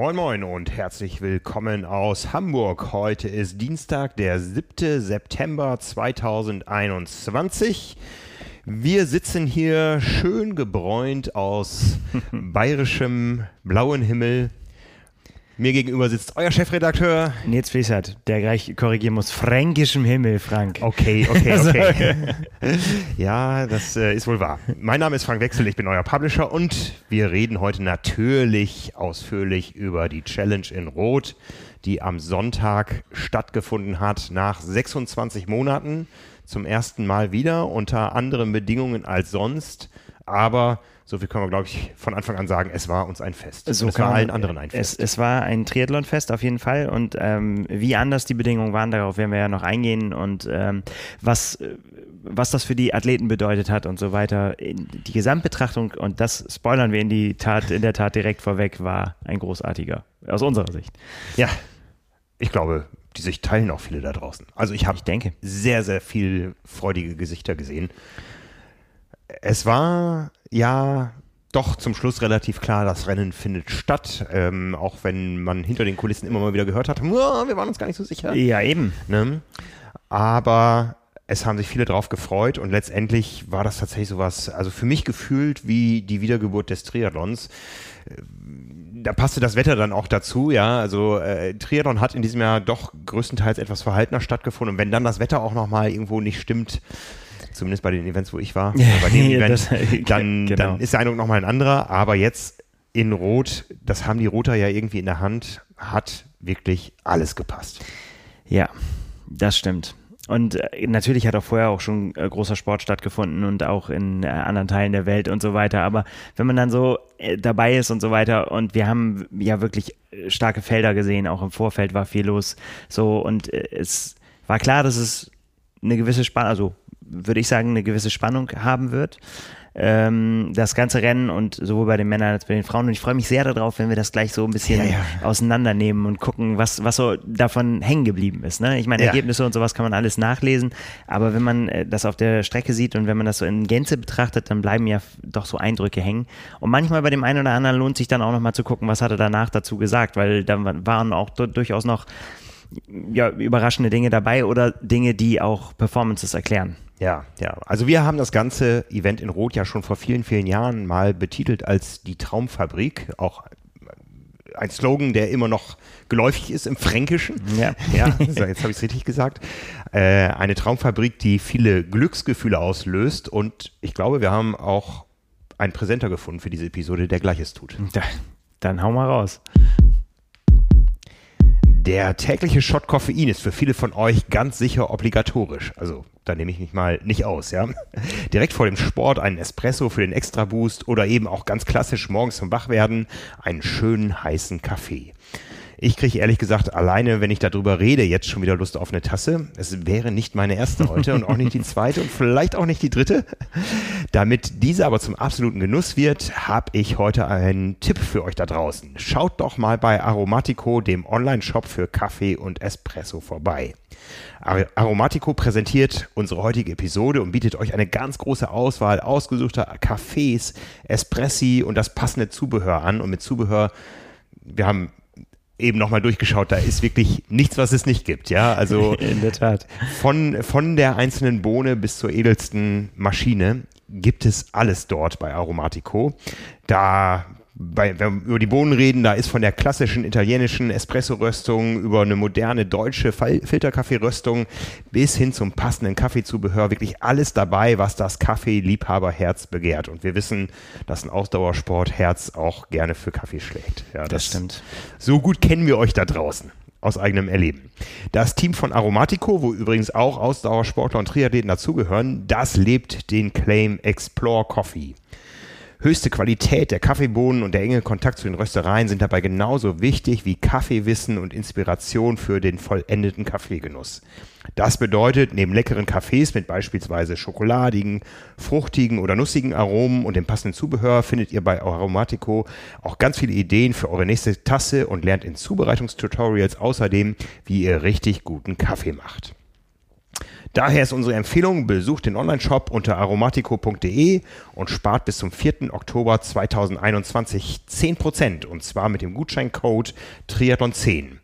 Moin Moin und herzlich willkommen aus Hamburg. Heute ist Dienstag, der 7. September 2021. Wir sitzen hier schön gebräunt aus bayerischem blauen Himmel mir gegenüber sitzt euer Chefredakteur. Nils Fließert, der gleich korrigieren muss. Fränkischem Himmel, Frank. Okay, okay, okay. ja, das äh, ist wohl wahr. Mein Name ist Frank Wechsel, ich bin euer Publisher und wir reden heute natürlich ausführlich über die Challenge in Rot, die am Sonntag stattgefunden hat, nach 26 Monaten zum ersten Mal wieder unter anderen Bedingungen als sonst. Aber so viel können wir, glaube ich, von Anfang an sagen, es war uns ein Fest. So es war allen anderen ein Fest. Es, es war ein Triathlonfest auf jeden Fall und ähm, wie anders die Bedingungen waren, darauf werden wir ja noch eingehen und ähm, was, was das für die Athleten bedeutet hat und so weiter. Die Gesamtbetrachtung, und das spoilern wir in die Tat, in der Tat direkt vorweg, war ein großartiger, aus unserer Sicht. Ja, ich glaube, die sich teilen auch viele da draußen. Also ich habe sehr, sehr viel freudige Gesichter gesehen. Es war ja doch zum Schluss relativ klar, das Rennen findet statt, ähm, auch wenn man hinter den Kulissen immer mal wieder gehört hat, wir waren uns gar nicht so sicher. Ja, eben. Ne? Aber es haben sich viele drauf gefreut und letztendlich war das tatsächlich sowas, also für mich gefühlt wie die Wiedergeburt des Triathlons. Äh, da passte das Wetter dann auch dazu, ja. Also äh, Triathlon hat in diesem Jahr doch größtenteils etwas verhaltener stattgefunden und wenn dann das Wetter auch nochmal irgendwo nicht stimmt, zumindest bei den Events, wo ich war, bei dem Event, dann, genau. dann ist der Eindruck nochmal ein anderer. Aber jetzt in Rot, das haben die Roter ja irgendwie in der Hand, hat wirklich alles gepasst. Ja, das stimmt. Und äh, natürlich hat auch vorher auch schon äh, großer Sport stattgefunden und auch in äh, anderen Teilen der Welt und so weiter. Aber wenn man dann so dabei ist und so weiter und wir haben ja wirklich starke Felder gesehen, auch im Vorfeld war viel los. So und es war klar, dass es eine gewisse Spannung, also würde ich sagen, eine gewisse Spannung haben wird. Ähm, das ganze Rennen und sowohl bei den Männern als bei den Frauen. Und ich freue mich sehr darauf, wenn wir das gleich so ein bisschen ja, ja. auseinandernehmen und gucken, was, was so davon hängen geblieben ist. Ne? Ich meine, ja. Ergebnisse und sowas kann man alles nachlesen, aber wenn man äh, das auf der Strecke sieht und wenn man das so in Gänze betrachtet, dann bleiben ja doch so Eindrücke hängen. Und manchmal bei dem einen oder anderen lohnt sich dann auch nochmal zu gucken, was hat er danach dazu gesagt, weil da waren auch durchaus noch ja, überraschende Dinge dabei oder Dinge, die auch Performances erklären. Ja, ja. Also wir haben das ganze Event in Rot ja schon vor vielen, vielen Jahren mal betitelt als die Traumfabrik. Auch ein Slogan, der immer noch geläufig ist im Fränkischen. Ja, ja so, jetzt habe ich es richtig gesagt. Äh, eine Traumfabrik, die viele Glücksgefühle auslöst. Und ich glaube, wir haben auch einen Präsenter gefunden für diese Episode, der Gleiches tut. Da, dann hau mal raus. Der tägliche Shot Koffein ist für viele von euch ganz sicher obligatorisch. Also da nehme ich mich mal nicht aus, ja. Direkt vor dem Sport einen Espresso für den Extra Boost oder eben auch ganz klassisch morgens zum Wachwerden einen schönen heißen Kaffee. Ich kriege ehrlich gesagt alleine, wenn ich darüber rede, jetzt schon wieder Lust auf eine Tasse. Es wäre nicht meine erste heute und auch nicht die zweite und vielleicht auch nicht die dritte. Damit diese aber zum absoluten Genuss wird, habe ich heute einen Tipp für euch da draußen. Schaut doch mal bei Aromatico, dem Online-Shop für Kaffee und Espresso vorbei. Aromatico präsentiert unsere heutige Episode und bietet euch eine ganz große Auswahl ausgesuchter Cafés, Espressi und das passende Zubehör an. Und mit Zubehör, wir haben eben nochmal durchgeschaut, da ist wirklich nichts, was es nicht gibt, ja. Also in der Tat. Von, von der einzelnen Bohne bis zur edelsten Maschine gibt es alles dort bei Aromatico. Da bei, wenn wir über die Bohnen reden, da ist von der klassischen italienischen Espresso-Röstung über eine moderne deutsche Filterkaffee-Röstung bis hin zum passenden Kaffeezubehör wirklich alles dabei, was das Kaffee-Liebhaberherz begehrt. Und wir wissen, dass ein Ausdauersportherz auch gerne für Kaffee schlägt. Ja, das, das stimmt. So gut kennen wir euch da draußen aus eigenem Erleben. Das Team von Aromatico, wo übrigens auch Ausdauersportler und Triathleten dazugehören, das lebt den Claim Explore Coffee höchste Qualität der Kaffeebohnen und der enge Kontakt zu den Röstereien sind dabei genauso wichtig wie Kaffeewissen und Inspiration für den vollendeten Kaffeegenuss. Das bedeutet, neben leckeren Kaffees mit beispielsweise schokoladigen, fruchtigen oder nussigen Aromen und dem passenden Zubehör findet ihr bei Aromatico auch ganz viele Ideen für eure nächste Tasse und lernt in Zubereitungstutorials außerdem, wie ihr richtig guten Kaffee macht. Daher ist unsere Empfehlung, besucht den Online-Shop unter aromatico.de und spart bis zum 4. Oktober 2021 10% und zwar mit dem Gutscheincode Triathlon10.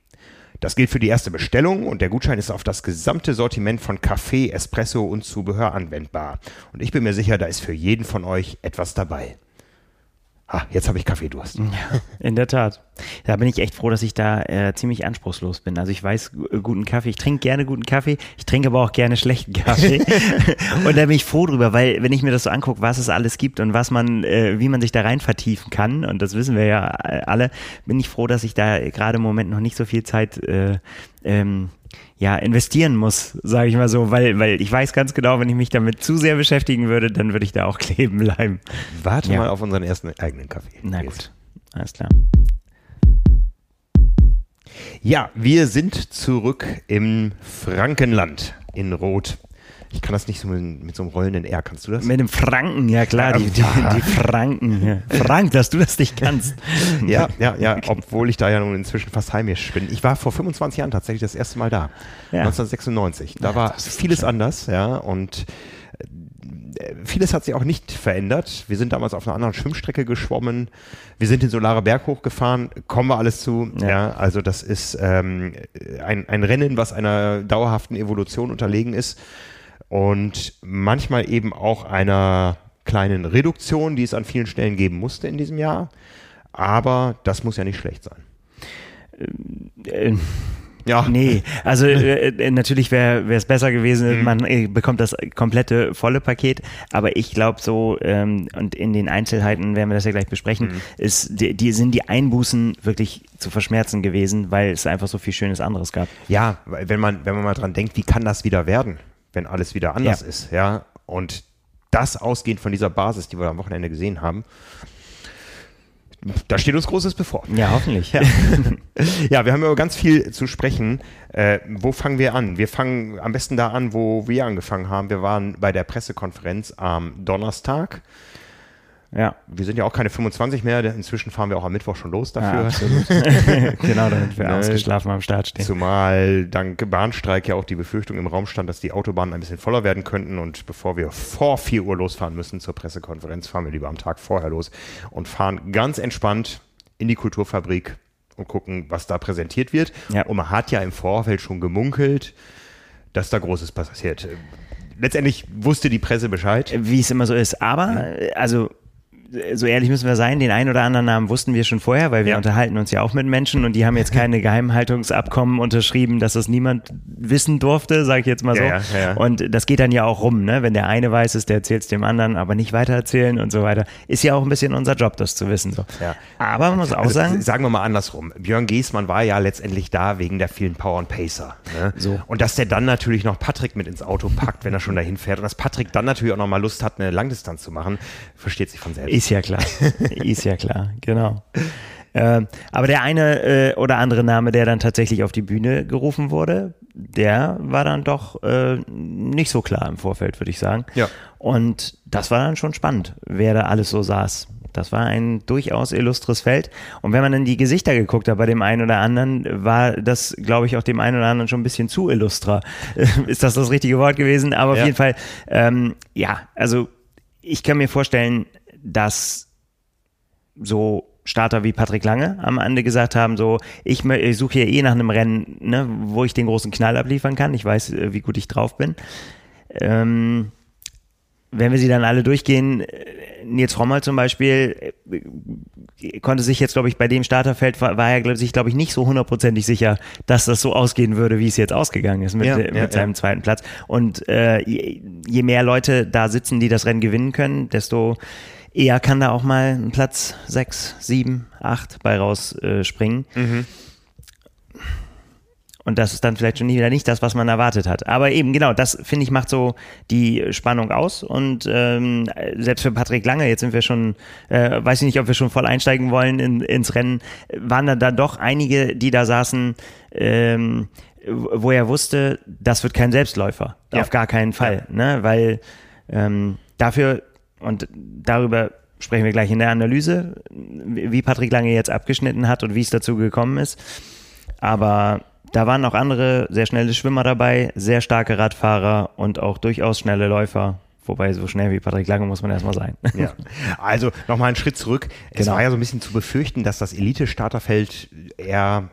Das gilt für die erste Bestellung und der Gutschein ist auf das gesamte Sortiment von Kaffee, Espresso und Zubehör anwendbar. Und ich bin mir sicher, da ist für jeden von euch etwas dabei. Ah, jetzt habe ich Kaffeedurst. Ja, in der Tat. Da bin ich echt froh, dass ich da äh, ziemlich anspruchslos bin. Also ich weiß äh, guten Kaffee, ich trinke gerne guten Kaffee, ich trinke aber auch gerne schlechten Kaffee. und da bin ich froh drüber, weil wenn ich mir das so angucke, was es alles gibt und was man, äh, wie man sich da rein vertiefen kann, und das wissen wir ja äh, alle, bin ich froh, dass ich da gerade im Moment noch nicht so viel Zeit äh, ähm, ja, investieren muss, sage ich mal so, weil, weil ich weiß ganz genau, wenn ich mich damit zu sehr beschäftigen würde, dann würde ich da auch kleben bleiben. Warte ja. mal auf unseren ersten eigenen Kaffee. Na gut, alles klar. Ja, wir sind zurück im Frankenland in Rot. Ich kann das nicht so mit, mit, so einem rollenden R. Kannst du das? Mit dem Franken, ja klar, die, die, die Franken. Ja. Frank, dass du das nicht kannst. ja, ja, ja, obwohl ich da ja nun inzwischen fast heimisch bin. Ich war vor 25 Jahren tatsächlich das erste Mal da. Ja. 1996. Da ja, war vieles anders, ja, und äh, vieles hat sich auch nicht verändert. Wir sind damals auf einer anderen Schwimmstrecke geschwommen. Wir sind den Solare Berg hochgefahren. Kommen wir alles zu. Ja, ja also das ist ähm, ein, ein Rennen, was einer dauerhaften Evolution unterlegen ist und manchmal eben auch einer kleinen Reduktion, die es an vielen Stellen geben musste in diesem Jahr. Aber das muss ja nicht schlecht sein. Äh, äh, ja. Nee, also äh, äh natürlich wäre es besser gewesen, mhm. man äh, bekommt das komplette volle Paket, aber ich glaube so, ähm, und in den Einzelheiten werden wir das ja gleich besprechen, mhm. ist, die, die, sind die Einbußen wirklich zu verschmerzen gewesen, weil es einfach so viel Schönes anderes gab. Ja, wenn man, wenn man mal dran denkt, wie kann das wieder werden? Wenn alles wieder anders ja. ist, ja. Und das ausgehend von dieser Basis, die wir am Wochenende gesehen haben, da steht uns Großes bevor. Ja, hoffentlich. Ja, ja wir haben über ganz viel zu sprechen. Äh, wo fangen wir an? Wir fangen am besten da an, wo wir angefangen haben. Wir waren bei der Pressekonferenz am Donnerstag. Ja. Wir sind ja auch keine 25 mehr, inzwischen fahren wir auch am Mittwoch schon los dafür. Ja, genau, damit wir ne? ausgeschlafen am Start stehen. Zumal dank Bahnstreik ja auch die Befürchtung im Raum stand, dass die Autobahnen ein bisschen voller werden könnten und bevor wir vor 4 Uhr losfahren müssen zur Pressekonferenz, fahren wir lieber am Tag vorher los und fahren ganz entspannt in die Kulturfabrik und gucken, was da präsentiert wird. Ja. Und man hat ja im Vorfeld schon gemunkelt, dass da Großes passiert. Letztendlich wusste die Presse Bescheid. Wie es immer so ist. Aber, also so ehrlich müssen wir sein, den einen oder anderen Namen wussten wir schon vorher, weil wir ja. unterhalten uns ja auch mit Menschen und die haben jetzt keine Geheimhaltungsabkommen unterschrieben, dass das niemand wissen durfte, sage ich jetzt mal so. Ja, ja, und das geht dann ja auch rum, ne? Wenn der eine weiß es, der erzählt es dem anderen, aber nicht weitererzählen und so weiter. Ist ja auch ein bisschen unser Job, das zu wissen. So. Aber man muss auch also, sagen. Sagen wir mal andersrum. Björn Giesmann war ja letztendlich da wegen der vielen Power und Pacer. Ne? So. Und dass der dann natürlich noch Patrick mit ins Auto packt, wenn er schon dahin fährt und dass Patrick dann natürlich auch noch mal Lust hat, eine Langdistanz zu machen, versteht sich von selbst. Ist ja klar. Ist ja klar, genau. Äh, aber der eine äh, oder andere Name, der dann tatsächlich auf die Bühne gerufen wurde, der war dann doch äh, nicht so klar im Vorfeld, würde ich sagen. Ja. Und das war dann schon spannend, wer da alles so saß. Das war ein durchaus illustres Feld. Und wenn man in die Gesichter geguckt hat bei dem einen oder anderen, war das, glaube ich, auch dem einen oder anderen schon ein bisschen zu illustra. Ist das das richtige Wort gewesen? Aber auf ja. jeden Fall, ähm, ja, also ich kann mir vorstellen, dass so Starter wie Patrick Lange am Ende gesagt haben, so, ich, ich suche hier eh nach einem Rennen, ne, wo ich den großen Knall abliefern kann. Ich weiß, äh, wie gut ich drauf bin. Ähm, wenn wir sie dann alle durchgehen, äh, Nils Rommel zum Beispiel äh, konnte sich jetzt, glaube ich, bei dem Starterfeld war, war er sich, glaube ich, nicht so hundertprozentig sicher, dass das so ausgehen würde, wie es jetzt ausgegangen ist mit, ja, mit ja, seinem ja. zweiten Platz. Und äh, je, je mehr Leute da sitzen, die das Rennen gewinnen können, desto eher kann da auch mal ein Platz 6, 7, 8 bei rausspringen. Äh, mhm. Und das ist dann vielleicht schon wieder nicht das, was man erwartet hat. Aber eben, genau, das finde ich macht so die Spannung aus. Und ähm, selbst für Patrick Lange, jetzt sind wir schon, äh, weiß ich nicht, ob wir schon voll einsteigen wollen in, ins Rennen, waren da dann doch einige, die da saßen, ähm, wo er wusste, das wird kein Selbstläufer. Ja. Auf gar keinen Fall. Ja. Ne? Weil ähm, dafür und darüber sprechen wir gleich in der Analyse, wie Patrick Lange jetzt abgeschnitten hat und wie es dazu gekommen ist. Aber da waren auch andere sehr schnelle Schwimmer dabei, sehr starke Radfahrer und auch durchaus schnelle Läufer. Wobei so schnell wie Patrick Lange muss man erstmal sein. Ja. Also nochmal einen Schritt zurück. Es Genau. war ja so ein bisschen zu befürchten, dass das Elite-Starterfeld eher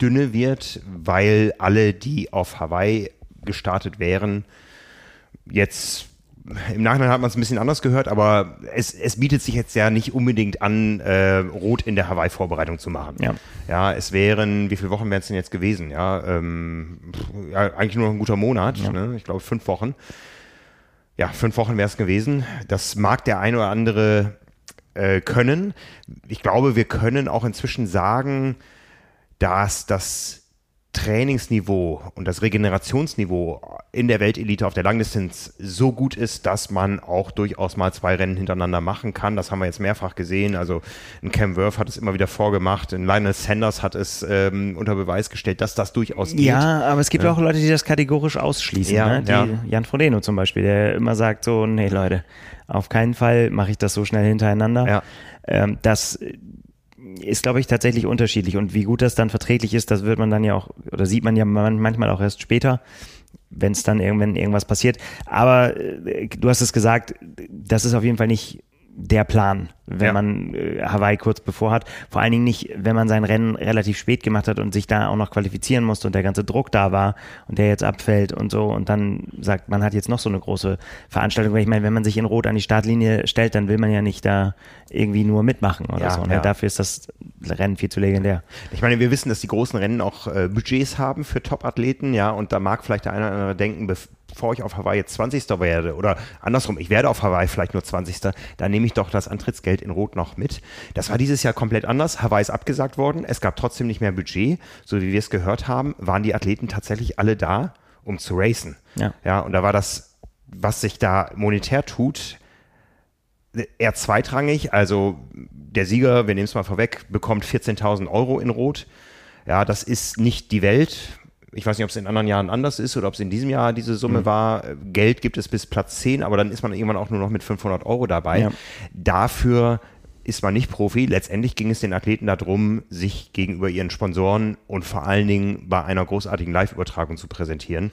dünne wird, weil alle, die auf Hawaii gestartet wären, jetzt im Nachhinein hat man es ein bisschen anders gehört, aber es, es bietet sich jetzt ja nicht unbedingt an, äh, Rot in der Hawaii-Vorbereitung zu machen. Ja. ja, es wären, wie viele Wochen wären es denn jetzt gewesen? Ja, ähm, ja eigentlich nur noch ein guter Monat, ne? ich glaube fünf Wochen. Ja, fünf Wochen wäre es gewesen. Das mag der ein oder andere äh, können. Ich glaube, wir können auch inzwischen sagen, dass das Trainingsniveau und das Regenerationsniveau in der Weltelite auf der Langdistanz so gut ist, dass man auch durchaus mal zwei Rennen hintereinander machen kann. Das haben wir jetzt mehrfach gesehen. Also ein Cam Worth hat es immer wieder vorgemacht, ein Lionel Sanders hat es ähm, unter Beweis gestellt, dass das durchaus geht. Ja, aber es gibt auch Leute, die das kategorisch ausschließen. Ja, ne? die, ja. Jan Frodeno zum Beispiel, der immer sagt so, nee Leute, auf keinen Fall mache ich das so schnell hintereinander. Ja. Ähm, das ist, glaube ich, tatsächlich unterschiedlich. Und wie gut das dann verträglich ist, das wird man dann ja auch, oder sieht man ja man- manchmal auch erst später, wenn es dann irgendwann irgendwas passiert. Aber äh, du hast es gesagt, das ist auf jeden Fall nicht der Plan, wenn Ja. man äh, Hawaii kurz bevor hat. Vor allen Dingen nicht, wenn man sein Rennen relativ spät gemacht hat und sich da auch noch qualifizieren musste und der ganze Druck da war und der jetzt abfällt und so und dann sagt, man hat jetzt noch so eine große Veranstaltung. Weil ich meine, wenn man sich in Rot an die Startlinie stellt, dann will man ja nicht da irgendwie nur mitmachen oder Ja, so. Ne? ja. Dafür ist das Rennen viel zu legendär. Ich meine, wir wissen, dass die großen Rennen auch äh, Budgets haben für Top-Athleten, ja, und da mag vielleicht der eine oder andere denken, bevor ich auf Hawaii jetzt 20. werde oder andersrum, ich werde auf Hawaii vielleicht nur 20. Da nehme ich doch das Antrittsgeld in Rot noch mit. Das war dieses Jahr komplett anders. Hawaii ist abgesagt worden. Es gab trotzdem nicht mehr Budget. So wie wir es gehört haben, waren die Athleten tatsächlich alle da, um zu racen. Ja. Ja, und da war das, was sich da monetär tut, eher zweitrangig. Also der Sieger, wir nehmen es mal vorweg, bekommt 14.000 Euro in Rot. Ja, das ist nicht die Welt. Ich weiß nicht, ob es in anderen Jahren anders ist oder ob es in diesem Jahr diese Summe war. Geld gibt es bis Platz 10, aber dann ist man irgendwann auch nur noch mit 500 Euro dabei. Ja. Dafür ist man nicht Profi. Letztendlich ging es den Athleten darum, sich gegenüber ihren Sponsoren und vor allen Dingen bei einer großartigen Live-Übertragung zu präsentieren.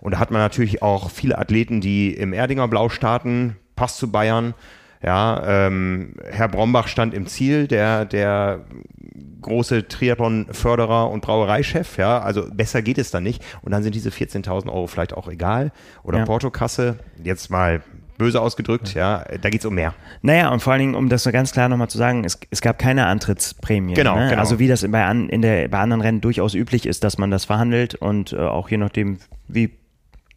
Und da hat man natürlich auch viele Athleten, die im Erdinger Blau starten, Pass zu Bayern. Ja, ähm, Herr Brombach stand im Ziel, der, der große Triathlon-Förderer und Brauereichef. Ja, also besser geht es dann nicht. Und dann sind diese 14.000 Euro vielleicht auch egal. Oder Ja. Portokasse, jetzt mal böse ausgedrückt, ja, da geht es um mehr. Naja, und vor allen Dingen, um das so ganz klar nochmal zu sagen, es, es gab keine Antrittsprämie. Genau, ne? genau. Also wie das bei, an, in der, bei anderen Rennen durchaus üblich ist, dass man das verhandelt und äh, auch je nachdem, wie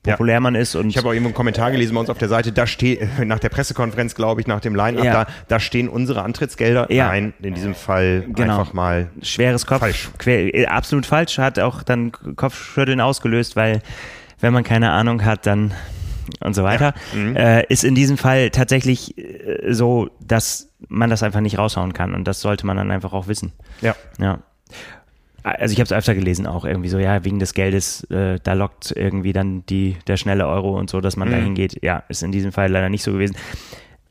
Ja. populär man ist. Und Ich habe auch irgendwo einen Kommentar gelesen bei uns auf der Seite, da steht, nach der Pressekonferenz, glaube ich, nach dem Line-Up, Ja. da, da stehen unsere Antrittsgelder. Ja. Nein, in diesem Fall Genau. einfach mal. schweres Kopf, Falsch. Quer, äh, absolut falsch, hat auch dann Kopfschütteln ausgelöst, weil wenn man keine Ahnung hat, dann und so weiter, Mhm. äh, ist in diesem Fall tatsächlich äh, so, dass man das einfach nicht raushauen kann und das sollte man dann einfach auch wissen. Ja. Ja. Also ich habe es öfter gelesen auch irgendwie so, ja, wegen des Geldes, äh, da lockt irgendwie dann die, der schnelle Euro und so, dass man da hingeht. Ja, ist in diesem Fall leider nicht so gewesen.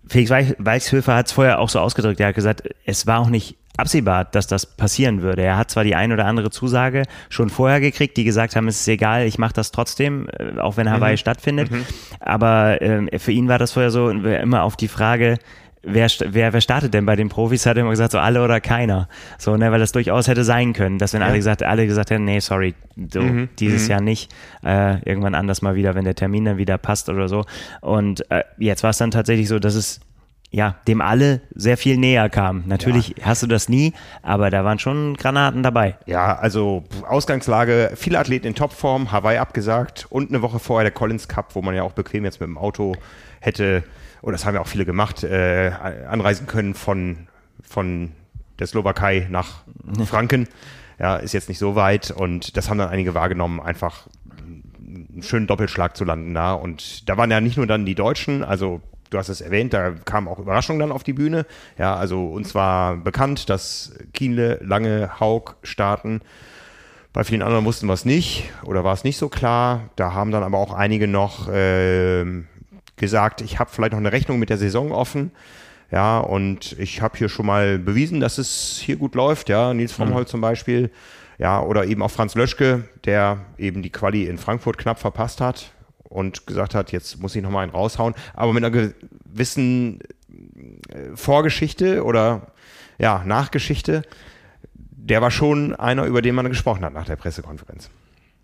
Felix Weich- Weichshöfer hat es vorher auch so ausgedrückt, er hat gesagt, es war auch nicht absehbar, dass das passieren würde. Er hat zwar die ein oder andere Zusage schon vorher gekriegt, die gesagt haben, es ist egal, ich mache das trotzdem, äh, auch wenn Hawaii stattfindet. Aber ähm, für ihn war das vorher so immer auf die Frage, wer, wer, wer startet denn bei den Profis, hat er immer gesagt, so alle oder keiner. So, ne, weil das durchaus hätte sein können, dass wenn alle gesagt, alle gesagt hätten, nee, sorry, so, dieses Jahr nicht, äh, irgendwann anders mal wieder, wenn der Termin dann wieder passt oder so. Und äh, jetzt war es dann tatsächlich so, dass es ja, dem alle sehr viel näher kam. Natürlich hast du das nie, aber da waren schon Granaten dabei. Ja, also Ausgangslage, viele Athleten in Topform, Hawaii abgesagt und eine Woche vorher der Collins Cup, wo man ja auch bequem jetzt mit dem Auto hätte, oder das haben ja auch viele gemacht, äh, anreisen können von, von der Slowakei nach Franken. Ja, ist jetzt nicht so weit und das haben dann einige wahrgenommen, einfach einen schönen Doppelschlag zu landen da. Und da waren ja nicht nur dann die Deutschen, also du hast es erwähnt, da kamen auch Überraschungen dann auf die Bühne. Ja, also uns war bekannt, dass Kienle, Lange, Haug starten. Bei vielen anderen wussten wir es nicht oder war es nicht so klar. Da haben dann aber auch einige noch ähm, gesagt, ich habe vielleicht noch eine Rechnung mit der Saison offen. Ja, und ich habe hier schon mal bewiesen, dass es hier gut läuft. Ja, Nils Frommholt zum Beispiel. Ja, oder eben auch Franz Löschke, der eben die Quali in Frankfurt knapp verpasst hat und gesagt hat, jetzt muss ich nochmal einen raushauen, aber mit einer gewissen äh, Vorgeschichte oder ja, Nachgeschichte, der war schon einer, über den man gesprochen hat nach der Pressekonferenz.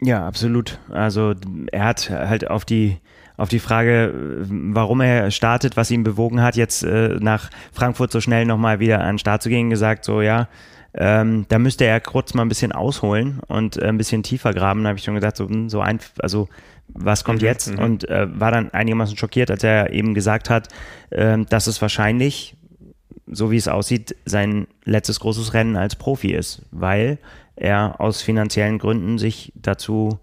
Ja, absolut. Also er hat halt auf die auf die Frage, warum er startet, was ihn bewogen hat, jetzt äh, nach Frankfurt so schnell nochmal wieder an den Start zu gehen, gesagt, so ja, ähm, da müsste er kurz mal ein bisschen ausholen und äh, ein bisschen tiefer graben. Da habe ich schon gesagt, so, hm, so ein, also was kommt mhm, jetzt? Mhm. Und äh, war dann einigermaßen schockiert, als er eben gesagt hat, äh, dass es wahrscheinlich, so wie es aussieht, sein letztes großes Rennen als Profi ist, weil er aus finanziellen Gründen sich dazu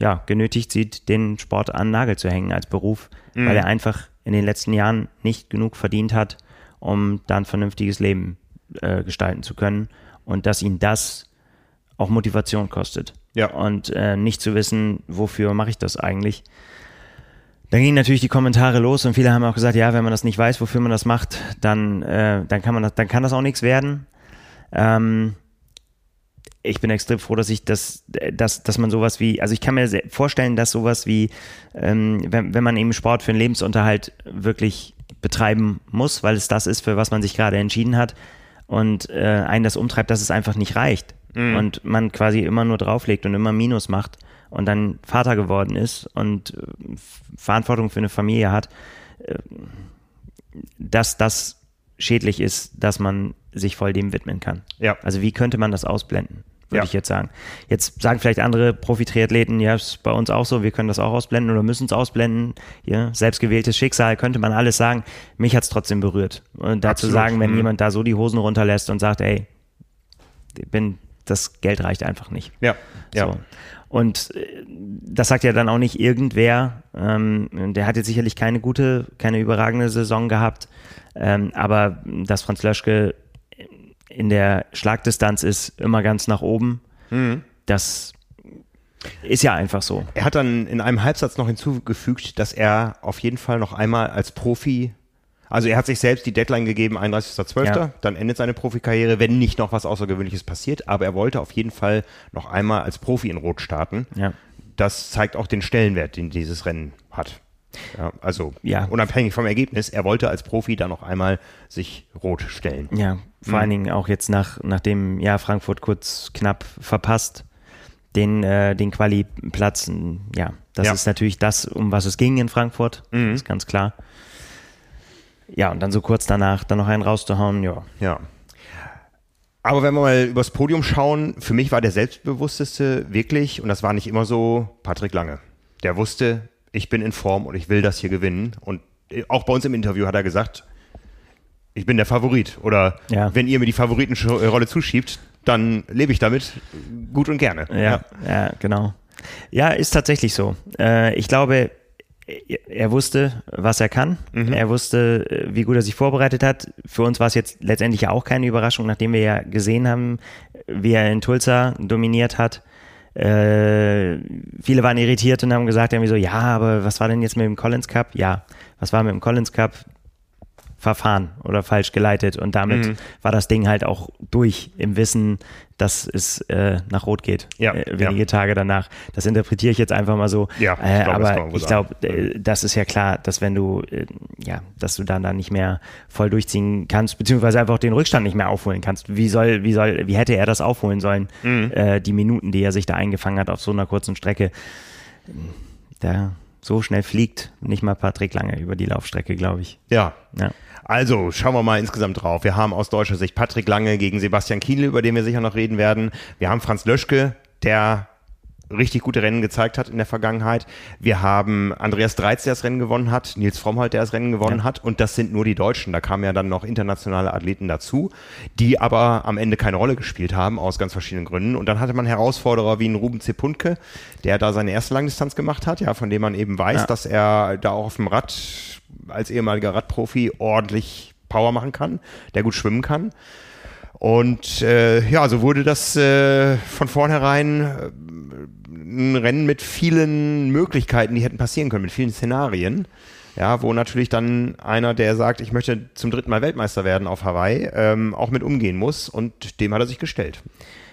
ja, genötigt sieht, den Sport an den Nagel zu hängen als Beruf, mhm. weil er einfach in den letzten Jahren nicht genug verdient hat, um da ein vernünftiges Leben äh, gestalten zu können und dass ihn das auch Motivation kostet. Ja. Und äh, nicht zu wissen, wofür mache ich das eigentlich. Dann gingen natürlich die Kommentare los und viele haben auch gesagt, ja, wenn man das nicht weiß, wofür man das macht, dann, äh, dann kann man das, dann kann das auch nichts werden. Ähm, ich bin extrem froh, dass ich das, dass, dass man sowas wie, also ich kann mir vorstellen, dass sowas wie, ähm, wenn, wenn man eben Sport für den Lebensunterhalt wirklich betreiben muss, weil es das ist, für was man sich gerade entschieden hat und äh, einen das umtreibt, dass es einfach nicht reicht mhm. und man quasi immer nur drauflegt und immer Minus macht und dann Vater geworden ist und äh, Verantwortung für eine Familie hat, äh, dass das schädlich ist, dass man sich voll dem widmen kann. Ja. Also wie könnte man das ausblenden? Würde ja. ich jetzt sagen. Jetzt sagen vielleicht andere Profi-Triathleten, ja, ist bei uns auch so, wir können das auch ausblenden oder müssen es ausblenden. Ja, selbstgewähltes Schicksal, könnte man alles sagen. Mich hat es trotzdem berührt. Und dazu Absolut. sagen, wenn mhm. jemand da so die Hosen runterlässt und sagt, ey, bin, das Geld reicht einfach nicht. Ja, ja. So. Und äh, das sagt ja dann auch nicht irgendwer. Ähm, der hat jetzt sicherlich keine gute, keine überragende Saison gehabt. Ähm, aber dass Franz Löschke in der Schlagdistanz ist immer ganz nach oben, mhm. das ist ja einfach so. Er hat dann in einem Halbsatz noch hinzugefügt, dass er auf jeden Fall noch einmal als Profi also er hat sich selbst die Deadline gegeben, 31.12., ja. dann endet seine Profikarriere, wenn nicht noch was Außergewöhnliches passiert. Aber er wollte auf jeden Fall noch einmal als Profi in Rot starten. Ja. Das zeigt auch den Stellenwert, den dieses Rennen hat. Ja, also ja. unabhängig vom Ergebnis, er wollte als Profi dann noch einmal sich rot stellen. Ja, vor mhm. allen Dingen auch jetzt nach, nachdem ja Frankfurt kurz knapp verpasst, den, äh, den Quali-Platz. Ja, das ja. ist natürlich das, um was es ging in Frankfurt, mhm. ist ganz klar. Ja, und dann so kurz danach dann noch einen rauszuhauen, ja. Ja. Aber wenn wir mal übers Podium schauen, für mich war der selbstbewussteste wirklich, und das war nicht immer so, Patrick Lange. Der wusste, ich bin in Form und ich will das hier gewinnen. Und auch bei uns im Interview hat er gesagt, ich bin der Favorit. Oder ja. wenn ihr mir die Favoritenrolle zuschiebt, dann lebe ich damit gut und gerne. Ja, ja, ja genau. Ja, ist tatsächlich so. Äh, ich glaube, er wusste, was er kann. Mhm. Er wusste, wie gut er sich vorbereitet hat. Für uns war es jetzt letztendlich auch keine Überraschung, nachdem wir ja gesehen haben, wie er in Tulsa dominiert hat. Äh, viele waren irritiert und haben gesagt, irgendwie so, ja, aber was war denn jetzt mit dem Collins Cup? Ja, was war mit dem Collins Cup? verfahren oder falsch geleitet und damit mhm. war das Ding halt auch durch im Wissen, dass es äh, nach Rot geht, ja, äh, wenige ja. Tage danach. Das interpretiere ich jetzt einfach mal so. Ja, äh, glaub, aber ich glaube, äh, das ist ja klar, dass wenn du, äh, ja, dass du dann da nicht mehr voll durchziehen kannst, beziehungsweise einfach den Rückstand nicht mehr aufholen kannst. Wie soll, wie soll, wie hätte er das aufholen sollen? Mhm. Die Minuten, die er sich da eingefangen hat auf so einer kurzen Strecke. Da so schnell fliegt nicht mal Patrick Lange über die Laufstrecke, glaube ich. Ja. ja. Also schauen wir mal insgesamt drauf. Wir haben aus deutscher Sicht Patrick Lange gegen Sebastian Kienle, über den wir sicher noch reden werden. Wir haben Franz Löschke, der richtig gute Rennen gezeigt hat in der Vergangenheit. Wir haben Andreas Dreiz, der das Rennen gewonnen hat, Nils Frommholt, der das Rennen gewonnen ja. hat. Und das sind nur die Deutschen. Da kamen ja dann noch internationale Athleten dazu, die aber am Ende keine Rolle gespielt haben, aus ganz verschiedenen Gründen. Und dann hatte man Herausforderer wie einen Ruben Zepunke, der da seine erste Langdistanz gemacht hat, ja, von dem man eben weiß, ja. dass er da auch auf dem Rad als ehemaliger Radprofi ordentlich Power machen kann, der gut schwimmen kann. Und äh, ja, so wurde das äh, von vornherein äh, ein Rennen mit vielen Möglichkeiten, die hätten passieren können, mit vielen Szenarien. ja, wo natürlich dann einer, der sagt, ich möchte zum dritten Mal Weltmeister werden auf Hawaii, ähm, auch mit umgehen muss und dem hat er sich gestellt.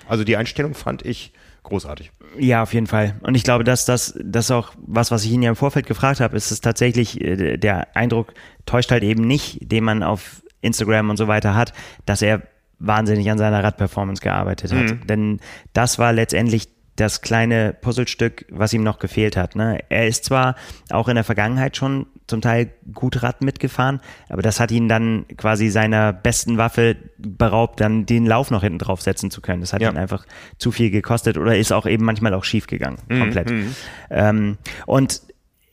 Also die Einstellung fand ich großartig. Ja, auf jeden Fall. Und ich glaube, dass das, das auch was, was ich ihn ja im Vorfeld gefragt habe, ist es tatsächlich, äh, der Eindruck täuscht halt eben nicht, den man auf Instagram und so weiter hat, dass er wahnsinnig an seiner Radperformance gearbeitet hat. Mhm. Denn das war letztendlich das kleine Puzzlestück, was ihm noch gefehlt hat. Ne? Er ist zwar auch in der Vergangenheit schon zum Teil gut Rad mitgefahren, aber das hat ihn dann quasi seiner besten Waffe beraubt, dann den Lauf noch hinten drauf setzen zu können. Das hat ja. ihn einfach zu viel gekostet oder ist auch eben manchmal auch schief gegangen, mhm. komplett. Mhm. Ähm, und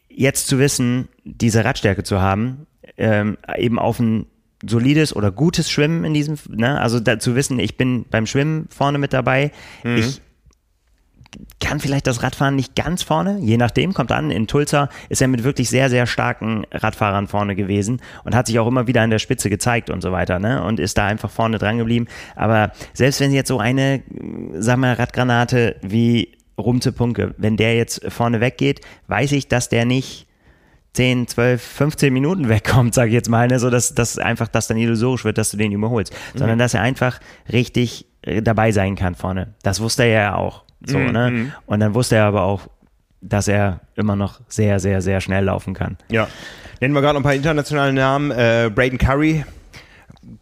jetzt zu wissen, diese Radstärke zu haben, ähm, eben auf ein solides oder gutes Schwimmen in diesem, ne? also da, zu wissen, ich bin beim Schwimmen vorne mit dabei, mhm. ich kann vielleicht das Radfahren nicht ganz vorne, je nachdem, kommt an. In Tulsa ist er mit wirklich sehr, sehr starken Radfahrern vorne gewesen und hat sich auch immer wieder an der Spitze gezeigt und so weiter, ne? Und ist da einfach vorne dran geblieben. Aber selbst wenn jetzt so eine, sag mal, Radgranate wie Rumze Punke, wenn der jetzt vorne weggeht, weiß ich, dass der nicht 10, 12, 15 Minuten wegkommt, sage ich jetzt mal, ne? so dass, dass einfach das dann illusorisch wird, dass du den überholst, mhm. sondern dass er einfach richtig äh, dabei sein kann vorne. Das wusste er ja auch. So, mhm. ne? Mhm. Und dann wusste er aber auch, dass er immer noch sehr, sehr, sehr schnell laufen kann. Ja. Nennen wir gerade noch ein paar internationale Namen. Äh, Braden Curry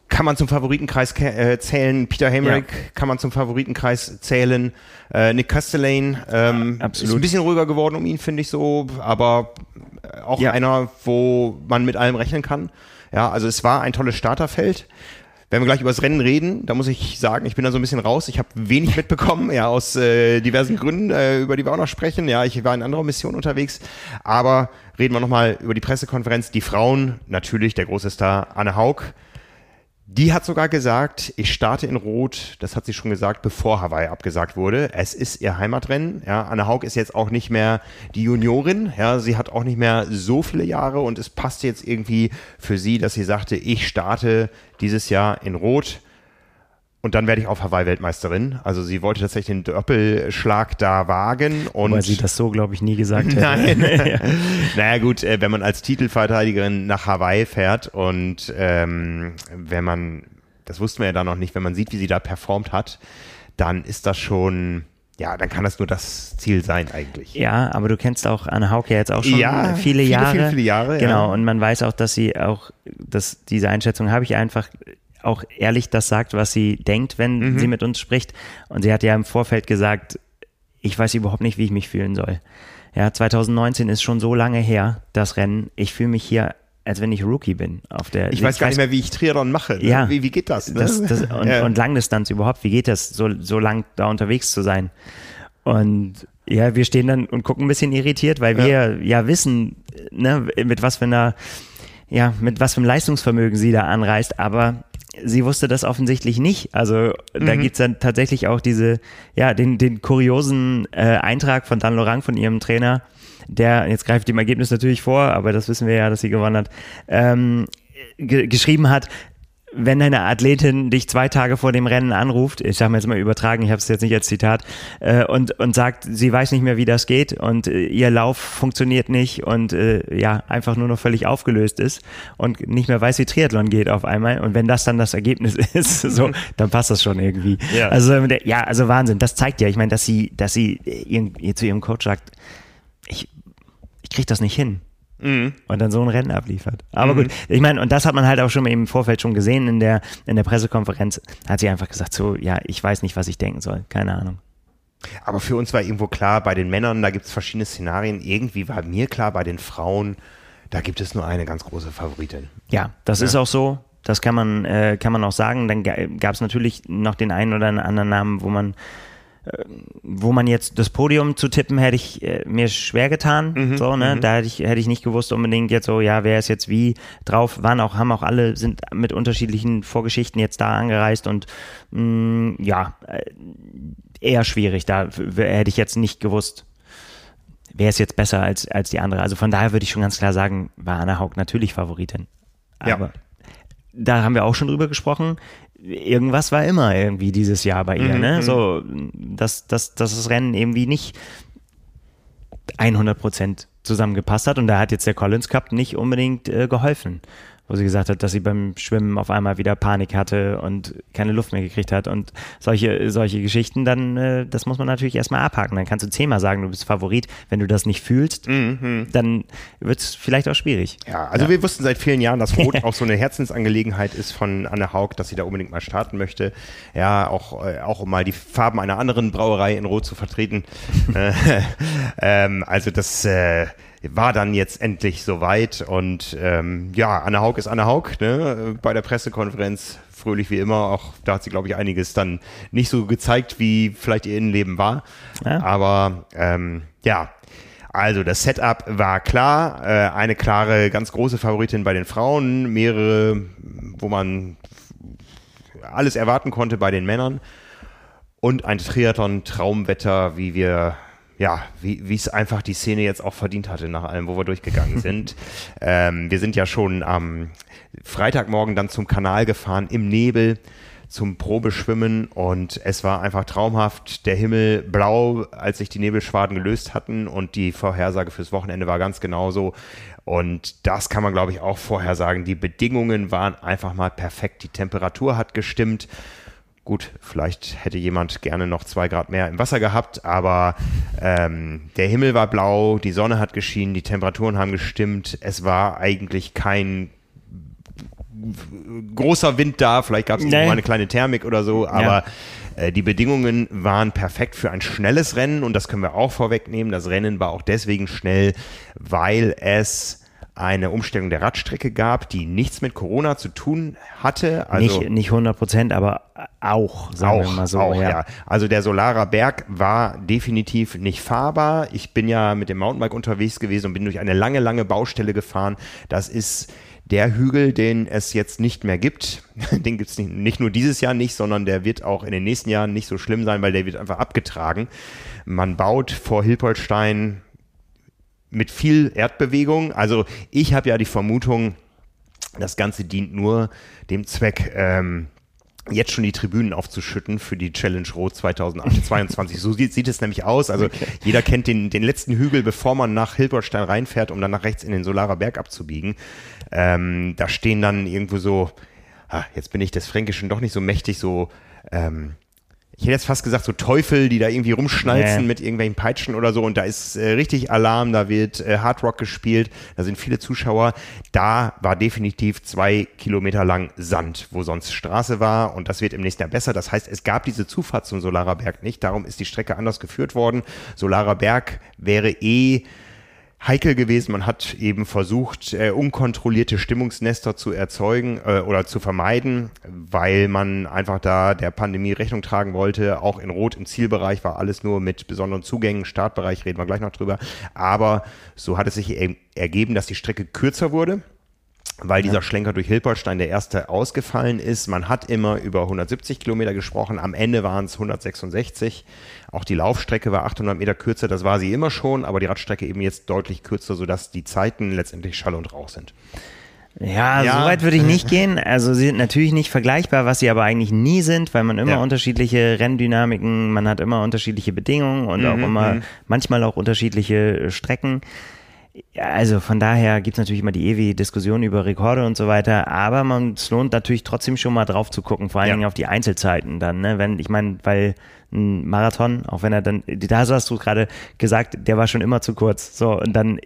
kann man zum Favoritenkreis äh, zählen. Peter Hemrick ja. kann man zum Favoritenkreis zählen. Äh, Nick Castellane ähm, ja, ist ein bisschen ruhiger geworden um ihn, finde ich so, aber auch ja. einer, wo man mit allem rechnen kann. Ja, also es war ein tolles Starterfeld. Wenn wir gleich über das Rennen reden, da muss ich sagen, ich bin da so ein bisschen raus. Ich habe wenig mitbekommen, ja, aus äh, diversen Gründen, äh, über die wir auch noch sprechen. Ja, ich war in anderer Mission unterwegs. Aber reden wir nochmal über die Pressekonferenz. Die Frauen, natürlich der große Star Anne Haug, die hat sogar gesagt, ich starte in Rot, das hat sie schon gesagt, bevor Hawaii abgesagt wurde. Es ist ihr Heimatrennen. Ja, Anne Haug ist jetzt auch nicht mehr die Juniorin. Ja, sie hat auch nicht mehr so viele Jahre und es passt jetzt irgendwie für sie, dass sie sagte, ich starte dieses Jahr in Rot. Und dann werde ich auf Hawaii Weltmeisterin. Also sie wollte tatsächlich den Doppelschlag da wagen. Und Weil sie das so, glaube ich, nie gesagt hätte. Nein. naja gut, äh, wenn man als Titelverteidigerin nach Hawaii fährt und ähm, wenn man, das wussten wir ja da noch nicht, wenn man sieht, wie sie da performt hat, dann ist das schon ja, dann kann das nur das Ziel sein eigentlich. Ja, aber du kennst auch Anne Hauke jetzt auch schon ja, viele, Jahre. Viele, viele Jahre. Genau, ja. und man weiß auch, dass sie auch, dass diese Einschätzung habe ich einfach auch ehrlich das sagt, was sie denkt, wenn mhm. sie mit uns spricht. Und sie hat ja im Vorfeld gesagt, ich weiß überhaupt nicht, wie ich mich fühlen soll. Ja, 2019 ist schon so lange her, das Rennen. Ich fühle mich hier als wenn ich Rookie bin auf der. Ich weiß gar nicht mehr, wie ich Triathlon mache. Ne? Ja, wie, wie geht das, ne? das, das und, ja. und, Langdistanz überhaupt. Wie geht das, so, so lang da unterwegs zu sein? Und ja, wir stehen dann und gucken ein bisschen irritiert, weil wir ja, ja wissen, ne, mit was für einer, ja, mit was für einem Leistungsvermögen sie da anreist. Aber sie wusste das offensichtlich nicht. Also da mhm. gibt's dann tatsächlich auch diese, ja, den, den kuriosen äh, Eintrag von Dan Lorang, von ihrem Trainer, der, jetzt greife ich dem Ergebnis natürlich vor, aber das wissen wir ja, dass sie gewonnen hat, ähm, geschrieben hat, wenn deine Athletin dich zwei Tage vor dem Rennen anruft, ich sage mir jetzt mal übertragen, ich habe es jetzt nicht als Zitat, äh, und, und sagt, sie weiß nicht mehr, wie das geht und äh, ihr Lauf funktioniert nicht und äh, ja, einfach nur noch völlig aufgelöst ist und nicht mehr weiß, wie Triathlon geht auf einmal. Und wenn das dann das Ergebnis ist, so, dann passt das schon irgendwie. Ja. Also ja, also Wahnsinn. Das zeigt ja, ich meine, dass sie, dass sie ihr, ihr zu ihrem Coach sagt, ich, ich kriege das nicht hin mhm. und dann so ein Rennen abliefert. Aber mhm. gut, ich meine, und das hat man halt auch schon im Vorfeld schon gesehen in der, in der Pressekonferenz, hat sie einfach gesagt, so, ja, ich weiß nicht, was ich denken soll, keine Ahnung. Aber für uns war irgendwo klar, bei den Männern, da gibt es verschiedene Szenarien. Irgendwie war mir klar, bei den Frauen, da gibt es nur eine ganz große Favoritin. Ja, das ja. ist auch so. Das kann man, äh, kann man auch sagen. Dann gab es natürlich noch den einen oder anderen Namen, wo man wo man jetzt das Podium zu tippen, hätte ich äh, mir schwer getan. Mhm, so, ne? Mhm. Da hätte ich, hätte ich nicht gewusst unbedingt jetzt so, ja, wer ist jetzt wie drauf, waren auch, haben auch alle, sind mit unterschiedlichen Vorgeschichten jetzt da angereist und mh, mm, ja, äh, eher schwierig. Da hätte ich jetzt nicht gewusst, wer ist jetzt besser als, als die andere. Also von daher würde ich schon ganz klar sagen, war Anna Haug natürlich Favoritin. Aber ja. da haben wir auch schon drüber gesprochen irgendwas war immer irgendwie dieses Jahr bei ihr, mhm, ne? Mhm. So, dass, dass, dass das Rennen irgendwie nicht 100 Prozent zusammengepasst hat. Und da hat jetzt der Collins Cup nicht unbedingt äh, geholfen wo sie gesagt hat, dass sie beim Schwimmen auf einmal wieder Panik hatte und keine Luft mehr gekriegt hat und solche, solche Geschichten, dann, äh, das muss man natürlich erstmal abhaken. Dann kannst du zehnmal sagen, du bist Favorit. Wenn du das nicht fühlst, mhm. dann wird es vielleicht auch schwierig. Ja, also ja. wir wussten seit vielen Jahren, dass Rot auch so eine Herzensangelegenheit ist von Anne Haug, dass sie da unbedingt mal starten möchte. Ja, auch, äh, auch um mal die Farben einer anderen Brauerei in Rot zu vertreten. Äh, ähm, also das äh, war dann jetzt endlich soweit und ähm, ja, Anne Haug ist Anne Haug, ne? bei der Pressekonferenz fröhlich wie immer, auch da hat sie, glaube ich, einiges dann nicht so gezeigt, wie vielleicht ihr Innenleben war, ja. aber ähm, ja, also das Setup war klar, äh, eine klare, ganz große Favoritin bei den Frauen, mehrere, wo man alles erwarten konnte bei den Männern und ein Triathlon-Traumwetter, wie wir ja, wie es einfach die Szene jetzt auch verdient hatte, nach allem, wo wir durchgegangen sind. ähm, wir sind ja schon am Freitagmorgen dann zum Kanal gefahren im Nebel zum Probeschwimmen und es war einfach traumhaft. Der Himmel blau, als sich die Nebelschwaden gelöst hatten und die Vorhersage fürs Wochenende war ganz genauso. Und das kann man, glaube ich, auch vorhersagen. Die Bedingungen waren einfach mal perfekt. Die Temperatur hat gestimmt. Gut, vielleicht hätte jemand gerne noch zwei Grad mehr im Wasser gehabt, aber ähm, der Himmel war blau, die Sonne hat geschienen, die Temperaturen haben gestimmt. Es war eigentlich kein großer Wind da, vielleicht gab es nee. mal eine kleine Thermik oder so, aber ja. äh, die Bedingungen waren perfekt für ein schnelles Rennen und das können wir auch vorwegnehmen. Das Rennen war auch deswegen schnell, weil es eine Umstellung der Radstrecke gab, die nichts mit Corona zu tun hatte. Also nicht, nicht 100 Prozent, aber auch, sagen auch, wir mal so. Auch, ja. ja. Also der Solarer Berg war definitiv nicht fahrbar. Ich bin ja mit dem Mountainbike unterwegs gewesen und bin durch eine lange, lange Baustelle gefahren. Das ist der Hügel, den es jetzt nicht mehr gibt. Den gibt es nicht, nicht nur dieses Jahr nicht, sondern der wird auch in den nächsten Jahren nicht so schlimm sein, weil der wird einfach abgetragen. Man baut vor Hilpoltstein mit viel Erdbewegung. Also ich habe ja die Vermutung, das Ganze dient nur dem Zweck, ähm, jetzt schon die Tribünen aufzuschütten für die Challenge Rot 2022. so sieht, sieht, es nämlich aus. Also okay. jeder kennt den, den letzten Hügel, bevor man nach Hilbertstein reinfährt, um dann nach rechts in den Solarer Berg abzubiegen. Ähm, da stehen dann irgendwo so, ah, jetzt bin ich des Fränkischen doch nicht so mächtig, so ähm, ich hätte jetzt fast gesagt, so Teufel, die da irgendwie rumschnalzen yeah. mit irgendwelchen Peitschen oder so und da ist äh, richtig Alarm, da wird äh, Hard Rock gespielt, da sind viele Zuschauer. Da war definitiv zwei Kilometer lang Sand, wo sonst Straße war und das wird im nächsten Jahr besser. Das heißt, es gab diese Zufahrt zum Solarer Berg nicht, darum ist die Strecke anders geführt worden. Solarer Berg wäre eh heikel gewesen. Man hat eben versucht, äh, unkontrollierte Stimmungsnester zu erzeugen äh, oder zu vermeiden, weil man einfach da der Pandemie Rechnung tragen wollte. Auch in Rot im Zielbereich war alles nur mit besonderen Zugängen. Startbereich reden wir gleich noch drüber. Aber so hat es sich ergeben, dass die Strecke kürzer wurde weil dieser Schlenker durch Hilperstein der erste ausgefallen ist. Man hat immer über 170 Kilometer gesprochen, am Ende waren es 166. Auch die Laufstrecke war 800 Meter kürzer, das war sie immer schon, aber die Radstrecke eben jetzt deutlich kürzer, sodass die Zeiten letztendlich Schall und Rauch sind. Ja, ja, so weit würde ich nicht gehen. Also sie sind natürlich nicht vergleichbar, was sie aber eigentlich nie sind, weil man immer ja. unterschiedliche Renndynamiken, man hat immer unterschiedliche Bedingungen und mhm, auch immer mhm. manchmal auch unterschiedliche Strecken. Ja, also von daher gibt es natürlich immer die ewige Diskussion über Rekorde und so weiter, aber man, es lohnt natürlich trotzdem schon mal drauf zu gucken, vor allen ja. Dingen auf die Einzelzeiten dann, ne? Wenn, ich meine, weil ein Marathon, auch wenn er dann, da hast du gerade gesagt, der war schon immer zu kurz. So, und dann,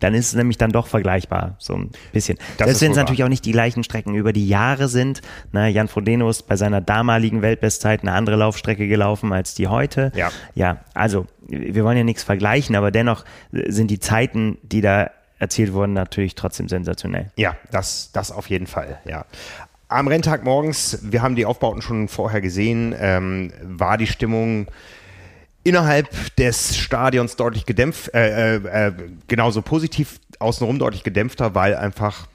dann ist es nämlich dann doch vergleichbar, so ein bisschen. Das Selbst wenn es natürlich auch nicht die gleichen Strecken über die Jahre sind. Ne, Jan Frodeno ist bei seiner damaligen Weltbestzeit eine andere Laufstrecke gelaufen als die heute. Ja. Ja, also wir wollen ja nichts vergleichen, aber dennoch sind die Zeiten, die da erzielt wurden, natürlich trotzdem sensationell. Ja, das, das auf jeden Fall, ja. Am Renntag morgens, wir haben die Aufbauten schon vorher gesehen, ähm, war die Stimmung innerhalb des Stadions deutlich gedämpft, äh, äh, äh, genauso positiv, außenrum deutlich gedämpfter, weil einfach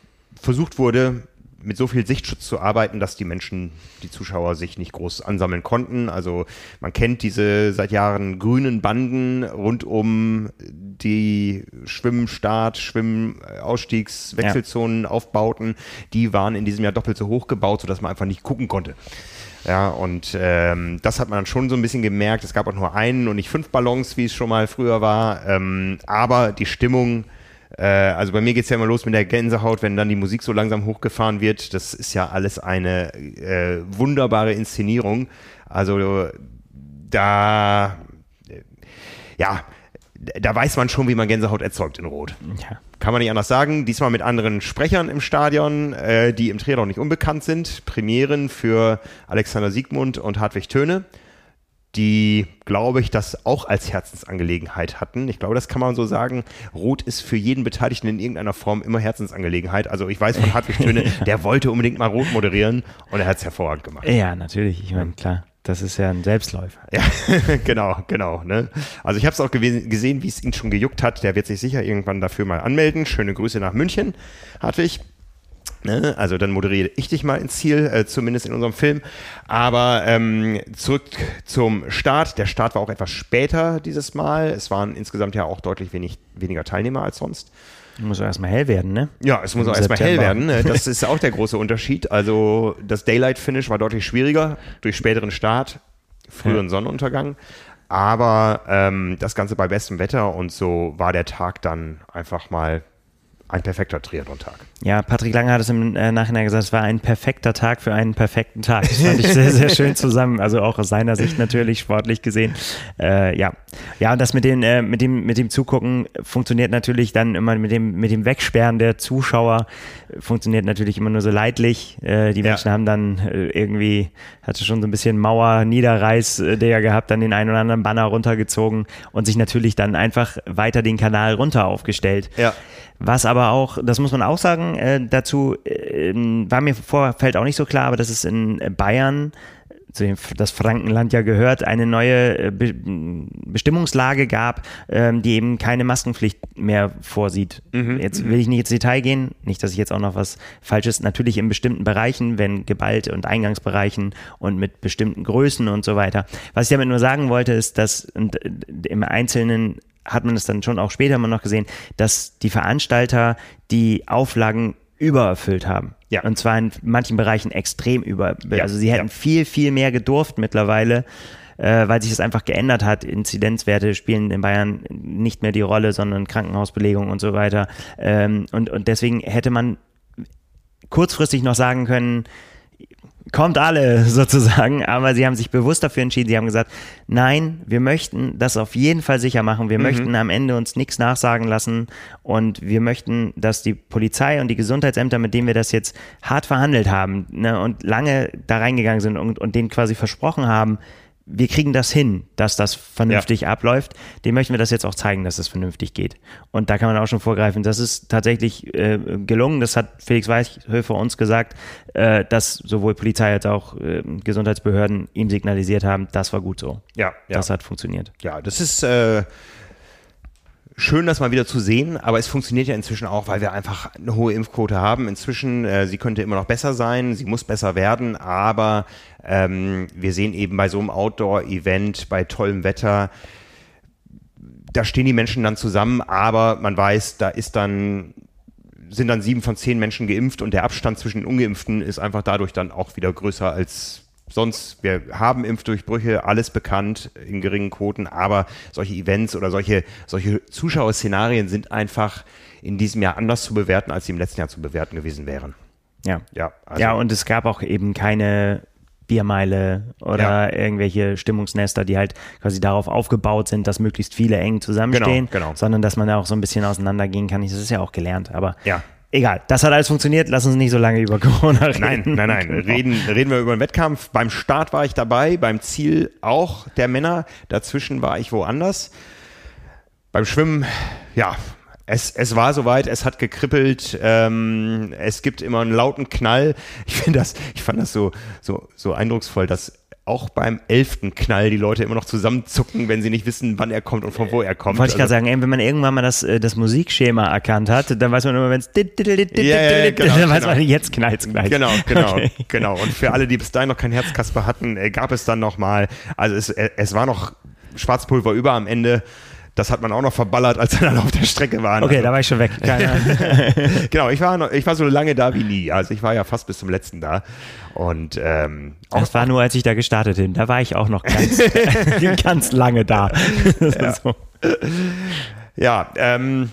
versucht wurde, mit so viel Sichtschutz zu arbeiten, dass die Menschen, die Zuschauer sich nicht groß ansammeln konnten. Also man kennt diese seit Jahren grünen Banden rund um die Schwimmstart, Schwimmausstiegs, Wechselzonen, ja. Aufbauten, die waren in diesem Jahr doppelt so hoch gebaut, sodass man einfach nicht gucken konnte. Ja, und ähm, das hat man dann schon so ein bisschen gemerkt. Es gab auch nur einen und nicht fünf Ballons, wie es schon mal früher war. Ähm, aber die Stimmung, äh, also bei mir geht es ja immer los mit der Gänsehaut, wenn dann die Musik so langsam hochgefahren wird. Das ist ja alles eine äh, wunderbare Inszenierung. Also da, äh, ja, da weiß man schon, wie man Gänsehaut erzeugt in Rot. Ja. Kann man nicht anders sagen. Diesmal mit anderen Sprechern im Stadion, äh, die im Triathlon nicht unbekannt sind. Premieren für Alexander Siegmund und Hartwig Töne, die, glaube ich, das auch als Herzensangelegenheit hatten. Ich glaube, das kann man so sagen. Rot ist für jeden Beteiligten in irgendeiner Form immer Herzensangelegenheit. Also ich weiß von Hartwig Töne, der wollte unbedingt mal Rot moderieren und er hat es hervorragend gemacht. Ja, natürlich. Ich meine, klar. Das ist ja ein Selbstläufer. Ja, genau, genau. Ne? Also ich habe es auch gesehen, wie es ihn schon gejuckt hat. Der wird sich sicher irgendwann dafür mal anmelden. Schöne Grüße nach München, Hartwig. Ne? Also dann moderiere ich dich mal ins Ziel, äh, zumindest in unserem Film. Aber ähm, zurück zum Start. Der Start war auch etwas später dieses Mal. Es waren insgesamt ja auch deutlich wenig, weniger Teilnehmer als sonst. Muss auch erstmal hell werden, ne? Ja, es muss auch erstmal hell werden. Ne? Das ist auch der große Unterschied. Also das Daylight-Finish war deutlich schwieriger durch späteren Start, früheren ja. Sonnenuntergang. Aber ähm, das Ganze bei bestem Wetter und so war der Tag dann einfach mal ein perfekter Triathlon-Tag. Ja, Patrick Lange hat es im äh, Nachhinein gesagt, es war ein perfekter Tag für einen perfekten Tag. Das fand ich sehr, sehr schön zusammen. Also auch aus seiner Sicht natürlich, sportlich gesehen. Äh, ja. Ja, und das mit, den, äh, mit, dem, mit dem Zugucken funktioniert natürlich dann immer mit dem, mit dem Wegsperren der Zuschauer, funktioniert natürlich immer nur so leidlich. Äh, die Menschen ja. haben dann äh, irgendwie, hatte schon so ein bisschen Mauer, Niederreiß, äh, der gehabt, dann den einen oder anderen Banner runtergezogen und sich natürlich dann einfach weiter den Kanal runter aufgestellt. Ja. Was aber auch, das muss man auch sagen, äh, dazu äh, war mir Vorfeld auch nicht so klar, aber dass es in Bayern zu dem das Frankenland ja gehört, eine neue äh, Be Bestimmungslage gab, ähm, die eben keine Maskenpflicht mehr vorsieht. Mhm. Jetzt will ich nicht ins Detail gehen, nicht, dass ich jetzt auch noch was Falsches, natürlich in bestimmten Bereichen, wenn geballt und Eingangsbereichen und mit bestimmten Größen und so weiter. Was ich damit nur sagen wollte, ist, dass im Einzelnen hat man es dann schon auch später mal noch gesehen, dass die Veranstalter die Auflagen übererfüllt haben. Ja. Und zwar in manchen Bereichen extrem über. Ja. Also sie hätten ja. viel, viel mehr gedurft mittlerweile, äh, weil sich das einfach geändert hat. Inzidenzwerte spielen in Bayern nicht mehr die Rolle, sondern Krankenhausbelegung und so weiter. Ähm, und, und deswegen hätte man kurzfristig noch sagen können, kommt alle sozusagen, aber sie haben sich bewusst dafür entschieden, sie haben gesagt, nein, wir möchten das auf jeden Fall sicher machen, wir mhm. möchten am Ende uns nichts nachsagen lassen. Und wir möchten, dass die Polizei und die Gesundheitsämter, mit denen wir das jetzt hart verhandelt haben ne, und lange da reingegangen sind und, und denen quasi versprochen haben, wir kriegen das hin, dass das vernünftig ja. abläuft. Dem möchten wir das jetzt auch zeigen, dass es das vernünftig geht. Und da kann man auch schon vorgreifen. Das ist tatsächlich äh, gelungen. Das hat Felix Weichhöfer uns gesagt, äh, dass sowohl Polizei als auch äh, Gesundheitsbehörden ihm signalisiert haben, das war gut so. Ja, ja. das hat funktioniert. Ja, das ist äh, schön, das mal wieder zu sehen, aber es funktioniert ja inzwischen auch, weil wir einfach eine hohe Impfquote haben. Inzwischen, äh, sie könnte immer noch besser sein, sie muss besser werden, aber ähm, wir sehen eben bei so einem Outdoor-Event, bei tollem Wetter, da stehen die Menschen dann zusammen, aber man weiß, da ist dann sind dann sieben von zehn Menschen geimpft und der Abstand zwischen den Ungeimpften ist einfach dadurch dann auch wieder größer als sonst, wir haben Impfdurchbrüche, alles bekannt in geringen Quoten, aber solche Events oder solche, solche Zuschauerszenarien sind einfach in diesem Jahr anders zu bewerten, als sie im letzten Jahr zu bewerten gewesen wären. Ja. Ja, also ja und es gab auch eben keine Biermeile oder ja. irgendwelche Stimmungsnester, die halt quasi darauf aufgebaut sind, dass möglichst viele eng zusammenstehen, genau, genau. sondern dass man da auch so ein bisschen auseinandergehen kann. Das ist ja auch gelernt, aber ja. Egal, das hat alles funktioniert. Lass uns nicht so lange über Corona reden. Nein, nein, nein. Genau. Reden, reden wir über den Wettkampf. Beim Start war ich dabei, beim Ziel auch der Männer. Dazwischen war ich woanders. Beim Schwimmen, ja, es, es war soweit, es hat gekribbelt, ähm, es gibt immer einen lauten Knall. Ich finde das, ich fand das so, so, so eindrucksvoll, dass auch beim elften Knall die Leute immer noch zusammenzucken, wenn sie nicht wissen, wann er kommt und von wo er kommt. Wollte ich gerade also, sagen, wenn man irgendwann mal das, äh, das Musikschema erkannt hat, dann weiß man immer, wenn es genau, dann weiß man, genau. jetzt knallt es gleich. Genau, genau, genau. Und für alle, die bis dahin noch kein Herzkasper hatten, äh, gab es dann nochmal, also es, äh, es war noch Schwarzpulver über am Ende Das hat man auch noch verballert, als wir dann auf der Strecke waren. Okay, also, da war ich schon weg. genau, ich war, noch, ich war so lange da wie nie. Also ich war ja fast bis zum letzten da. Und ähm, das war nur, als ich da gestartet bin. Da war ich auch noch ganz, ganz lange da. ja, so. ja, ähm,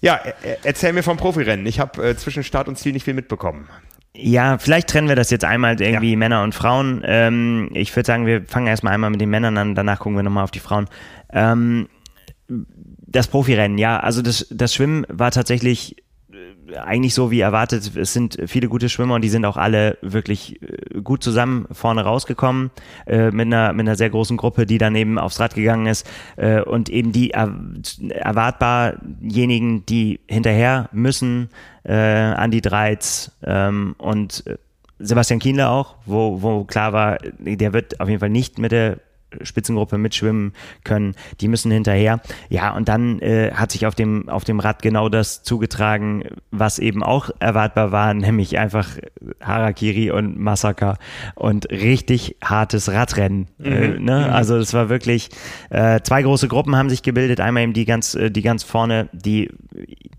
ja, erzähl mir vom Profirennen. Ich habe äh, zwischen Start und Ziel nicht viel mitbekommen. Ja, vielleicht trennen wir das jetzt einmal irgendwie ja. Männer und Frauen. Ähm, ich würde sagen, wir fangen erstmal einmal mit den Männern an, danach gucken wir nochmal auf die Frauen. Ähm, das Profirennen, ja, also das, das Schwimmen war tatsächlich äh, eigentlich so wie erwartet. Es sind viele gute Schwimmer und die sind auch alle wirklich äh, gut zusammen vorne rausgekommen äh, mit, einer, mit einer sehr großen Gruppe, die dann eben aufs Rad gegangen ist äh, und eben die er, erwartbarjenigen, die hinterher müssen, äh, Andi Dreiz ähm, und äh, Sebastian Kienle auch, wo, wo klar war, der wird auf jeden Fall nicht mit der Spitzengruppe mitschwimmen können, die müssen hinterher. Ja, und dann äh, hat sich auf dem, auf dem Rad genau das zugetragen, was eben auch erwartbar war, nämlich einfach Harakiri und Massaker und richtig hartes Radrennen. Äh, mhm. Äh, ne? Mhm. Also es war wirklich, äh, zwei große Gruppen haben sich gebildet, einmal eben die ganz, äh, die ganz vorne, die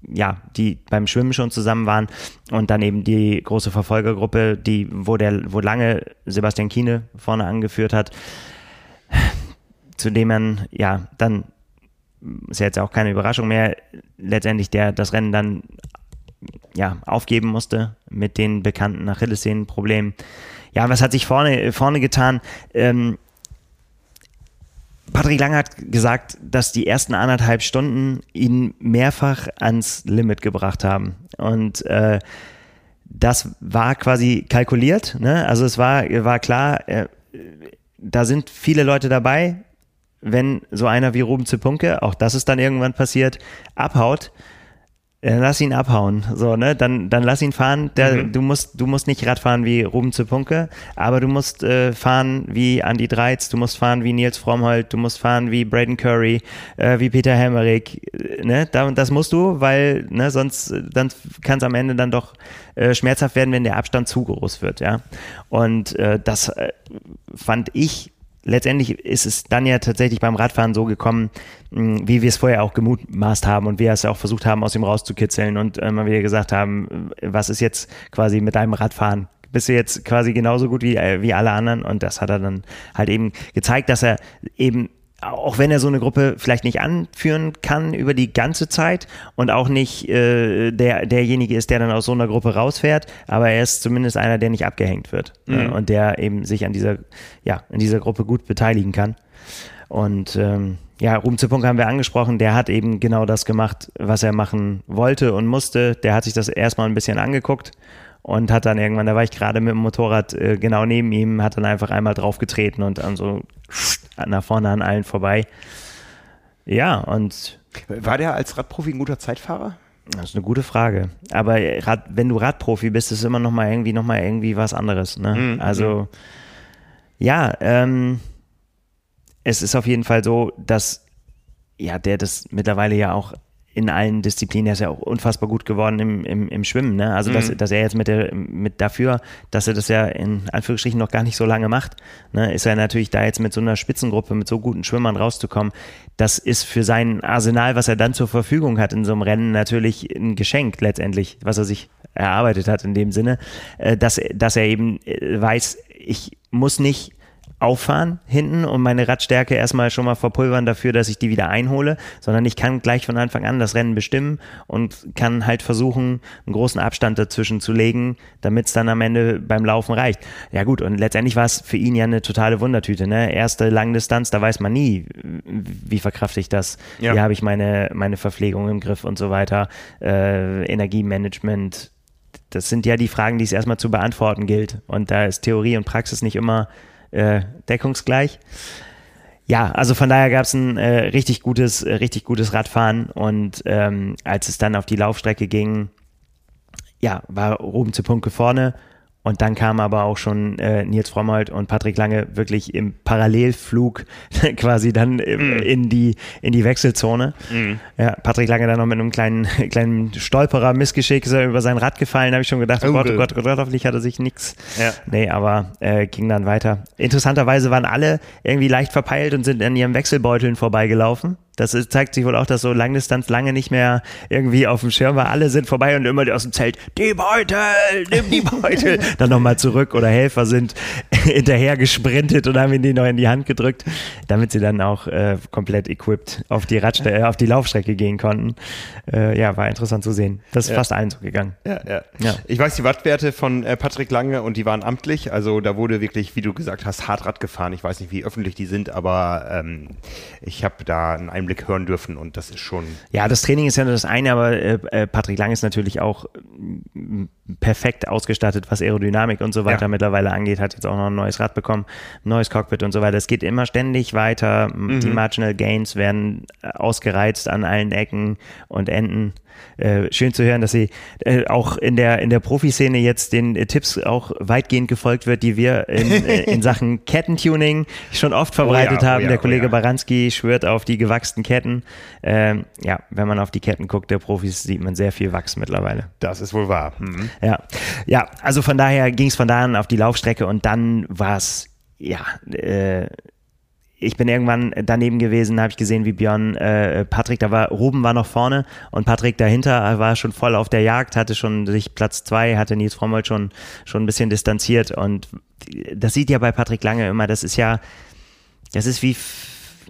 ja, die beim Schwimmen schon zusammen waren und dann eben die große Verfolgergruppe, die, wo der, wo lange Sebastian Kiene vorne angeführt hat, zu dem man ja dann ist ja jetzt auch keine Überraschung mehr, letztendlich der das Rennen dann ja aufgeben musste mit den bekannten Achillessehnenproblemen. Ja, was hat sich vorne vorne getan? Ähm, Patrick Lang hat gesagt, dass die ersten anderthalb Stunden ihn mehrfach ans Limit gebracht haben. Und äh, das war quasi kalkuliert. Ne? Also es war, war klar, äh, da sind viele Leute dabei. Wenn so einer wie Ruben Zipunke, auch das ist dann irgendwann passiert, abhaut, dann lass ihn abhauen. So, ne? Dann, dann lass ihn fahren. Der, mhm. du, musst, du musst nicht Radfahren wie Ruben Zipunke, aber du musst äh, fahren wie Andy Dreiz, du musst fahren wie Nils Frommholt, du musst fahren wie Braden Curry, äh, wie Peter Hemmerich. Äh, ne? Das musst du, weil ne, sonst dann kann es am Ende dann doch äh, schmerzhaft werden, wenn der Abstand zu groß wird. Ja? Und äh, das äh, fand ich letztendlich ist es dann ja tatsächlich beim Radfahren so gekommen, wie wir es vorher auch gemutmaßt haben und wir es auch versucht haben, aus ihm rauszukitzeln und immer äh, wieder gesagt haben, was ist jetzt quasi mit deinem Radfahren? Bist du jetzt quasi genauso gut wie, äh, wie alle anderen? Und das hat er dann halt eben gezeigt, dass er eben auch wenn er so eine Gruppe vielleicht nicht anführen kann über die ganze Zeit und auch nicht äh, der, derjenige ist, der dann aus so einer Gruppe rausfährt, aber er ist zumindest einer, der nicht abgehängt wird ne? mhm. äh, und der eben sich an dieser, ja, in dieser Gruppe gut beteiligen kann. Und ähm, ja, Ruben Zippunk haben wir angesprochen, der hat eben genau das gemacht, was er machen wollte und musste. Der hat sich das erstmal ein bisschen angeguckt und hat dann irgendwann, da war ich gerade mit dem Motorrad äh, genau neben ihm, hat dann einfach einmal draufgetreten und dann so nach vorne an allen vorbei. Ja, und. War der als Radprofi ein guter Zeitfahrer? Das ist eine gute Frage. Aber Rad, wenn du Radprofi bist, ist immer noch mal irgendwie noch mal irgendwie was anderes. Ne? Mhm. Also mhm. ja, ähm, es ist auf jeden Fall so, dass ja der das mittlerweile ja auch in allen Disziplinen. Er ist ja auch unfassbar gut geworden im, im, im Schwimmen. Ne? Also, dass, mhm. dass er jetzt mit, der, mit dafür, dass er das ja in Anführungsstrichen noch gar nicht so lange macht, ne? ist er natürlich da jetzt mit so einer Spitzengruppe, mit so guten Schwimmern rauszukommen. Das ist für sein Arsenal, was er dann zur Verfügung hat in so einem Rennen, natürlich ein Geschenk letztendlich, was er sich erarbeitet hat in dem Sinne, äh, dass, dass er eben äh, weiß, ich muss nicht auffahren hinten und meine Radstärke erstmal schon mal verpulvern dafür, dass ich die wieder einhole, sondern ich kann gleich von Anfang an das Rennen bestimmen und kann halt versuchen, einen großen Abstand dazwischen zu legen, damit es dann am Ende beim Laufen reicht. Ja gut, und letztendlich war es für ihn ja eine totale Wundertüte. Ne? Erste Langdistanz, da weiß man nie, wie verkrafte ich das, ja. wie habe ich meine, meine Verpflegung im Griff und so weiter, äh, Energiemanagement, das sind ja die Fragen, die es erstmal zu beantworten gilt. Und da ist Theorie und Praxis nicht immer äh, deckungsgleich. Ja, also von daher gab es ein äh, richtig gutes, äh, richtig gutes Radfahren und ähm, als es dann auf die Laufstrecke ging, ja, war Ruben zu Punkte vorne und dann kamen aber auch schon äh, Nils Frommold und Patrick Lange wirklich im Parallelflug quasi dann mm. in die in die Wechselzone. Mm. Ja, Patrick Lange dann noch mit einem kleinen kleinen Stolperer Missgeschick ist er über sein Rad gefallen. Habe ich schon gedacht, oh, Gott, oh Gott, oh Gott, hoffentlich hat er sich nichts. Ja. Nee, aber äh, ging dann weiter. Interessanterweise waren alle irgendwie leicht verpeilt und sind an ihren Wechselbeuteln vorbeigelaufen. Das ist, zeigt sich wohl auch, dass so Langdistanz lange nicht mehr irgendwie auf dem Schirm war. Alle sind vorbei und immer aus dem Zelt, die Beutel, nimm die Beutel. Dann nochmal zurück oder Helfer sind hinterher gesprintet und haben ihn die noch in die Hand gedrückt, damit sie dann auch äh, komplett equipped auf die Radste äh, auf die Laufstrecke gehen konnten. Äh, ja, war interessant zu sehen. Das ist ja. fast allen so gegangen. Ja, ja, ja. Ich weiß die Wattwerte von äh, Patrick Lange und die waren amtlich. Also da wurde wirklich, wie du gesagt hast, hart Rad gefahren. Ich weiß nicht, wie öffentlich die sind, aber ähm, ich habe da einen Einblick hören dürfen und das ist schon. Ja, das Training ist ja nur das eine, aber äh, äh Patrick Lang ist natürlich auch perfekt ausgestattet, was Aerodynamik und so weiter ja. mittlerweile angeht. Hat jetzt auch noch ein neues Rad bekommen, ein neues Cockpit und so weiter. Es geht immer ständig weiter. Mhm. Die Marginal Gains werden ausgereizt an allen Ecken und Enden. Äh, schön zu hören, dass sie äh, auch in der in der Profiszene jetzt den äh, Tipps auch weitgehend gefolgt wird, die wir in, äh, in Sachen Kettentuning schon oft verbreitet oh ja, haben. Oh ja, der Kollege oh ja. Baranski schwört auf die gewachsenen Ketten. Ähm, ja, wenn man auf die Ketten guckt der Profis, sieht man sehr viel Wachs mittlerweile. Das ist wohl wahr. Mhm. Ja, ja, also von daher ging es von da an auf die Laufstrecke und dann war es ja äh, ich bin irgendwann daneben gewesen, habe ich gesehen, wie Björn, äh, Patrick, da war, Ruben war noch vorne und Patrick dahinter war schon voll auf der Jagd, hatte schon sich Platz zwei, hatte Nils Frommold schon, schon ein bisschen distanziert und das sieht ja bei Patrick Lange immer, das ist ja, das ist wie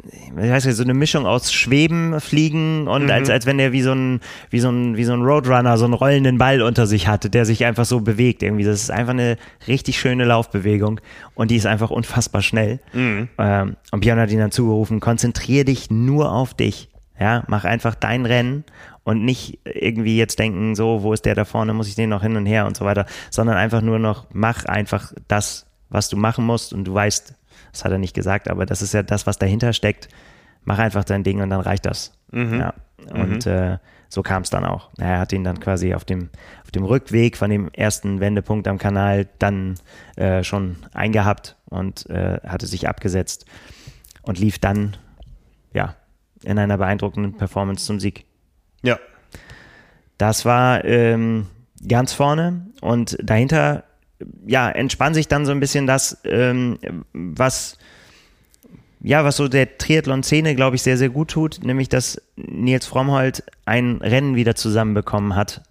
ich weiß nicht, so eine Mischung aus Schweben, Fliegen und mhm. als, als wenn er wie so ein, wie so ein, wie so ein Roadrunner so einen rollenden Ball unter sich hatte, der sich einfach so bewegt irgendwie. Das ist einfach eine richtig schöne Laufbewegung und die ist einfach unfassbar schnell. Mhm. Ähm, und Björn hat ihn dann zugerufen, konzentriere dich nur auf dich. Ja, mach einfach dein Rennen und nicht irgendwie jetzt denken, so, wo ist der da vorne, muss ich den noch hin und her und so weiter, sondern einfach nur noch, mach einfach das, was du machen musst und du weißt, das hat er nicht gesagt, aber das ist ja das, was dahinter steckt. Mach einfach dein Ding und dann reicht das. Mhm. Ja. Und mhm. äh, so kam es dann auch. Er hat ihn dann quasi auf dem, auf dem Rückweg von dem ersten Wendepunkt am Kanal dann äh, schon eingehabt und äh, hatte sich abgesetzt und lief dann ja in einer beeindruckenden Performance zum Sieg. Ja. Das war ähm, ganz vorne und dahinter ja, entspann sich dann so ein bisschen das, ähm, was ja, was so der Triathlon-Szene, glaube ich, sehr, sehr gut tut, nämlich dass Nils Frommholt ein Rennen wieder zusammenbekommen hat.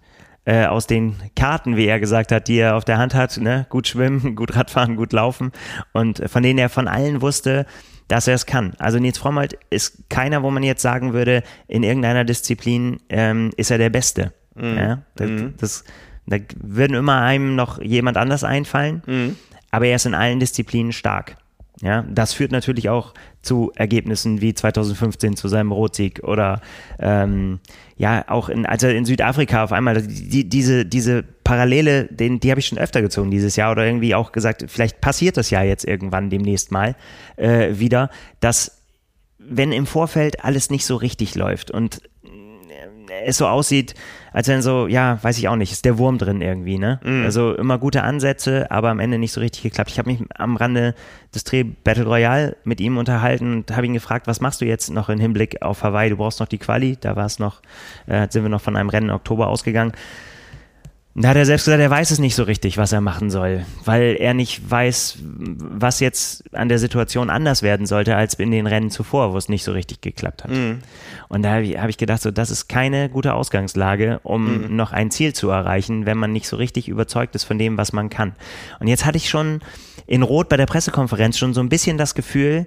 Äh, aus den Karten, wie er gesagt hat, die er auf der Hand hat, ne? gut schwimmen, gut Radfahren, gut laufen und von denen er von allen wusste, dass er es kann. Also Nils Frommholt ist keiner, wo man jetzt sagen würde, in irgendeiner Disziplin ähm, ist er der Beste. Mhm. Ja? Das, mhm. das da würden immer einem noch jemand anders einfallen, mhm. aber er ist in allen Disziplinen stark. Ja, das führt natürlich auch zu Ergebnissen wie 2015 zu seinem Rotsieg oder ähm, ja auch in, also in Südafrika auf einmal die, diese diese Parallele, den, die habe ich schon öfter gezogen dieses Jahr oder irgendwie auch gesagt, vielleicht passiert das ja jetzt irgendwann demnächst mal äh, wieder, dass wenn im Vorfeld alles nicht so richtig läuft und es so aussieht, als wenn so, ja, weiß ich auch nicht, ist der Wurm drin irgendwie, ne? Mm. Also immer gute Ansätze, aber am Ende nicht so richtig geklappt. Ich habe mich am Rande des Dreh Battle Royale mit ihm unterhalten und habe ihn gefragt, was machst du jetzt noch im Hinblick auf Hawaii? Du brauchst noch die Quali, da war es noch, äh, sind wir noch von einem Rennen im Oktober ausgegangen. Da hat er selbst gesagt, er weiß es nicht so richtig, was er machen soll, weil er nicht weiß, was jetzt an der Situation anders werden sollte als in den Rennen zuvor, wo es nicht so richtig geklappt hat. Mhm. Und da habe ich gedacht, so, das ist keine gute Ausgangslage, um mhm. noch ein Ziel zu erreichen, wenn man nicht so richtig überzeugt ist von dem, was man kann. Und jetzt hatte ich schon in Rot bei der Pressekonferenz schon so ein bisschen das Gefühl,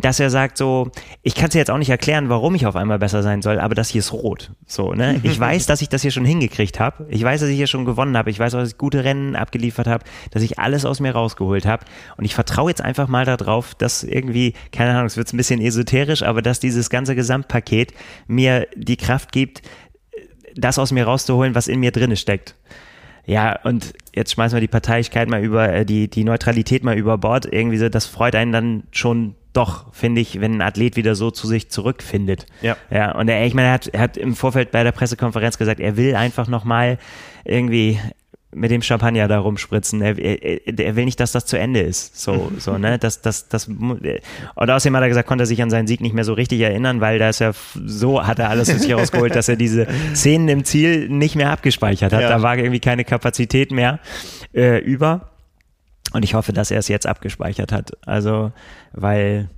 dass er sagt so, ich kann es dir jetzt auch nicht erklären, warum ich auf einmal besser sein soll, aber das hier ist rot. So, ne? Ich weiß, dass ich das hier schon hingekriegt habe. Ich weiß, dass ich hier schon gewonnen habe. Ich weiß dass ich gute Rennen abgeliefert habe, dass ich alles aus mir rausgeholt habe. Und ich vertraue jetzt einfach mal darauf, dass irgendwie, keine Ahnung, es wird ein bisschen esoterisch, aber dass dieses ganze Gesamtpaket mir die Kraft gibt, das aus mir rauszuholen, was in mir drinne steckt. Ja, und jetzt schmeißen wir die Parteiischkeit mal über, äh, die, die Neutralität mal über Bord. Irgendwie so, das freut einen dann schon doch, finde ich, wenn ein Athlet wieder so zu sich zurückfindet. Ja. Ja, und er, ich meine, er hat, er hat im Vorfeld bei der Pressekonferenz gesagt, er will einfach nochmal irgendwie mit dem Champagner da rumspritzen. Er, er, er, will nicht, dass das zu Ende ist. So, so, ne? Das, das, das, und außerdem hat er gesagt, konnte er sich an seinen Sieg nicht mehr so richtig erinnern, weil da ist ja so, hat er alles aus sich rausgeholt, dass er diese Szenen im Ziel nicht mehr abgespeichert hat. Ja. Da war irgendwie keine Kapazität mehr äh, über. Und ich hoffe, dass er es jetzt abgespeichert hat. Also, weil,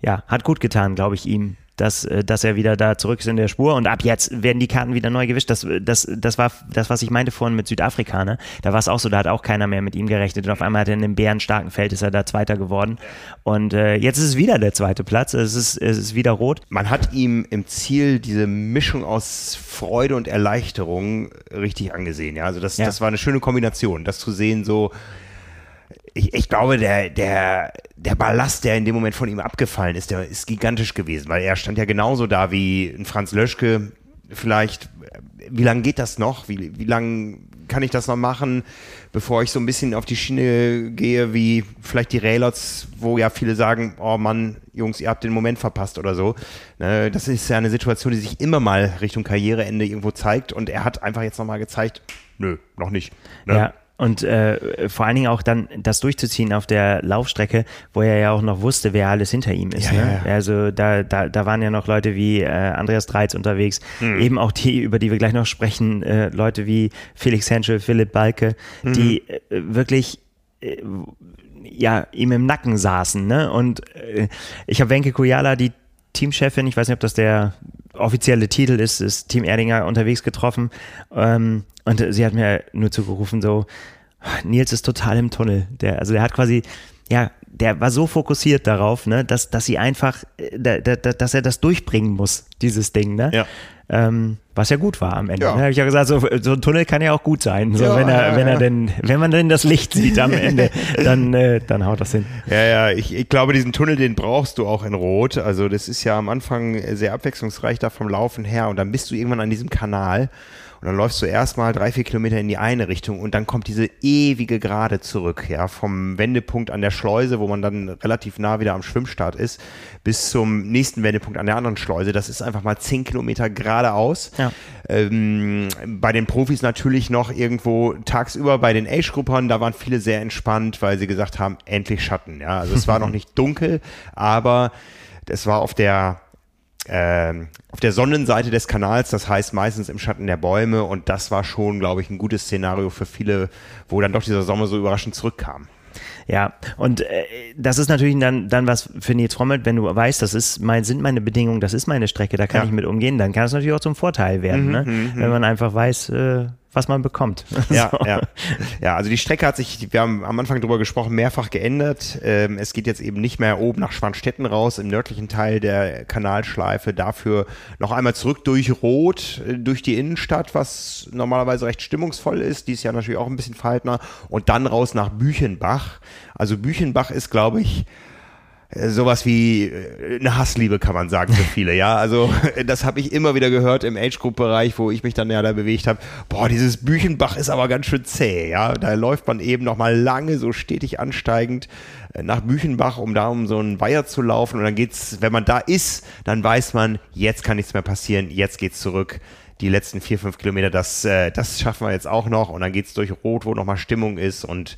ja, hat gut getan, glaube ich, ihm dass, äh, dass er wieder da zurück ist in der Spur und ab jetzt werden die Karten wieder neu gewischt. Das, das, das war das, was ich meinte vorhin mit Südafrika. Ne? Da war es auch so, da hat auch keiner mehr mit ihm gerechnet und auf einmal hat er in einem bärenstarken Feld ist er da Zweiter geworden und äh, jetzt ist es wieder der zweite Platz. Es ist, es ist wieder rot. Man hat ihm im Ziel diese Mischung aus Freude und Erleichterung richtig angesehen. Ja, also das, ja. das war eine schöne Kombination, das zu sehen so ich, ich glaube, der, der, der Ballast, der in dem Moment von ihm abgefallen ist, der ist gigantisch gewesen, weil er stand ja genauso da wie ein Franz Löschke. Vielleicht, wie lange geht das noch? Wie, wie lange kann ich das noch machen, bevor ich so ein bisschen auf die Schiene gehe, wie vielleicht die Raylots, wo ja viele sagen, oh Mann, Jungs, ihr habt den Moment verpasst oder so. Ne, das ist ja eine Situation, die sich immer mal Richtung Karriereende irgendwo zeigt und er hat einfach jetzt nochmal gezeigt, nö, noch nicht. Ne? Ja, und äh, vor allen Dingen auch dann das durchzuziehen auf der Laufstrecke, wo er ja auch noch wusste, wer alles hinter ihm ist. Ja, ne? ja, ja. Also da, da, da waren ja noch Leute wie äh, Andreas Dreiz unterwegs, mhm. eben auch die, über die wir gleich noch sprechen, äh, Leute wie Felix Henschel, Philipp Balke, mhm. die äh, wirklich äh, ja, ihm im Nacken saßen. Ne? Und äh, ich habe Wenke Kujala, die Teamchefin, ich weiß nicht, ob das der offizielle Titel ist, ist Team Erdinger unterwegs getroffen. Ähm, und sie hat mir nur zugerufen, so, Nils ist total im Tunnel. Der, also der hat quasi, ja, der war so fokussiert darauf, ne, dass, dass sie einfach, äh, da, da, dass er das durchbringen muss, dieses Ding, ne? Ja. Ähm, was ja gut war am Ende. Ja. Ne? Habe ich ja gesagt, so, so, ein Tunnel kann ja auch gut sein. So, ja, wenn er, ja, wenn er denn, wenn man denn das Licht sieht am Ende, dann, äh, dann haut das hin. Ja, ja, ich, ich glaube, diesen Tunnel, den brauchst du auch in Rot. Also das ist ja am Anfang sehr abwechslungsreich da vom Laufen her und dann bist du irgendwann an diesem Kanal und dann läufst du erstmal drei, vier Kilometer in die eine Richtung und dann kommt diese ewige Gerade zurück, ja, vom Wendepunkt an der Schleuse, wo man dann relativ nah wieder am Schwimmstart ist, bis zum nächsten Wendepunkt an der anderen Schleuse. Das ist einfach mal zehn Kilometer geradeaus. Ja. Ähm, bei den Profis natürlich noch irgendwo tagsüber bei den Age-Gruppern, da waren viele sehr entspannt, weil sie gesagt haben, endlich Schatten, ja. Also es war noch nicht dunkel, aber es war auf der ähm, auf der Sonnenseite des Kanals, das heißt meistens im Schatten der Bäume. Und das war schon, glaube ich, ein gutes Szenario für viele, wo dann doch dieser Sommer so überraschend zurückkam. Ja, und äh, das ist natürlich dann, dann was für Nils Rommelt, wenn du weißt, das ist mein, sind meine Bedingungen, das ist meine Strecke, da kann ja. ich mit umgehen, dann kann es natürlich auch zum Vorteil werden, mhm, ne? Mhm, wenn man einfach weiß, äh, was man bekommt. Ja, so. ja. ja, also die Strecke hat sich, wir haben am Anfang drüber gesprochen, mehrfach geändert. Ähm, es geht jetzt eben nicht mehr oben nach Schwanstetten raus, im nördlichen Teil der Kanalschleife, dafür noch einmal zurück durch Rot, äh, durch die Innenstadt, was normalerweise recht stimmungsvoll ist, dies Jahr natürlich auch ein bisschen verhaltener, und dann raus nach Büchenbach. Also Büchenbach ist, glaube ich, sowas wie äh, eine Hassliebe kann man sagen für viele, ja. Also das habe ich immer wieder gehört im Age-Group-Bereich, wo ich mich dann ja da bewegt habe. Boah, dieses Büchenbach ist aber ganz schön zäh, ja. Da läuft man eben noch mal lange so stetig ansteigend äh, nach Büchenbach, um da um so einen Weiher zu laufen. Und dann geht's, wenn man da ist, dann weiß man, jetzt kann nichts mehr passieren, jetzt geht's zurück die letzten vier, fünf Kilometer, das, das schaffen wir jetzt auch noch. Und dann geht's durch Rot, wo nochmal Stimmung ist. Und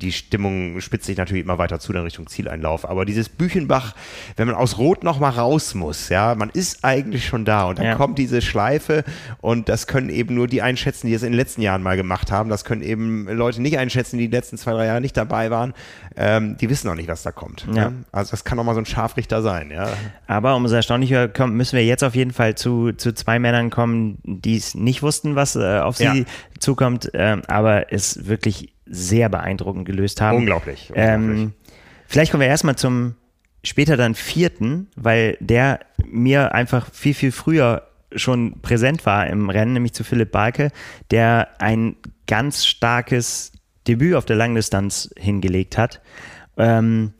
die Stimmung spitzt sich natürlich immer weiter zu dann Richtung Zieleinlauf. Aber dieses Büchenbach, wenn man aus Rot noch mal raus muss, ja, man ist eigentlich schon da und dann ja. kommt diese Schleife und das können eben nur die einschätzen, die es in den letzten Jahren mal gemacht haben. Das können eben Leute nicht einschätzen, die die letzten zwei, drei Jahre nicht dabei waren. Ähm, die wissen noch nicht, was da kommt. Ja. Ne? Also das kann auch mal so ein Scharfrichter sein, ja. Aber umso erstaunlicher kommt, müssen wir jetzt auf jeden Fall zu, zu zwei Männern kommen, die es nicht wussten, was äh, auf sie ja. zukommt, äh, aber es wirklich sehr beeindruckend gelöst haben. Unglaublich. Unglaublich. Ähm, vielleicht kommen wir erstmal zum später dann vierten, weil der mir einfach viel, viel früher schon präsent war im Rennen, nämlich zu Philipp Balke, der ein ganz starkes Debüt auf der Langdistanz hingelegt hat. Ähm,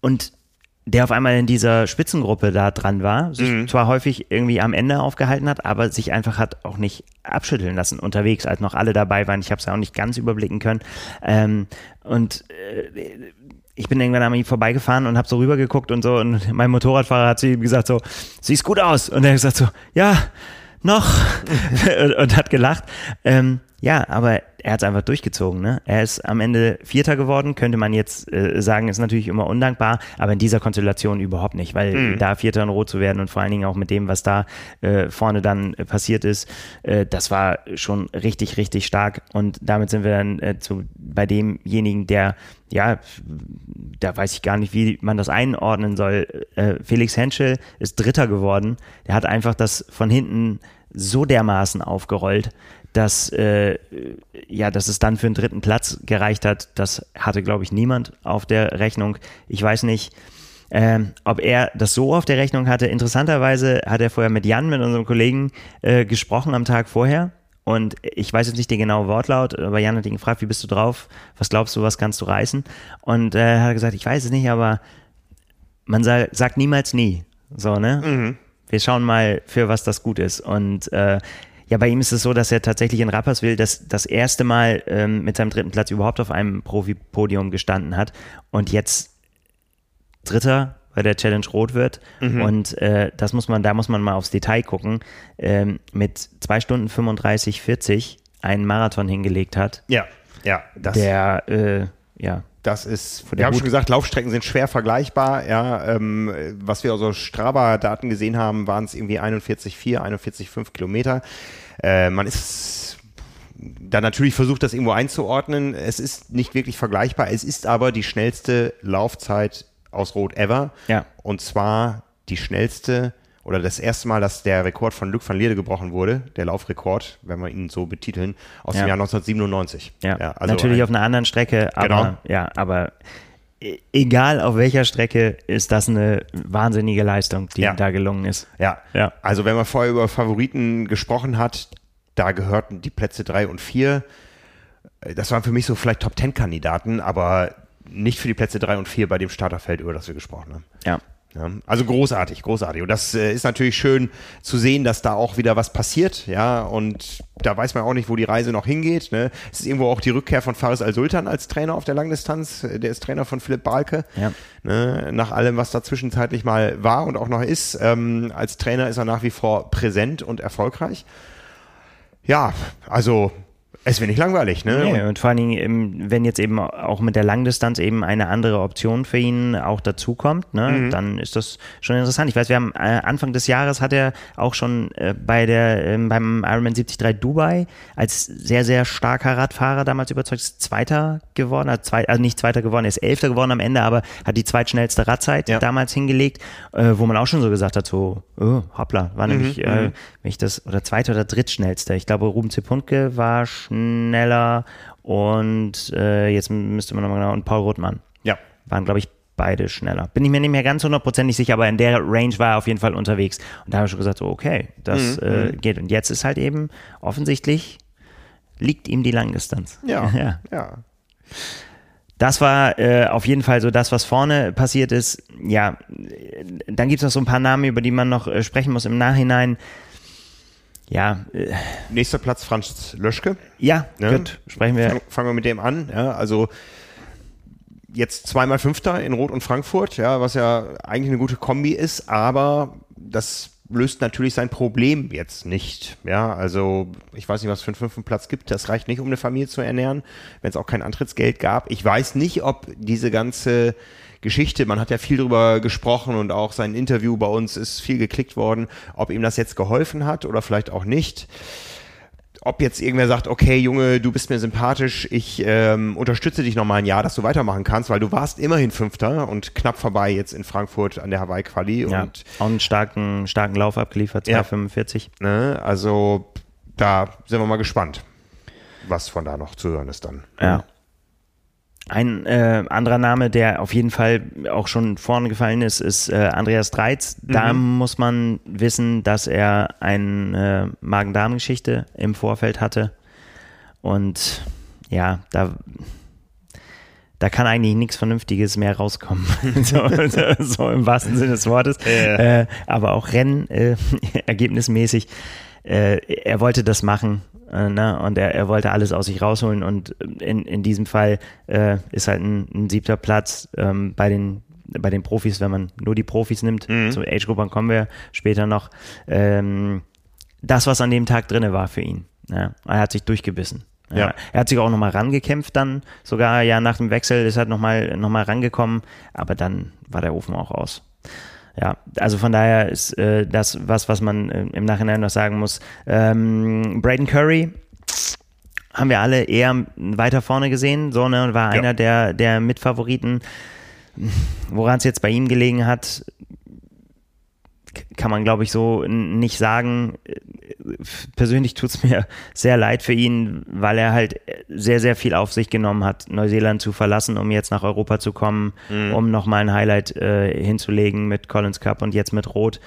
und der auf einmal in dieser Spitzengruppe da dran war, sich mhm. zwar häufig irgendwie am Ende aufgehalten hat, aber sich einfach hat auch nicht abschütteln lassen unterwegs, als noch alle dabei waren. Ich habe es ja auch nicht ganz überblicken können. Ähm, und äh, ich bin irgendwann an ihm vorbeigefahren und habe so rübergeguckt und so und mein Motorradfahrer hat zu ihm gesagt so, siehst gut aus. Und er hat gesagt so, ja, noch und, und hat gelacht. Ähm, ja, aber er hat es einfach durchgezogen. Ne? Er ist am Ende Vierter geworden, könnte man jetzt äh, sagen, ist natürlich immer undankbar, aber in dieser Konstellation überhaupt nicht, weil mhm. da Vierter in Rot zu werden und vor allen Dingen auch mit dem, was da äh, vorne dann äh, passiert ist, äh, das war schon richtig, richtig stark. Und damit sind wir dann äh, zu, bei demjenigen, der ja, da weiß ich gar nicht, wie man das einordnen soll. Felix Henschel ist Dritter geworden. Der hat einfach das von hinten so dermaßen aufgerollt, dass, äh, ja, dass es dann für den dritten Platz gereicht hat. Das hatte, glaube ich, niemand auf der Rechnung. Ich weiß nicht, ähm, ob er das so auf der Rechnung hatte. Interessanterweise hat er vorher mit Jan, mit unserem Kollegen, äh, gesprochen am Tag vorher. Und ich weiß jetzt nicht den genauen Wortlaut, aber Jan hat ihn gefragt, wie bist du drauf? Was glaubst du, was kannst du reißen? Und äh, er hat gesagt, ich weiß es nicht, aber man sagt niemals nie. So, ne? Mhm. Wir schauen mal, für was das gut ist. Und äh, ja, bei ihm ist es so, dass er tatsächlich in Rapperswil das, das erste Mal ähm, mit seinem dritten Platz überhaupt auf einem Profi-Podium gestanden hat und jetzt Dritter bei der Challenge Rot wird. Mhm. Und äh, das muss man, da muss man mal aufs Detail gucken, ähm, mit zwei Stunden 35, 40 einen Marathon hingelegt hat. Ja, ja. Das der, äh, ja, das ist, wir haben schon gesagt, Laufstrecken sind schwer vergleichbar. Ja, ähm, was wir also Strava-Daten gesehen haben, waren es irgendwie 41,4, 41,5 Kilometer. Äh, man ist da natürlich versucht, das irgendwo einzuordnen. Es ist nicht wirklich vergleichbar. Es ist aber die schnellste Laufzeit aus Rot ever. Ja. Und zwar die schnellste oder das erste Mal, dass der Rekord von Luc van Lierde gebrochen wurde, der Laufrekord, wenn wir ihn so betiteln, aus ja. dem Jahr 1997. Ja, ja also natürlich ein, auf einer anderen Strecke, aber genau. ja, aber e-, egal auf welcher Strecke ist das eine wahnsinnige Leistung, die ja. da gelungen ist. Ja. ja, also wenn man vorher über Favoriten gesprochen hat, da gehörten die Plätze drei und vier. Das waren für mich so vielleicht Top Ten Kandidaten, aber nicht für die Plätze drei und vier bei dem Starterfeld, über das wir gesprochen haben. Ja. Ja, also großartig, großartig. Und das äh, ist natürlich schön zu sehen, dass da auch wieder was passiert. Ja, und da weiß man auch nicht, wo die Reise noch hingeht. Ne? Es ist irgendwo auch die Rückkehr von Faris Al-Sultan als Trainer auf der Langdistanz. Der ist Trainer von Philipp Balke. Ja. Ne? Nach allem, was da zwischenzeitlich mal war und auch noch ist. Ähm, als Trainer ist er nach wie vor präsent und erfolgreich. Ja, also es wird nicht langweilig, ne? Nee, und vor allen Dingen, wenn jetzt eben auch mit der Langdistanz eben eine andere Option für ihn auch dazukommt, ne, mhm. dann ist das schon interessant. Ich weiß, wir haben äh, Anfang des Jahres hat er auch schon äh, bei der ähm, beim Ironman 73 Dubai als sehr sehr starker Radfahrer damals überzeugt, ist Zweiter geworden, also, zwei, also nicht Zweiter geworden, er ist Elfter geworden am Ende, aber hat die zweitschnellste Radzeit ja. damals hingelegt, wo man auch schon so gesagt hat, so oh, hoppla, war mhm. nämlich, äh, mhm. Wenn ich das oder Zweiter oder Drittschnellster. Ich glaube, Ruben Zepunke war schneller und äh, jetzt müsste man nochmal genau, und Paul Rothmann. Ja. Waren, glaube ich, beide schneller. Bin ich mir nicht mehr ganz hundertprozentig sicher, aber in der Range war er auf jeden Fall unterwegs. Und da habe ich schon gesagt, so, okay, das mhm. äh, mhm. geht. Und jetzt ist halt eben offensichtlich liegt ihm die Langdistanz. Ja, ja. ja. Das war äh, auf jeden Fall so das, was vorne passiert ist. Ja, dann gibt es noch so ein paar Namen, über die man noch äh, sprechen muss im Nachhinein ja. Äh, Nächster Platz Franz Löschke. Ja, ne? gut, sprechen wir. Fang, fangen wir mit dem an. Ja, also jetzt zweimal Fünfter in Rot und Frankfurt, ja, was ja eigentlich eine gute Kombi ist, aber das löst natürlich sein Problem jetzt nicht. Ja, also ich weiß nicht, was es für einen fünften Platz gibt. Das reicht nicht, um eine Familie zu ernähren, wenn es auch kein Antrittsgeld gab. Ich weiß nicht, ob diese ganze Geschichte. Man hat ja viel drüber gesprochen und auch sein Interview bei uns ist viel geklickt worden, ob ihm das jetzt geholfen hat oder vielleicht auch nicht. Ob jetzt irgendwer sagt, okay, Junge, du bist mir sympathisch, ich ähm, unterstütze dich nochmal ein Jahr, dass du weitermachen kannst, weil du warst immerhin Fünfter und knapp vorbei jetzt in Frankfurt an der Hawaii-Quali. Ja, und auch einen starken, starken Lauf abgeliefert, 2,45. Ja, ne, also da sind wir mal gespannt, was von da noch zu hören ist dann. Ja. Ein äh, anderer Name, der auf jeden Fall auch schon vorne gefallen ist, ist äh, Andreas Dreiz. Da mhm. muss man wissen, dass er eine äh, Magen-Darm-Geschichte im Vorfeld hatte. Und ja, da, da kann eigentlich nichts Vernünftiges mehr rauskommen. so, so, so, im wahrsten Sinne des Wortes. Äh, aber auch Rennen, äh, ergebnismäßig. Äh, er wollte das machen äh, ne? Und er, er wollte alles aus sich rausholen und in, in diesem Fall äh, ist halt ein, ein siebter Platz ähm, bei den bei den Profis, wenn man nur die Profis nimmt, mhm. zu Age-Gruppern kommen wir später noch, ähm, das, was an dem Tag drinne war für ihn. Ja, er hat sich durchgebissen. Ja. ja. Er hat sich auch nochmal rangekämpft dann, sogar ja nach dem Wechsel ist er nochmal noch mal rangekommen, aber dann war der Ofen auch aus. Ja, also von daher ist äh, das was, was man äh, im Nachhinein noch sagen muss. Ähm, Braden Curry haben wir alle eher weiter vorne gesehen, so ne, war ja. einer der, der Mitfavoriten. Woran es jetzt bei ihm gelegen hat, kann man, glaube ich, so nicht sagen. Persönlich tut es mir sehr leid für ihn, weil er halt sehr, sehr viel auf sich genommen hat, Neuseeland zu verlassen, um jetzt nach Europa zu kommen, mhm. um nochmal ein Highlight äh, hinzulegen mit Collins Cup und jetzt mit Rot.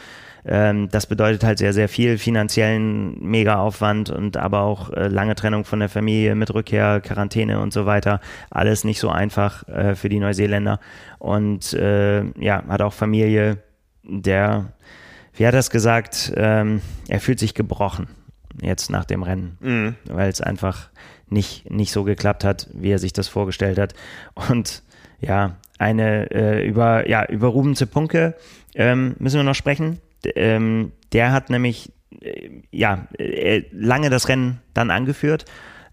Ähm, das bedeutet halt sehr, sehr viel finanziellen Mega-Aufwand und aber auch äh, lange Trennung von der Familie mit Rückkehr, Quarantäne und so weiter. Alles nicht so einfach äh, für die Neuseeländer. Und äh, ja, hat auch Familie, der, wie hat er es gesagt, ähm, er fühlt sich gebrochen jetzt nach dem Rennen, mhm. weil es einfach nicht, nicht so geklappt hat, wie er sich das vorgestellt hat. Und ja, eine äh, über, ja, über Ruben Zepunke ähm, müssen wir noch sprechen ähm, der hat nämlich äh, ja äh, lange das Rennen dann angeführt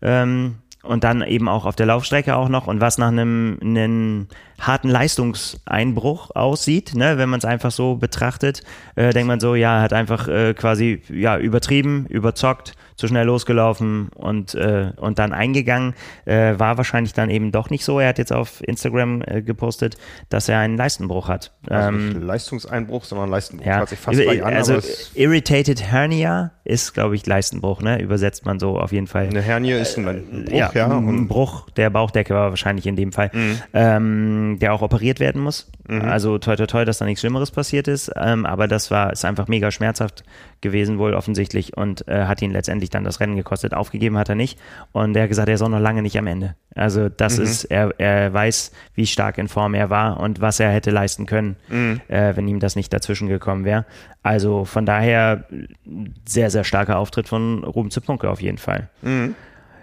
ähm, und dann eben auch auf der Laufstrecke auch noch. Und was nach einem, einem harten Leistungseinbruch aussieht, ne, wenn man es einfach so betrachtet, äh, denkt man so, ja, hat einfach äh, quasi ja übertrieben, überzockt, zu schnell losgelaufen und, äh, und dann eingegangen. Äh, war wahrscheinlich dann eben doch nicht so. Er hat jetzt auf Instagram äh, gepostet, dass er einen Leistenbruch hat. Also ähm, Leistungseinbruch, sondern Leistenbruch. Ja, fast an, also Irritated Hernia ist, glaube ich, Leistenbruch, ne? Übersetzt man so auf jeden Fall. Eine Hernie ist ein Bruch, ja. ja ein Bruch der Bauchdecke war wahrscheinlich in dem Fall, mhm. ähm, der auch operiert werden muss. Mhm. Also toi toi toi, dass da nichts Schlimmeres passiert ist. Ähm, aber das war, ist einfach mega schmerzhaft gewesen wohl offensichtlich und äh, hat ihn letztendlich dann das Rennen gekostet. Aufgegeben hat er nicht und er hat gesagt, er ist auch noch lange nicht am Ende. Also das mhm. ist, er, er weiß, wie stark in Form er war und was er hätte leisten können, mhm. äh, wenn ihm das nicht dazwischen gekommen wäre. Also von daher sehr, sehr starker Auftritt von Ruben Zipunke auf jeden Fall. Mhm.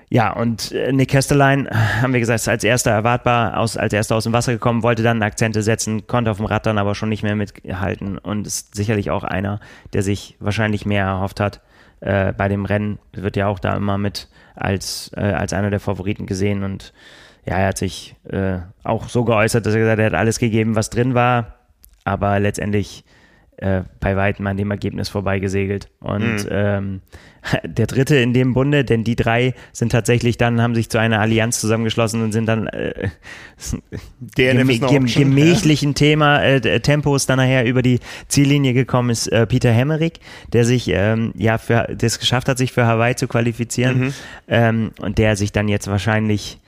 Ja, und äh, Nick Kestelein, haben wir gesagt, ist als erster erwartbar, aus, als erster aus dem Wasser gekommen, wollte dann Akzente setzen, konnte auf dem Rad dann aber schon nicht mehr mithalten und ist sicherlich auch einer, der sich wahrscheinlich mehr erhofft hat. Äh, bei dem Rennen wird ja auch da immer mit als, äh, als einer der Favoriten gesehen und ja, er hat sich äh, auch so geäußert, dass er gesagt hat, er hat alles gegeben, was drin war, aber letztendlich äh, bei weitem an dem Ergebnis vorbeigesegelt. Und mhm. ähm, der dritte in dem Bunde, denn die drei sind tatsächlich dann, haben sich zu einer Allianz zusammengeschlossen und sind dann äh, gemä gem gemächlichen ja. Thema, äh, Tempos dann nachher über die Ziellinie gekommen ist äh, Peter Hemmerich, der sich ähm, ja für das geschafft hat, sich für Hawaii zu qualifizieren mhm. ähm, und der sich dann jetzt wahrscheinlich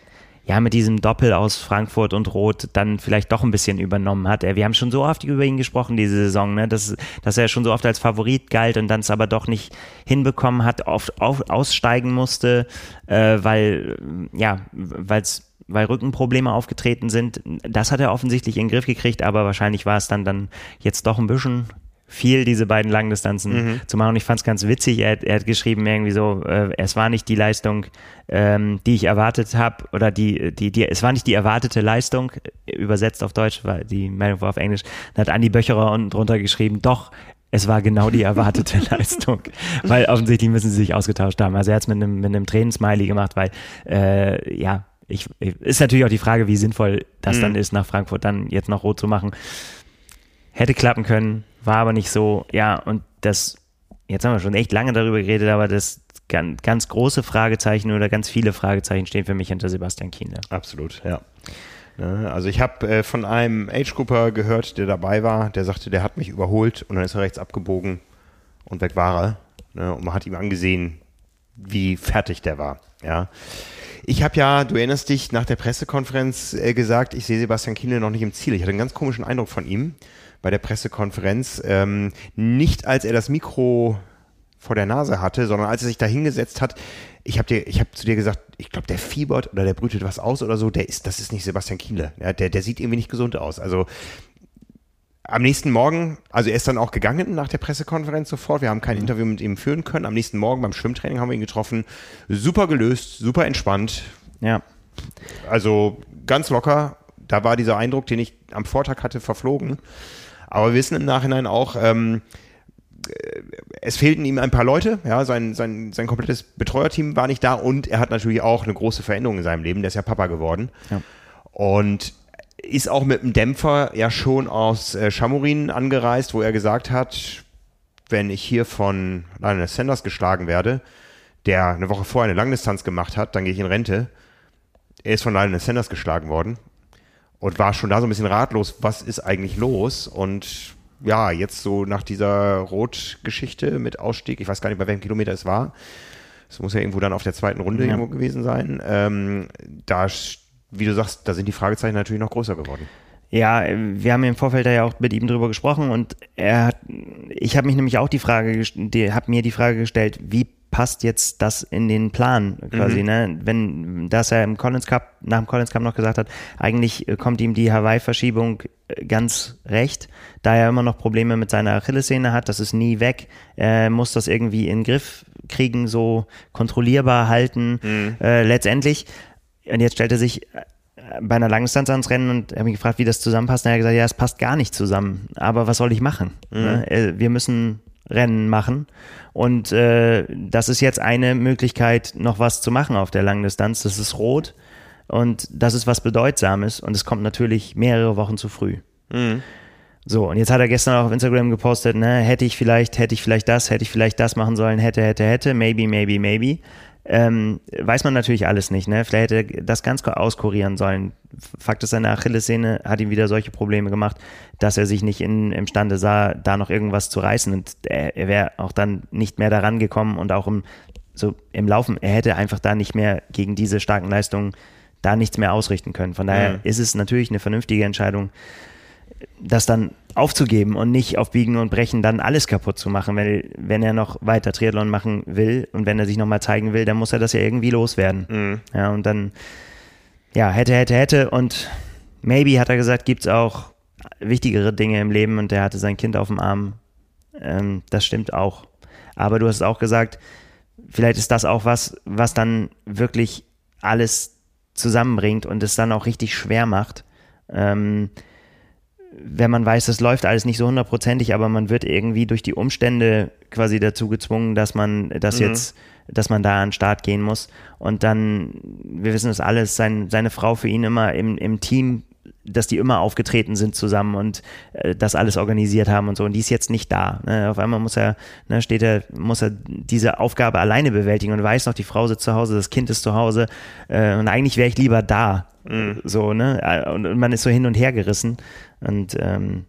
ja, mit diesem Doppel aus Frankfurt und Rot dann vielleicht doch ein bisschen übernommen hat. Wir haben schon so oft über ihn gesprochen diese Saison, ne? dass, dass er schon so oft als Favorit galt und dann es aber doch nicht hinbekommen hat, oft auf, aussteigen musste, äh, weil, ja, weil's weil Rückenprobleme aufgetreten sind. Das hat er offensichtlich in den Griff gekriegt, aber wahrscheinlich war es dann, dann jetzt doch ein bisschen viel, diese beiden Langdistanzen mhm. zu machen. Und ich fand es ganz witzig. Er, er, hat geschrieben irgendwie so, äh, es war nicht die Leistung, ähm, die ich erwartet habe, oder die, die, die, es war nicht die erwartete Leistung, übersetzt auf Deutsch, weil die Meldung war auf Englisch. Dann hat Andi Böcherer unten drunter geschrieben, doch, es war genau die erwartete Leistung, weil offensichtlich müssen sie sich ausgetauscht haben. Also er hat es mit einem, mit einem Tränensmiley gemacht, weil äh, ja, ich, ist natürlich auch die Frage, wie sinnvoll das mhm. dann ist, nach Frankfurt dann jetzt noch rot zu machen. Hätte klappen können, war aber nicht so, ja, und das, jetzt haben wir schon echt lange darüber geredet, aber das ganz, ganz große Fragezeichen oder ganz viele Fragezeichen stehen für mich hinter Sebastian Kienle. Absolut, ja. Ne, also ich habe äh, von einem Age-Grupper gehört, der dabei war, der sagte, der hat mich überholt und dann ist er rechts abgebogen und weg war er. Ne, und man hat ihm angesehen, wie fertig der war. Ja. Ich habe ja, du erinnerst dich, nach der Pressekonferenz äh, gesagt, ich sehe Sebastian Kienle noch nicht im Ziel. Ich hatte einen ganz komischen Eindruck von ihm bei der Pressekonferenz. Ähm, nicht als er das Mikro vor der Nase hatte, sondern als er sich da hingesetzt hat, ich habe dir, ich habe zu dir gesagt, ich glaube, der fiebert oder der brütet was aus oder so, der ist, das ist nicht Sebastian Kienle. Ja, der, der sieht irgendwie nicht gesund aus. Also am nächsten Morgen, also er ist dann auch gegangen nach der Pressekonferenz sofort. Wir haben kein mhm. Interview mit ihm führen können. Am nächsten Morgen beim Schwimmtraining haben wir ihn getroffen. Super gelöst, super entspannt. Ja. Also ganz locker. Da war dieser Eindruck, den ich am Vortag hatte, verflogen. Aber wir wissen im Nachhinein auch, ähm, äh, es fehlten ihm ein paar Leute, ja, sein, sein, sein komplettes Betreuerteam war nicht da und er hat natürlich auch eine große Veränderung in seinem Leben, der ist ja Papa geworden. Ja. Und ist auch mit einem Dämpfer ja schon aus äh, Chamorin angereist, wo er gesagt hat, wenn ich hier von Lionel Sanders geschlagen werde, der eine Woche vorher eine Langdistanz gemacht hat, dann gehe ich in Rente. Er ist von Lionel Sanders geschlagen worden und war schon da so ein bisschen ratlos, was ist eigentlich los? Und ja, jetzt so nach dieser Rot-Geschichte mit Ausstieg, ich weiß gar nicht, bei welchem Kilometer es war. Es muss ja irgendwo dann auf der zweiten Runde ja. irgendwo gewesen sein. Ähm, da, wie du sagst, da sind die Fragezeichen natürlich noch größer geworden. Ja, wir haben im Vorfeld ja auch mit ihm drüber gesprochen und er hat, ich habe mich nämlich auch die Frage, die, habe mir die Frage gestellt, wie passt jetzt das in den Plan quasi, mhm. ne? Wenn, dass er im Collins Cup, nach dem Collins Cup noch gesagt hat, eigentlich äh, kommt ihm die Hawaii-Verschiebung äh, ganz recht, da er immer noch Probleme mit seiner Achillessehne hat, das ist nie weg, er muss das irgendwie in den Griff kriegen, so kontrollierbar halten, mhm. äh, letztendlich. Und jetzt stellt er sich äh, bei einer Langdistanz ans Rennen und habe mich gefragt, wie das zusammenpasst. Und er hat gesagt, ja, es passt gar nicht zusammen. Aber was soll ich machen? Mhm. Ne? Wir müssen Rennen machen. Und äh, das ist jetzt eine Möglichkeit, noch was zu machen auf der Langdistanz. Das ist rot und das ist was Bedeutsames und es kommt natürlich mehrere Wochen zu früh. Mhm. So, und jetzt hat er gestern auch auf Instagram gepostet, ne, hätte ich vielleicht, hätte ich vielleicht das, hätte ich vielleicht das machen sollen, hätte, hätte, hätte, maybe, maybe, maybe. Ähm, weiß man natürlich alles nicht, ne? Vielleicht hätte er das ganz auskurieren sollen. Fakt ist, seine Achillessehne hat ihm wieder solche Probleme gemacht, dass er sich nicht in, imstande sah, da noch irgendwas zu reißen. Und er, er wäre auch dann nicht mehr daran gekommen und auch im, so im Laufen, er hätte einfach da nicht mehr gegen diese starken Leistungen da nichts mehr ausrichten können. Von daher mhm. ist es natürlich eine vernünftige Entscheidung, das dann aufzugeben und nicht auf Biegen und Brechen dann alles kaputt zu machen, weil wenn er noch weiter Triathlon machen will und wenn er sich nochmal zeigen will, dann muss er das ja irgendwie loswerden. Mhm. Ja, und dann, ja, hätte, hätte, hätte und maybe hat er gesagt, gibt es auch wichtigere Dinge im Leben und er hatte sein Kind auf dem Arm. Ähm, das stimmt auch. Aber du hast auch gesagt, vielleicht ist das auch was, was dann wirklich alles zusammenbringt und es dann auch richtig schwer macht. Ähm, wenn man weiß, es läuft alles nicht so hundertprozentig, aber man wird irgendwie durch die Umstände quasi dazu gezwungen, dass man das mhm. jetzt, dass man da an den Start gehen muss. Und dann, wir wissen es alles, sein, seine Frau für ihn immer im, im Team dass die immer aufgetreten sind zusammen und äh, das alles organisiert haben und so. Und die ist jetzt nicht da. Ne? Auf einmal muss er, ne, steht er, muss er diese Aufgabe alleine bewältigen und weiß noch, die Frau sitzt zu Hause, das Kind ist zu Hause äh, und eigentlich wäre ich lieber da. Mhm. So, ne? Äh, und, und, man ist so hin und her gerissen. Und ähm,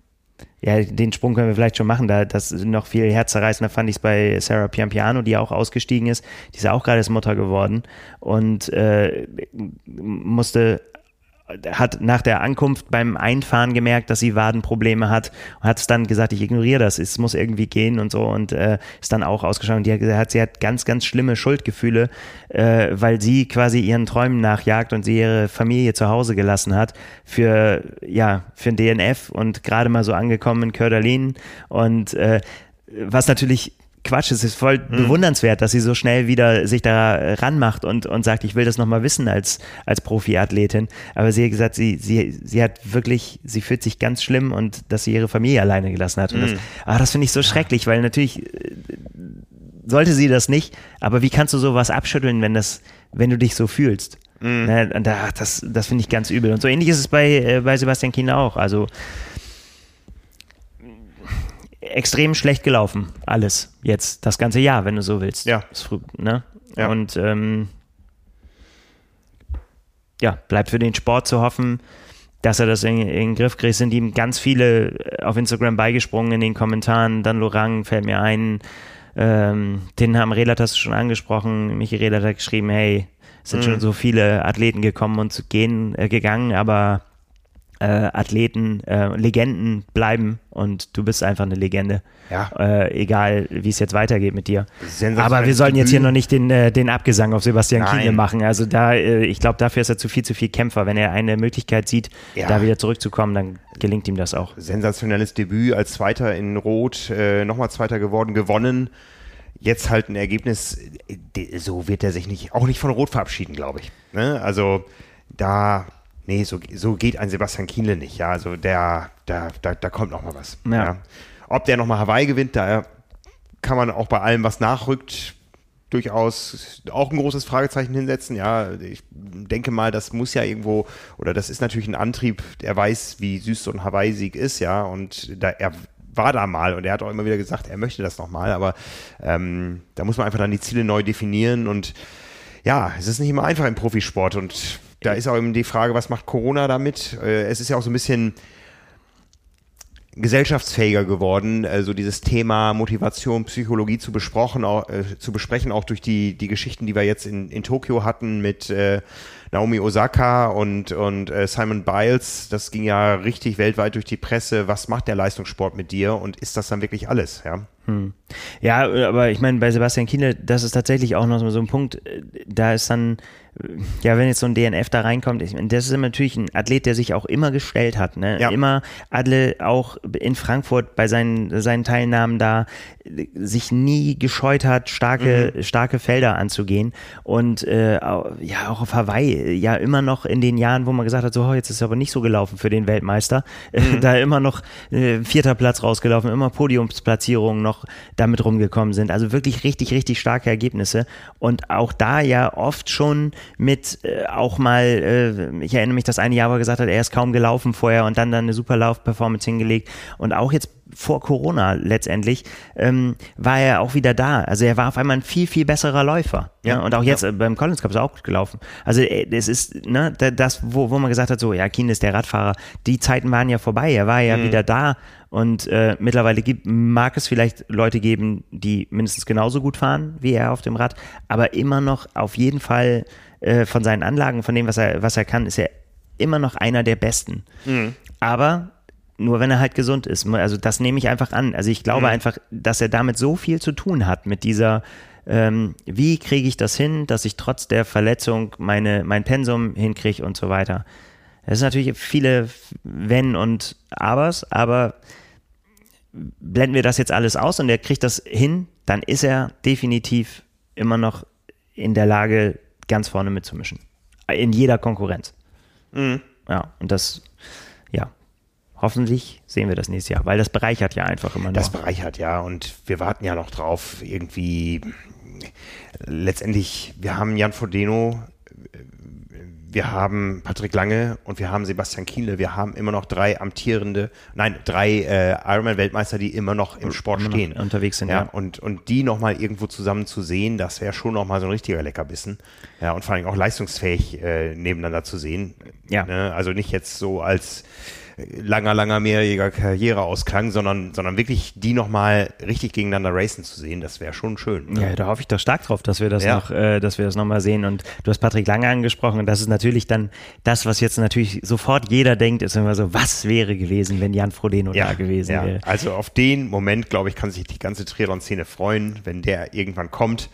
ja, den Sprung können wir vielleicht schon machen. Da, das noch viel herzzerreißender fand ich es bei Sarah Piampiano, die auch ausgestiegen ist. Die ist auch gerade Mutter geworden und äh, musste hat nach der Ankunft beim Einfahren gemerkt, dass sie Wadenprobleme hat und hat es dann gesagt, ich ignoriere das, es muss irgendwie gehen und so und äh, ist dann auch ausgeschaut. Die hat gesagt, sie hat ganz, ganz schlimme Schuldgefühle, äh, weil sie quasi ihren Träumen nachjagt und sie ihre Familie zu Hause gelassen hat für, ja, für den DNF und gerade mal so angekommen in Körderlin und äh, was natürlich Quatsch, es ist voll mhm. bewundernswert, dass sie so schnell wieder sich da ranmacht und, und sagt, ich will das nochmal wissen als, als Profiathletin. Aber sie hat gesagt, sie, sie, sie hat wirklich, sie fühlt sich ganz schlimm und dass sie ihre Familie alleine gelassen hat. Und das, mhm. ah, das finde ich so schrecklich, weil natürlich äh, sollte sie das nicht, aber wie kannst du sowas abschütteln, wenn das, wenn du dich so fühlst? Mhm. Ne, das das finde ich ganz übel. Und so ähnlich ist es bei, äh, bei Sebastian Kiener auch. Also extrem schlecht gelaufen, alles jetzt, das ganze Jahr, wenn du so willst. Ja. Ne? ja. Und ähm, ja, bleibt für den Sport zu hoffen, dass er das in, in den Griff kriegt. Sind ihm ganz viele äh, auf Instagram beigesprungen in den Kommentaren. Dann Lorang fällt mir ein. Ähm, den haben Relat hast du schon angesprochen. Michi Relat hat geschrieben, hey, es sind mhm. schon so viele Athleten gekommen und gehen, äh, gegangen, aber äh, Athleten, äh, Legenden bleiben und du bist einfach eine Legende. Ja. Äh, egal, wie es jetzt weitergeht mit dir. Aber wir sollten jetzt hier noch nicht den, äh, den Abgesang auf Sebastian Kienle machen. Also da, äh, ich glaube, dafür ist er zu viel zu viel Kämpfer. Wenn er eine Möglichkeit sieht, ja. da wieder zurückzukommen, dann gelingt ihm das auch. Sensationelles Debüt als Zweiter in Rot, äh, nochmal Zweiter geworden, gewonnen jetzt halt ein Ergebnis, so wird er sich nicht, auch nicht von Rot verabschieden, glaube ich. Ne? Also da nee, so, so geht ein Sebastian Kienle nicht. Ja, also der, da, da, da kommt noch mal was. Ja. ja. Ob der noch mal Hawaii gewinnt, da kann man auch bei allem, was nachrückt, durchaus auch ein großes Fragezeichen hinsetzen. Ja, ich denke mal, das muss ja irgendwo, oder das ist natürlich ein Antrieb, der weiß, wie süß so ein Hawaii-Sieg ist, ja, und da er war da mal und er hat auch immer wieder gesagt, er möchte das nochmal, aber ähm, da muss man einfach dann die Ziele neu definieren und ja, es ist nicht immer einfach im Profisport und da ist auch eben die Frage, was macht Corona damit? Äh, es ist ja auch so ein bisschen gesellschaftsfähiger geworden, also dieses Thema Motivation, Psychologie zu besprochen, auch, äh, zu besprechen, auch durch die, die Geschichten, die wir jetzt in, in Tokio hatten mit äh, Naomi Osaka und, und äh, Simon Biles. Das ging ja richtig weltweit durch die Presse. Was macht der Leistungssport mit dir und ist das dann wirklich alles? Ja, hm. ja aber ich meine, bei Sebastian Kienle, das ist tatsächlich auch noch so ein Punkt, da ist dann ja, wenn jetzt so ein DNF da reinkommt, ich, das ist natürlich ein Athlet, der sich auch immer gestellt hat, ne? Ja. Immer Adle auch in Frankfurt bei seinen, seinen Teilnahmen da sich nie gescheut hat, starke, mhm. starke Felder anzugehen. Und äh, ja, auch auf Hawaii, ja, immer noch in den Jahren, wo man gesagt hat, so, oh, jetzt ist es aber nicht so gelaufen für den Weltmeister, mhm. da immer noch äh, vierter Platz rausgelaufen, immer Podiumsplatzierungen noch damit rumgekommen sind. Also wirklich richtig, richtig starke Ergebnisse. Und auch da ja oft schon mit äh, auch mal, äh, ich erinnere mich das eine Jahr, wo er gesagt hat, er ist kaum gelaufen vorher und dann dann eine super Laufperformance hingelegt. Und auch jetzt vor Corona letztendlich, ähm, war er auch wieder da. Also er war auf einmal ein viel, viel besserer Läufer. Ja, ja? und auch jetzt ja. Äh, beim Collins Cup ist er auch gut gelaufen. Also äh, es ist, ne, das, wo, wo man gesagt hat, so, ja, Keen ist der Radfahrer, die Zeiten waren ja vorbei, er war ja mhm. wieder da und äh, mittlerweile gibt, mag es vielleicht Leute geben, die mindestens genauso gut fahren wie er auf dem Rad, aber immer noch auf jeden Fall äh, von seinen Anlagen, von dem, was er, was er kann, ist er immer noch einer der Besten. Mhm. Aber nur wenn er halt gesund ist. Also das nehme ich einfach an. Also ich glaube mhm. einfach, dass er damit so viel zu tun hat mit dieser, ähm, wie kriege ich das hin, dass ich trotz der Verletzung meine, mein Pensum hinkriege und so weiter. Es ist natürlich viele Wenn und Abers, aber blenden wir das jetzt alles aus und er kriegt das hin, dann ist er definitiv immer noch in der Lage, ganz vorne mitzumischen. In jeder Konkurrenz. Mhm. Ja, und das, ja, hoffentlich sehen wir das nächstes Jahr, weil das bereichert ja einfach immer noch. Das bereichert ja und wir warten ja noch drauf, irgendwie letztendlich, wir haben Jan Frodeno, wir haben Patrick Lange und wir haben Sebastian Kienle. Wir haben immer noch drei amtierende, nein, drei äh, Ironman-Weltmeister, die immer noch im Sport immer stehen. Unterwegs sind, ja. ja. Und, und die nochmal irgendwo zusammen zu sehen, das wäre schon nochmal so ein richtiger Leckerbissen. Ja, und vor allem auch leistungsfähig äh, nebeneinander zu sehen. Ja. Ne? Also nicht jetzt so als langer, langer, mehrjähriger Karriereausklang, sondern, sondern wirklich die nochmal richtig gegeneinander racen zu sehen, das wäre schon schön. Ne? Ja, da hoffe ich doch stark drauf, dass wir das ja. noch, äh, dass wir das nochmal sehen. Und du hast Patrick Lange angesprochen und das ist natürlich dann das, was jetzt natürlich sofort jeder denkt, ist immer so, was wäre gewesen, wenn Jan Frodeno ja, da gewesen ja. wäre. Also auf den Moment, glaube ich, kann sich die ganze Triathlon-Szene freuen, wenn der irgendwann kommt.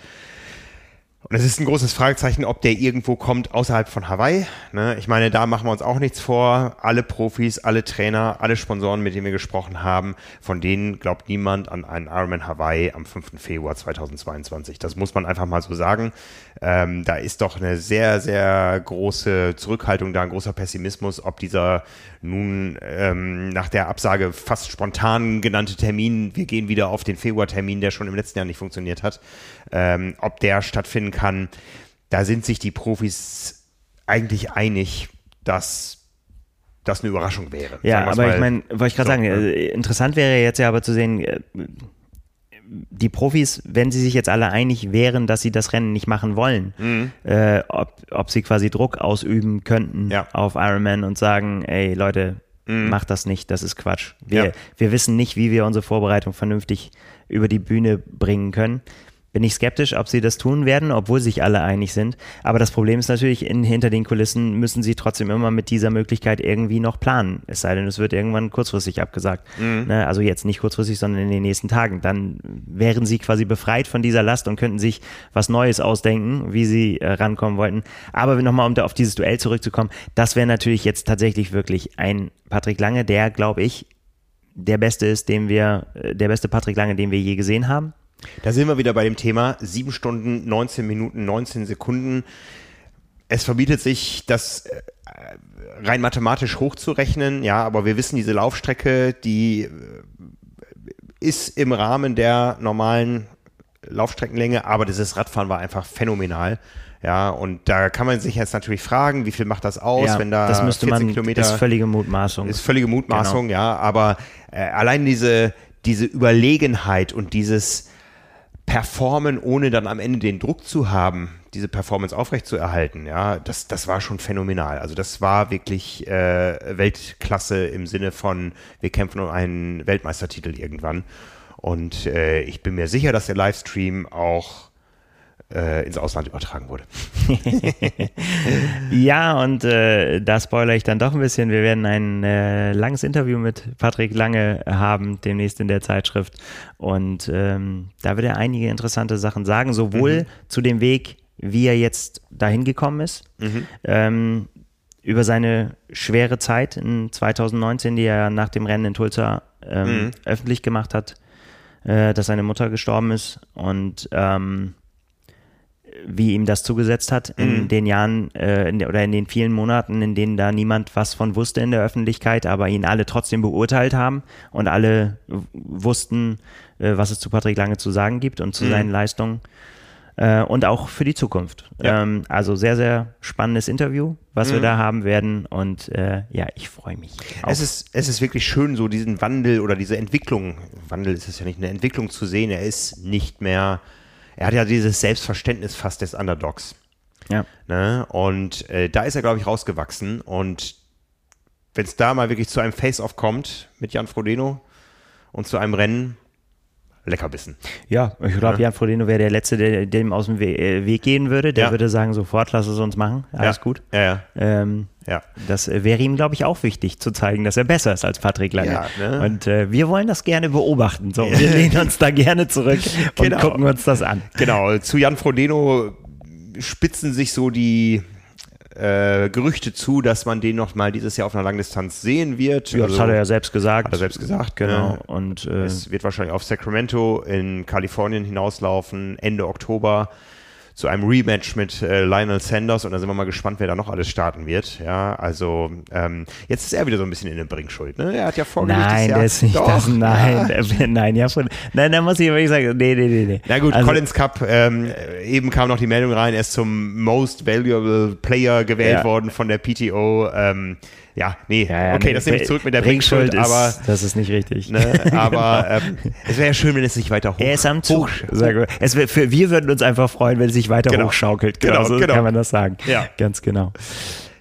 Und es ist ein großes Fragezeichen, ob der irgendwo kommt außerhalb von Hawaii. Ne? Ich meine, da machen wir uns auch nichts vor. Alle Profis, alle Trainer, alle Sponsoren, mit denen wir gesprochen haben, von denen glaubt niemand an einen Ironman Hawaii am 5. Februar 2022. Das muss man einfach mal so sagen. Ähm, da ist doch eine sehr, sehr große Zurückhaltung da, ein großer Pessimismus, ob dieser nun ähm, nach der Absage fast spontan genannte Termin, wir gehen wieder auf den Februartermin, der schon im letzten Jahr nicht funktioniert hat, ähm, ob der stattfinden kann. Da sind sich die Profis eigentlich einig, dass das eine Überraschung wäre. Ja, aber ich meine, wollte ich gerade so, sagen, ne? interessant wäre jetzt ja aber zu sehen, äh, die Profis, wenn sie sich jetzt alle einig wären, dass sie das Rennen nicht machen wollen, mhm. äh, ob, ob sie quasi Druck ausüben könnten ja. auf Ironman und sagen, ey Leute, mhm. macht das nicht, das ist Quatsch. Wir, ja. wir wissen nicht, wie wir unsere Vorbereitung vernünftig über die Bühne bringen können bin ich skeptisch, ob sie das tun werden, obwohl sich alle einig sind. Aber das Problem ist natürlich, in, hinter den Kulissen müssen sie trotzdem immer mit dieser Möglichkeit irgendwie noch planen. Es sei denn, es wird irgendwann kurzfristig abgesagt. Mhm. Ne? Also jetzt nicht kurzfristig, sondern in den nächsten Tagen. Dann wären sie quasi befreit von dieser Last und könnten sich was Neues ausdenken, wie sie äh, rankommen wollten. Aber nochmal, um da auf dieses Duell zurückzukommen, das wäre natürlich jetzt tatsächlich wirklich ein Patrick Lange, der, glaube ich, der beste ist, den wir, äh, der beste Patrick Lange, den wir je gesehen haben. Da sind wir wieder bei dem Thema 7 Stunden, 19 Minuten, 19 Sekunden. Es verbietet sich, das äh, rein mathematisch hochzurechnen, ja, aber wir wissen, diese Laufstrecke, die äh, ist im Rahmen der normalen Laufstreckenlänge, aber dieses Radfahren war einfach phänomenal. Ja, und da kann man sich jetzt natürlich fragen, wie viel macht das aus, Ja, wenn da das müsste 40 man, Kilometer ist völlige Mutmaßung. ist völlige Mutmaßung, Genau. ja, aber äh, allein diese, diese Überlegenheit und dieses Performen, ohne dann am Ende den Druck zu haben, diese Performance aufrechtzuerhalten, ja, das, das war schon phänomenal. Also das war wirklich äh, Weltklasse im Sinne von, wir kämpfen um einen Weltmeistertitel irgendwann. Und äh, ich bin mir sicher, dass der Livestream auch ins Ausland übertragen wurde. Ja, und äh, da spoilere ich dann doch ein bisschen. Wir werden ein äh, langes Interview mit Patrick Lange haben, demnächst in der Zeitschrift. Und ähm, da wird er einige interessante Sachen sagen, sowohl Mhm. zu dem Weg, wie er jetzt dahin gekommen ist, Mhm. ähm, über seine schwere Zeit in 2019, die er nach dem Rennen in Tulsa ähm, Mhm. öffentlich gemacht hat, äh, dass seine Mutter gestorben ist und ähm, wie ihm das zugesetzt hat in Mhm. den Jahren äh, in der, oder in den vielen Monaten, in denen da niemand was von wusste in der Öffentlichkeit, aber ihn alle trotzdem beurteilt haben und alle wussten, äh, was es zu Patrick Lange zu sagen gibt und zu Mhm. seinen Leistungen. Äh, und auch für die Zukunft. Ja. Ähm, also sehr, sehr spannendes Interview, was wir Mhm. da haben werden. Und äh, ja, ich freue mich. auf- Es ist, es ist wirklich schön, so diesen Wandel oder diese Entwicklung, Wandel ist es ja nicht, eine Entwicklung zu sehen. Er ist nicht mehr, er hat ja dieses Selbstverständnis fast des Underdogs. ja. Ne? Und äh, da ist er, glaube ich, rausgewachsen. Und wenn es da mal wirklich zu einem Face-Off kommt mit Jan Frodeno und zu einem Rennen, Leckerbissen. Ja, ich glaube, Ja. Jan Frodeno wäre der Letzte, der dem aus dem We äh, Weg gehen würde. Der Ja. würde sagen, sofort, lass es uns machen. Alles ja. gut. Ja, ja. Ähm, ja. das äh, wäre ihm, glaube ich, auch wichtig, zu zeigen, dass er besser ist als Patrick Lange. Ja, ne? Und äh, wir wollen das gerne beobachten. So, wir lehnen uns da gerne zurück und Genau. gucken uns das an. Genau, zu Jan Frodeno spitzen sich so die äh, Gerüchte zu, dass man den noch mal dieses Jahr auf einer Langdistanz sehen wird. Ja, das Also, hat er ja selbst gesagt. hat er selbst gesagt, Genau. ne? Und äh, Es wird wahrscheinlich auf Sacramento in Kalifornien hinauslaufen, Ende Oktober zu einem Rematch mit äh, Lionel Sanders und da sind wir mal gespannt, wer da noch alles starten wird. Ja, also ähm, jetzt ist er wieder so ein bisschen in der Bringschuld. Ne? Er hat ja vorgelegt, nein, Jahr, der ist nicht Doch, das. Nein, Ja. äh, nein, ja, von, nein, da muss ich wirklich sagen, nee, nee, nee, nee. Na gut, Also- Collins Cup, ähm, eben kam noch die Meldung rein, er ist zum Most Valuable Player gewählt Ja. worden von der PTO. Ähm, ja, nee, Ja, ja, okay, nee, das nehme ich zurück mit der Bringschuld Bringschuld, aber, ist, das ist nicht richtig. ne, aber ähm, es wäre ja schön, wenn es sich weiter hoch, Er ist am Zug. hoch. Es wär, für, wir würden uns einfach freuen, wenn es sich weiter Genau. hochschaukelt. Genau, so genau. kann man das sagen. Ja. Ganz genau.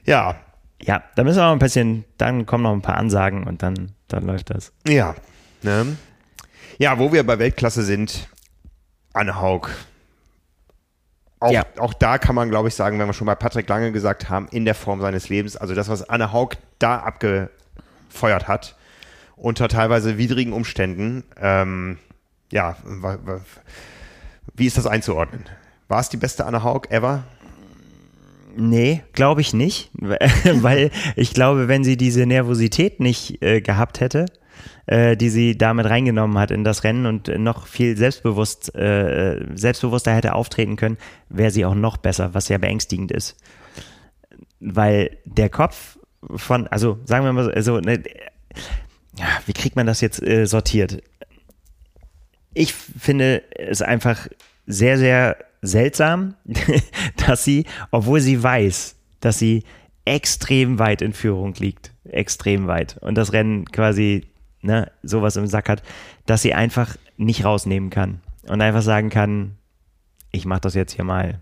Ja, Ja, da müssen wir noch ein bisschen, dann kommen noch ein paar Ansagen und dann, dann läuft das. ja, ne? Ja, wo wir bei Weltklasse sind, Anne Haug. Auch, Ja. auch da kann man, glaube ich, sagen, wenn wir schon bei Patrick Lange gesagt haben, in der Form seines Lebens, also das, was Anne Haug da abgefeuert hat, unter teilweise widrigen Umständen, ähm, ja, wie ist das einzuordnen? War es die beste Anne Haug ever? Nee, glaube ich nicht, weil ich glaube, wenn sie diese Nervosität nicht äh, gehabt hätte, äh, die sie damit reingenommen hat in das Rennen und noch viel selbstbewusst, äh, selbstbewusster hätte auftreten können, wäre sie auch noch besser, was ja beängstigend ist. Weil der Kopf von, also sagen wir mal so, also, ne, wie kriegt man das jetzt äh, sortiert? Ich finde es einfach sehr, sehr seltsam, dass sie, obwohl sie weiß, dass sie extrem weit in Führung liegt, extrem weit und das Rennen quasi ne, sowas im Sack hat, dass sie einfach nicht rausnehmen kann und einfach sagen kann, ich mache das jetzt hier mal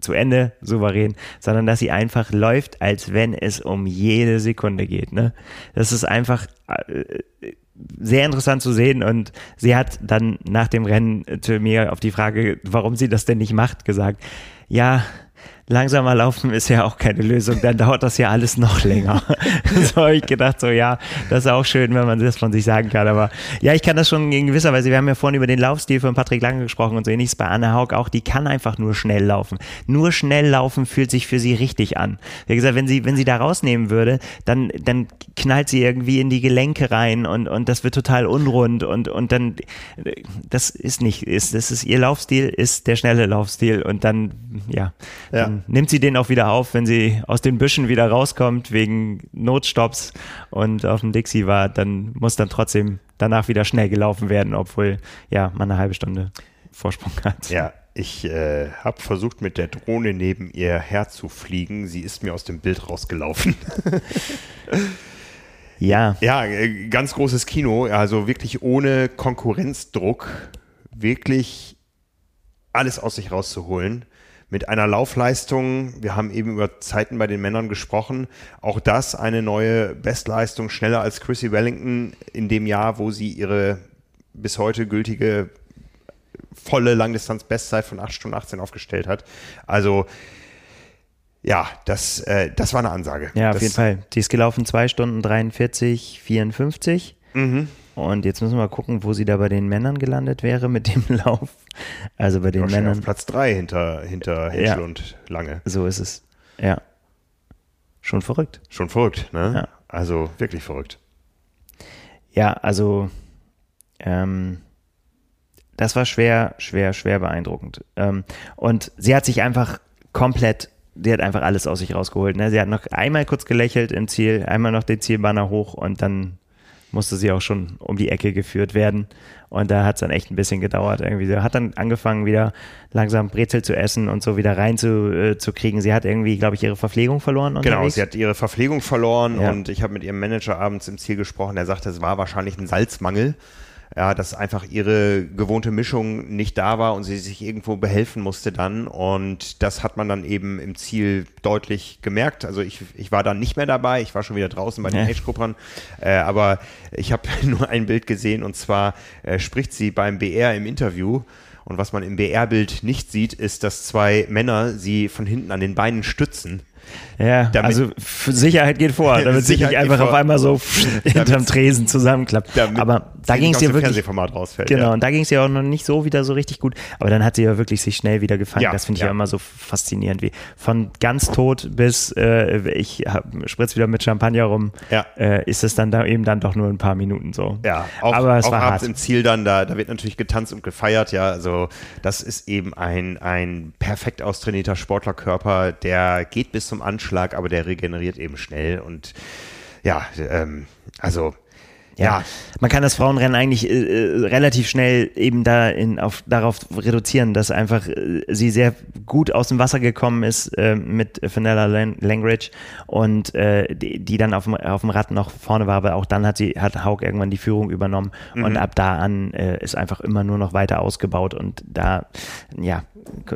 zu Ende, souverän, sondern dass sie einfach läuft, als wenn es um jede Sekunde geht. Ne? Das ist einfach äh, sehr interessant zu sehen und sie hat dann nach dem Rennen zu mir auf die Frage, warum sie das denn nicht macht, gesagt, ja, langsamer laufen ist ja auch keine Lösung, dann dauert das ja alles noch länger. so habe ich gedacht, so ja, das ist auch schön, wenn man das von sich sagen kann, aber ja, ich kann das schon in gewisser Weise, wir haben ja vorhin über den Laufstil von Patrick Lange gesprochen und so ähnliches bei Anne Haug auch, die kann einfach nur schnell laufen. Nur schnell laufen fühlt sich für sie richtig an. Wie gesagt, wenn sie, wenn sie da rausnehmen würde, dann, dann knallt sie irgendwie in die Gelenke rein und, und das wird total unrund und, und dann, das ist nicht, ist, das ist ihr Laufstil, ist der schnelle Laufstil und dann, ja, Ja. dann nimmt sie den auch wieder auf, wenn sie aus den Büschen wieder rauskommt wegen Notstopps und auf dem Dixie war, dann muss dann trotzdem danach wieder schnell gelaufen werden, obwohl ja man eine halbe Stunde Vorsprung hat. Ja, ich äh, habe versucht, mit der Drohne neben ihr herzufliegen. Sie ist mir aus dem Bild rausgelaufen. ja. Ja, äh, ganz großes Kino, also wirklich ohne Konkurrenzdruck, wirklich alles aus sich rauszuholen. Mit einer Laufleistung, wir haben eben über Zeiten bei den Männern gesprochen, auch das eine neue Bestleistung, schneller als Chrissy Wellington in dem Jahr, wo sie ihre bis heute gültige volle Langdistanz-Bestzeit von 8 Stunden 18 aufgestellt hat. Also ja, das, äh, das war eine Ansage. Ja, auf das, jeden Fall. Die ist gelaufen 2 Stunden 43, 54. Mhm. Und jetzt müssen wir mal gucken, wo sie da bei den Männern gelandet wäre mit dem Lauf. Also bei den Männern. Auf Platz 3 hinter, hinter Henschel ja. und Lange. So ist es. Ja. Schon verrückt. Schon verrückt, ne? Ja. Also wirklich verrückt. Ja, also ähm, das war schwer, schwer, schwer beeindruckend. Ähm, und sie hat sich einfach komplett, sie hat einfach alles aus sich rausgeholt. Ne? Sie hat noch einmal kurz gelächelt im Ziel, einmal noch den Zielbanner hoch und dann musste sie auch schon um die Ecke geführt werden. Und da hat es dann echt ein bisschen gedauert. Irgendwie. Sie hat dann angefangen, wieder langsam Brezel zu essen und so wieder rein zu, äh, zu kriegen. Sie hat irgendwie, glaube ich, ihre Verpflegung verloren. Unterwegs. Genau, sie hat ihre Verpflegung verloren ja. und ich habe mit ihrem Manager abends im Ziel gesprochen. Der sagte, es war wahrscheinlich ein Salzmangel ja, dass einfach ihre gewohnte Mischung nicht da war und sie sich irgendwo behelfen musste dann. Und das hat man dann eben im Ziel deutlich gemerkt. Also ich, ich war dann nicht mehr dabei, ich war schon wieder draußen bei den ja. Age-Gruppern, äh, aber ich habe nur ein Bild gesehen und zwar äh, spricht sie beim BR im Interview. Und was man im BR-Bild nicht sieht, ist, dass zwei Männer sie von hinten an den Beinen stützen. Ja, damit, also Sicherheit geht vor, damit sich nicht einfach auf einmal so hinterm Tresen zusammenklappt. Aber da ging es ihr wirklich. Fernsehformat rausfällt. Genau, ja. und da ging es ihr auch noch nicht so wieder so richtig gut. Aber dann hat sie ja wirklich sich schnell wieder gefangen. Ja, das finde ich ja. immer so faszinierend, wie von ganz tot bis äh, ich spritz wieder mit Champagner rum, ja. äh, ist es dann da eben dann doch nur ein paar Minuten so. Ja, auch, aber es auch war hart. im Ziel dann, da, da wird natürlich getanzt und gefeiert, ja. Also das ist eben ein, ein perfekt austrainierter Sportlerkörper, der geht bis zum Anschlag, aber der regeneriert eben schnell und ja, ähm, also ja, ja, man kann das Frauenrennen eigentlich äh, äh, relativ schnell eben da in, auf, darauf reduzieren, dass einfach äh, sie sehr gut aus dem Wasser gekommen ist äh, mit Fenella Langridge und äh, die, die, dann auf dem, auf dem Rad noch vorne war, aber auch dann hat sie hat Haug irgendwann die Führung übernommen mhm. und ab da an äh, ist einfach immer nur noch weiter ausgebaut und da ja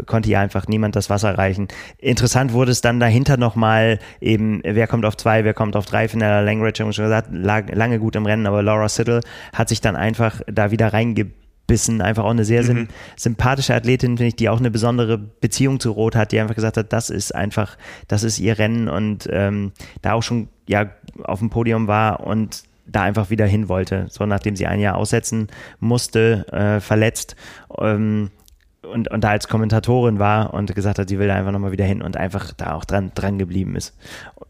konnte ihr einfach niemand das Wasser reichen. Interessant wurde es dann dahinter nochmal eben, wer kommt auf zwei, wer kommt auf drei, Fenella Langridge, haben wir schon gesagt, lag lange gut im Rennen, aber Laura Siddle hat sich dann einfach da wieder reingebissen. Einfach auch eine sehr mhm. sympathische Athletin, finde ich, die auch eine besondere Beziehung zu Rot hat, die einfach gesagt hat, das ist einfach, das ist ihr Rennen und ähm, da auch schon ja auf dem Podium war und da einfach wieder hin wollte, so nachdem sie ein Jahr aussetzen musste, äh, verletzt. Ähm, und, und da als Kommentatorin war und gesagt hat, sie will da einfach nochmal wieder hin und einfach da auch dran, dran geblieben ist.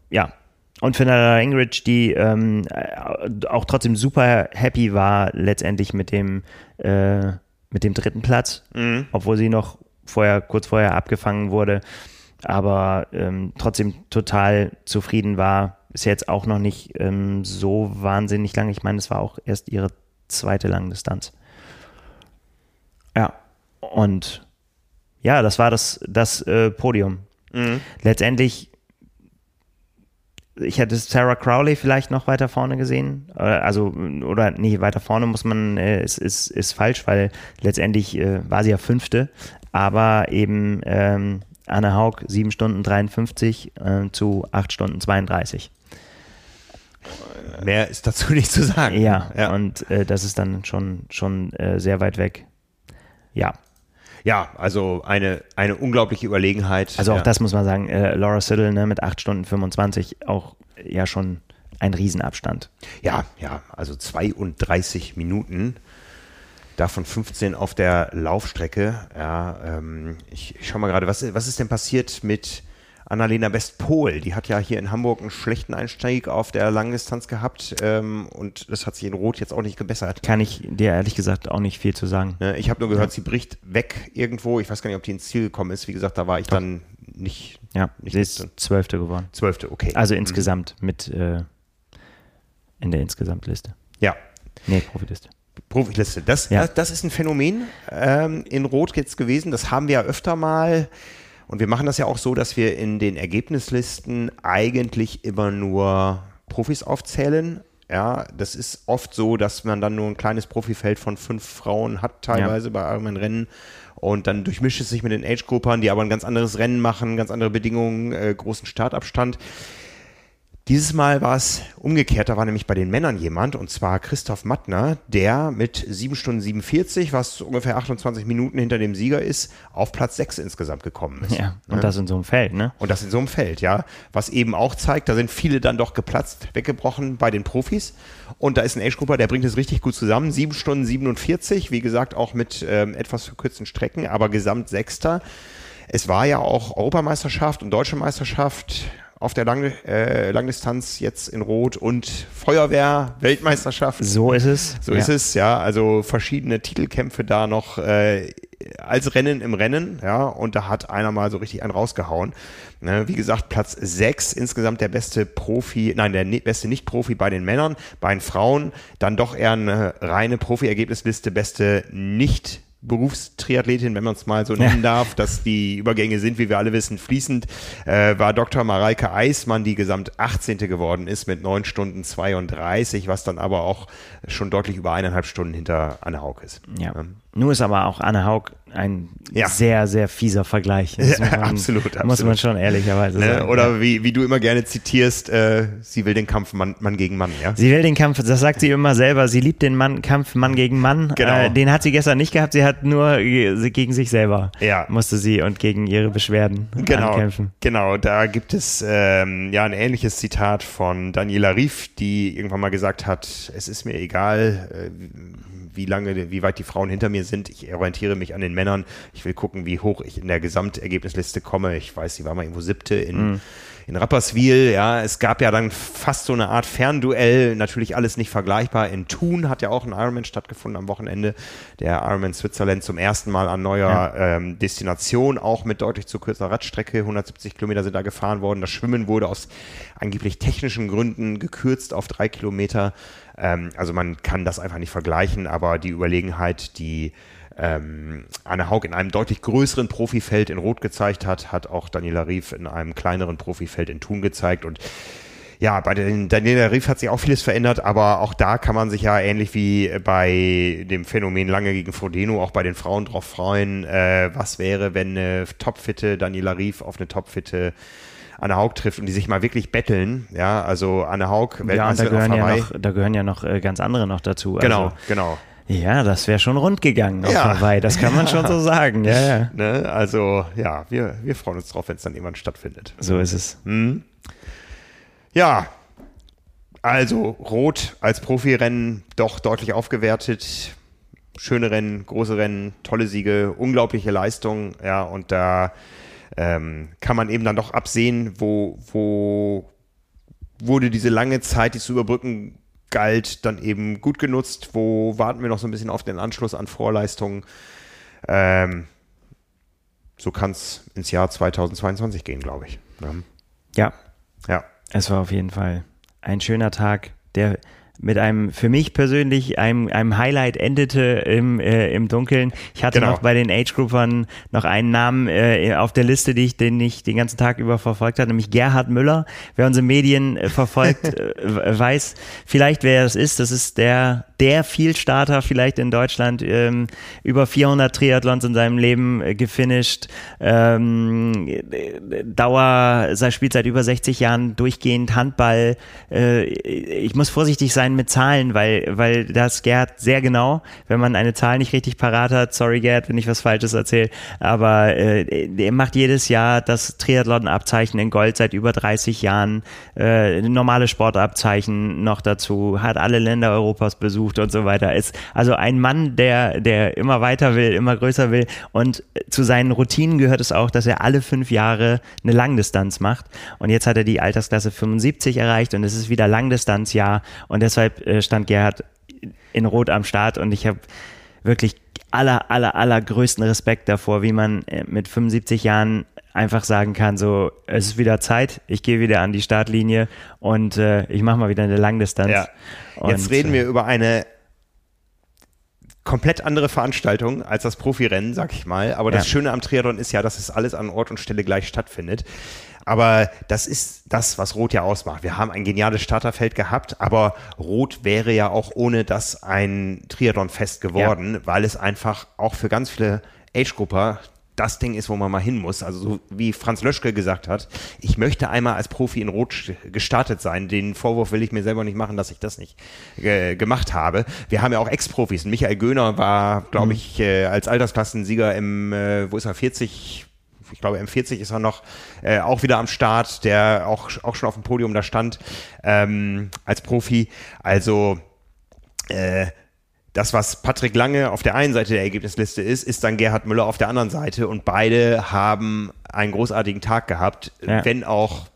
Ja, und Fernanda Ingridge, die ähm, äh, auch trotzdem super happy war letztendlich mit dem, äh, mit dem dritten Platz, mhm. obwohl sie noch vorher, kurz vorher abgefangen wurde, aber ähm, trotzdem total zufrieden war. Ist jetzt auch noch nicht ähm, so wahnsinnig lang. Ich meine, es war auch erst ihre zweite Langdistanz. Ja, und ja, das war das, das äh, Podium. Mhm. Letztendlich ich hätte Sarah Crowley vielleicht noch weiter vorne gesehen. Äh, also, oder nee, weiter vorne muss man, äh, ist, ist, ist falsch, weil letztendlich äh, war sie ja Fünfte, aber eben ähm, Anne Haug 7 Stunden 53 äh, zu 8 Stunden 32. Mehr ist dazu nicht zu sagen. Ja, ja. und äh, das ist dann schon, schon äh, sehr weit weg. Ja, ja, also eine, eine unglaubliche Überlegenheit. Also auch ja. das muss man sagen, äh, Laura Siddle ne, mit 8 Stunden 25 auch ja schon ein Riesenabstand. Ja, ja, also 32 Minuten, davon 15 auf der Laufstrecke. Ja, ähm, ich, ich schau mal gerade, was, was ist denn passiert mit Annalena Westpol, die hat ja hier in Hamburg einen schlechten Einstieg auf der Langdistanz gehabt ähm, und das hat sich in Rot jetzt auch nicht gebessert. Kann ich dir ehrlich gesagt auch nicht viel zu sagen. Ne, ich habe nur gehört, ja. sie bricht weg irgendwo. Ich weiß gar nicht, ob die ins Ziel gekommen ist. Wie gesagt, da war ich Doch. dann nicht. Ja, nicht sie ist Zwölfte geworden. Zwölfte, okay. Also insgesamt mhm. mit äh, in der Insgesamtliste. Ja, Nee, Profiliste. Profiliste. Das, Ja. das, das ist ein Phänomen ähm, in Rot jetzt gewesen. Das haben wir ja öfter mal. Und wir machen das ja auch so, dass wir in den Ergebnislisten eigentlich immer nur Profis aufzählen. Ja, das ist oft so, dass man dann nur ein kleines Profifeld von fünf Frauen hat, teilweise bei irgendeinem Rennen. Und dann durchmischt es sich mit den Age-Gruppern, die aber ein ganz anderes Rennen machen, ganz andere Bedingungen, äh, großen Startabstand. Dieses Mal war es umgekehrt, da war nämlich bei den Männern jemand, und zwar Christoph Mattner, der mit 7 Stunden 47, was ungefähr 28 Minuten hinter dem Sieger ist, auf Platz 6 insgesamt gekommen ist. Ja, und Ne? das in so einem Feld, ne? Und das in so einem Feld, ja. Was eben auch zeigt, da sind viele dann doch geplatzt, weggebrochen bei den Profis. Und da ist ein Age-Grupper, der bringt es richtig gut zusammen. 7 Stunden 47, wie gesagt, auch mit ähm, etwas verkürzten Strecken, aber gesamt Sechster. Es war ja auch Europameisterschaft und Deutsche Meisterschaft auf der Lang äh, Langdistanz jetzt in Rot und Feuerwehr, Weltmeisterschaft. So ist es. So ja. ist es, ja. Also verschiedene Titelkämpfe da noch äh, als Rennen im Rennen, ja. Und da hat einer mal so richtig einen rausgehauen. Ne, wie gesagt, Platz 6, insgesamt der beste Profi, nein, der beste Nicht-Profi bei den Männern, bei den Frauen dann doch eher eine reine Profi-Ergebnisliste, beste Nicht- Berufstriathletin, wenn man es mal so nennen darf, dass die Übergänge sind, wie wir alle wissen, fließend, äh, war Dr. Mareike Eismann, die gesamt 18. geworden ist mit 9 Stunden 32, was dann aber auch schon deutlich über eineinhalb Stunden hinter Anne Haug ist. Ja. Nur ist aber auch Anne Haug ein Ja. sehr, sehr fieser Vergleich. Das Ja, absolut, Muss absolut. man schon ehrlicherweise Ne? sagen. Oder ja. wie, wie du immer gerne zitierst, äh, sie will den Kampf Mann, Mann gegen Mann, ja? Sie will den Kampf, das sagt sie immer selber, sie liebt den Mann, Kampf Mann gegen Mann. Genau. Äh, den hat sie gestern nicht gehabt, sie hat nur gegen sich selber Ja. musste sie und gegen ihre Beschwerden Genau, ankämpfen. genau. Da gibt es ähm, ja ein ähnliches Zitat von Daniela Rief, die irgendwann mal gesagt hat: Es ist mir egal, äh, wie lange, wie weit die Frauen hinter mir sind. Ich orientiere mich an den Männern. Ich will gucken, wie hoch ich in der Gesamtergebnisliste komme. Ich weiß, sie war mal irgendwo siebte in in Rapperswil, ja, es gab ja dann fast so eine Art Fernduell, natürlich alles nicht vergleichbar. In Thun hat ja auch ein Ironman stattgefunden am Wochenende. Der Ironman Switzerland zum ersten Mal an neuer ähm, Destination, auch mit deutlich zu kürzer Radstrecke. 170 Kilometer sind da gefahren worden. Das Schwimmen wurde aus angeblich technischen Gründen gekürzt auf drei Kilometer. Ähm, also man kann das einfach nicht vergleichen, aber die Überlegenheit, die ähm, Anne Haug in einem deutlich größeren Profifeld in Rot gezeigt hat, hat auch Daniela Rief in einem kleineren Profifeld in Thun gezeigt und ja, bei den Daniela Rief hat sich auch vieles verändert, aber auch da kann man sich ja ähnlich wie bei dem Phänomen Lange gegen Frodeno auch bei den Frauen drauf freuen. Äh, was wäre, wenn eine topfitte Daniela Rief auf eine topfitte Anne Haug trifft und die sich mal wirklich betteln. Ja, also Anne Haug, Ja, und da Weltmeisterin gehören ja noch, da gehören ja noch äh, ganz andere noch dazu. genau, Also, genau. ja, das wäre schon rund gegangen auf Ja. Hawaii, das kann man schon so sagen. Ja, ja. Ne? Also ja, wir, wir freuen uns drauf, wenn es dann irgendwann stattfindet. So ist es. Ja, also Rot als Profirennen doch deutlich aufgewertet. Schöne Rennen, große Rennen, tolle Siege, unglaubliche Leistung. Ja, und da ähm, kann man eben dann doch absehen, wo, wo wurde diese lange Zeit, die zu überbrücken galt, dann eben gut genutzt. Wo warten wir noch so ein bisschen auf den Anschluss an Vorleistungen? Ähm, so kann es ins Jahr 2022 gehen, glaube ich. Ja. Ja, ja. es war auf jeden Fall ein schöner Tag, der mit einem, für mich persönlich, einem, einem Highlight endete im, äh, im Dunkeln. Ich hatte Genau. noch bei den Age-Groupern noch einen Namen äh, auf der Liste, die ich, den ich den ganzen Tag über verfolgt habe, nämlich Gerhard Müller. Wer unsere Medien äh, verfolgt, äh, weiß vielleicht, wer das ist. Das ist der, der Vielstarter vielleicht in Deutschland. Ähm, über 400 Triathlons in seinem Leben äh, gefinisht. Ähm, äh, Dauer, sei spielt seit über 60 Jahren durchgehend Handball. Äh, ich muss vorsichtig sein mit Zahlen, weil, weil das Gerd sehr genau, wenn man eine Zahl nicht richtig parat hat, sorry Gerd, wenn ich was Falsches erzähle, aber äh, er macht jedes Jahr das Triathlon-Abzeichen in Gold seit über 30 Jahren, äh, normale Sportabzeichen noch dazu, hat alle Länder Europas besucht und so weiter. Ist also ein Mann, der, der immer weiter will, immer größer will und zu seinen Routinen gehört es auch, dass er alle fünf Jahre eine Langdistanz macht und jetzt hat er die Altersklasse 75 erreicht und es ist wieder Langdistanzjahr und deshalb äh, stand Gerhard in Rot am Start und ich habe wirklich aller, aller, allergrößten Respekt davor, wie man äh, mit 75 Jahren einfach sagen kann, so, es ist wieder Zeit, ich gehe wieder an die Startlinie und äh, ich mache mal wieder eine Langdistanz. Ja. Jetzt Und, reden äh, wir über eine komplett andere Veranstaltung als das Profirennen, sag ich mal. Aber das Ja. Schöne am Triathlon ist ja, dass es alles an Ort und Stelle gleich stattfindet. Aber das ist das, was Rot ja ausmacht. Wir haben ein geniales Starterfeld gehabt, aber Rot wäre ja auch ohne das ein Triathlon-Fest geworden, weil es einfach auch für ganz viele Age-Grupper das Ding ist, wo man mal hin muss. Also so wie Franz Löschke gesagt hat, ich möchte einmal als Profi in Rot st- gestartet sein. Den Vorwurf will ich mir selber nicht machen, dass ich das nicht äh, gemacht habe. Wir haben ja auch Ex-Profis. Michael Göhner war, glaube ich, äh, als Altersklassensieger im, äh, wo ist er, 40, ich glaube M40 ist er noch, äh, auch wieder am Start, der auch, auch schon auf dem Podium da stand ähm, als Profi. Also äh, das, was Patrick Lange auf der einen Seite der Ergebnisliste ist, ist dann Gerhard Müller auf der anderen Seite und beide haben einen großartigen Tag gehabt, Ja. wenn auch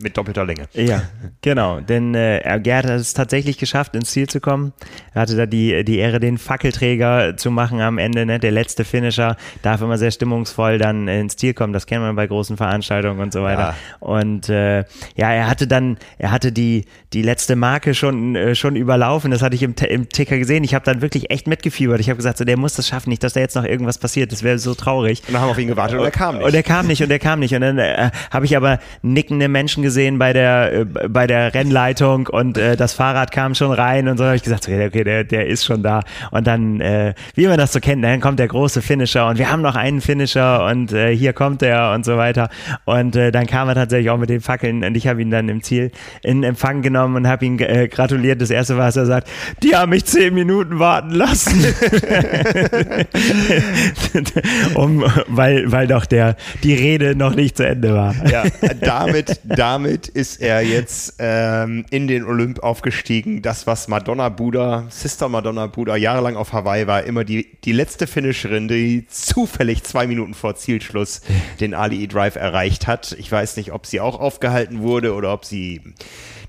mit doppelter Länge. Ja, genau. Denn äh, Gerhard hat es tatsächlich geschafft, ins Ziel zu kommen. Er hatte da die, die Ehre, den Fackelträger zu machen am Ende. Ne? Der letzte Finisher darf immer sehr stimmungsvoll dann ins Ziel kommen. Das kennt man bei großen Veranstaltungen und so weiter. Ja. Und äh, ja, er hatte dann, er hatte die, die letzte Marke schon, äh, schon überlaufen. Das hatte ich im, im Ticker gesehen. Ich habe dann wirklich echt mitgefiebert. Ich habe gesagt, so, der muss das schaffen, nicht, dass da jetzt noch irgendwas passiert. Das wäre so traurig. Und dann haben wir auf ihn gewartet und er kam nicht. Und er kam nicht und er kam nicht. Und dann äh, habe ich aber nickende Menschen gesehen bei der, äh, bei der Rennleitung und äh, das Fahrrad kam schon rein und so habe ich gesagt, okay, okay der, der ist schon da. Und dann, äh, wie man das so kennt, dann kommt der große Finisher und wir haben noch einen Finisher und äh, hier kommt er und so weiter. Und äh, dann kam er tatsächlich auch mit den Fackeln und ich habe ihn dann im Ziel in Empfang genommen und habe ihn äh, gratuliert. Das erste was er sagt, die haben mich zehn Minuten warten lassen. um, weil, weil doch der, die Rede noch nicht zu Ende war. Ja, damit, damit ist er jetzt ähm, in den Olymp aufgestiegen. Das, was Madonna Buda, Sister Madonna Buda jahrelang auf Hawaii war, immer die, die letzte Finisherin, die zufällig zwei Minuten vor Zielschluss den Ali Drive erreicht hat. Ich weiß nicht, ob sie auch aufgehalten wurde oder ob sie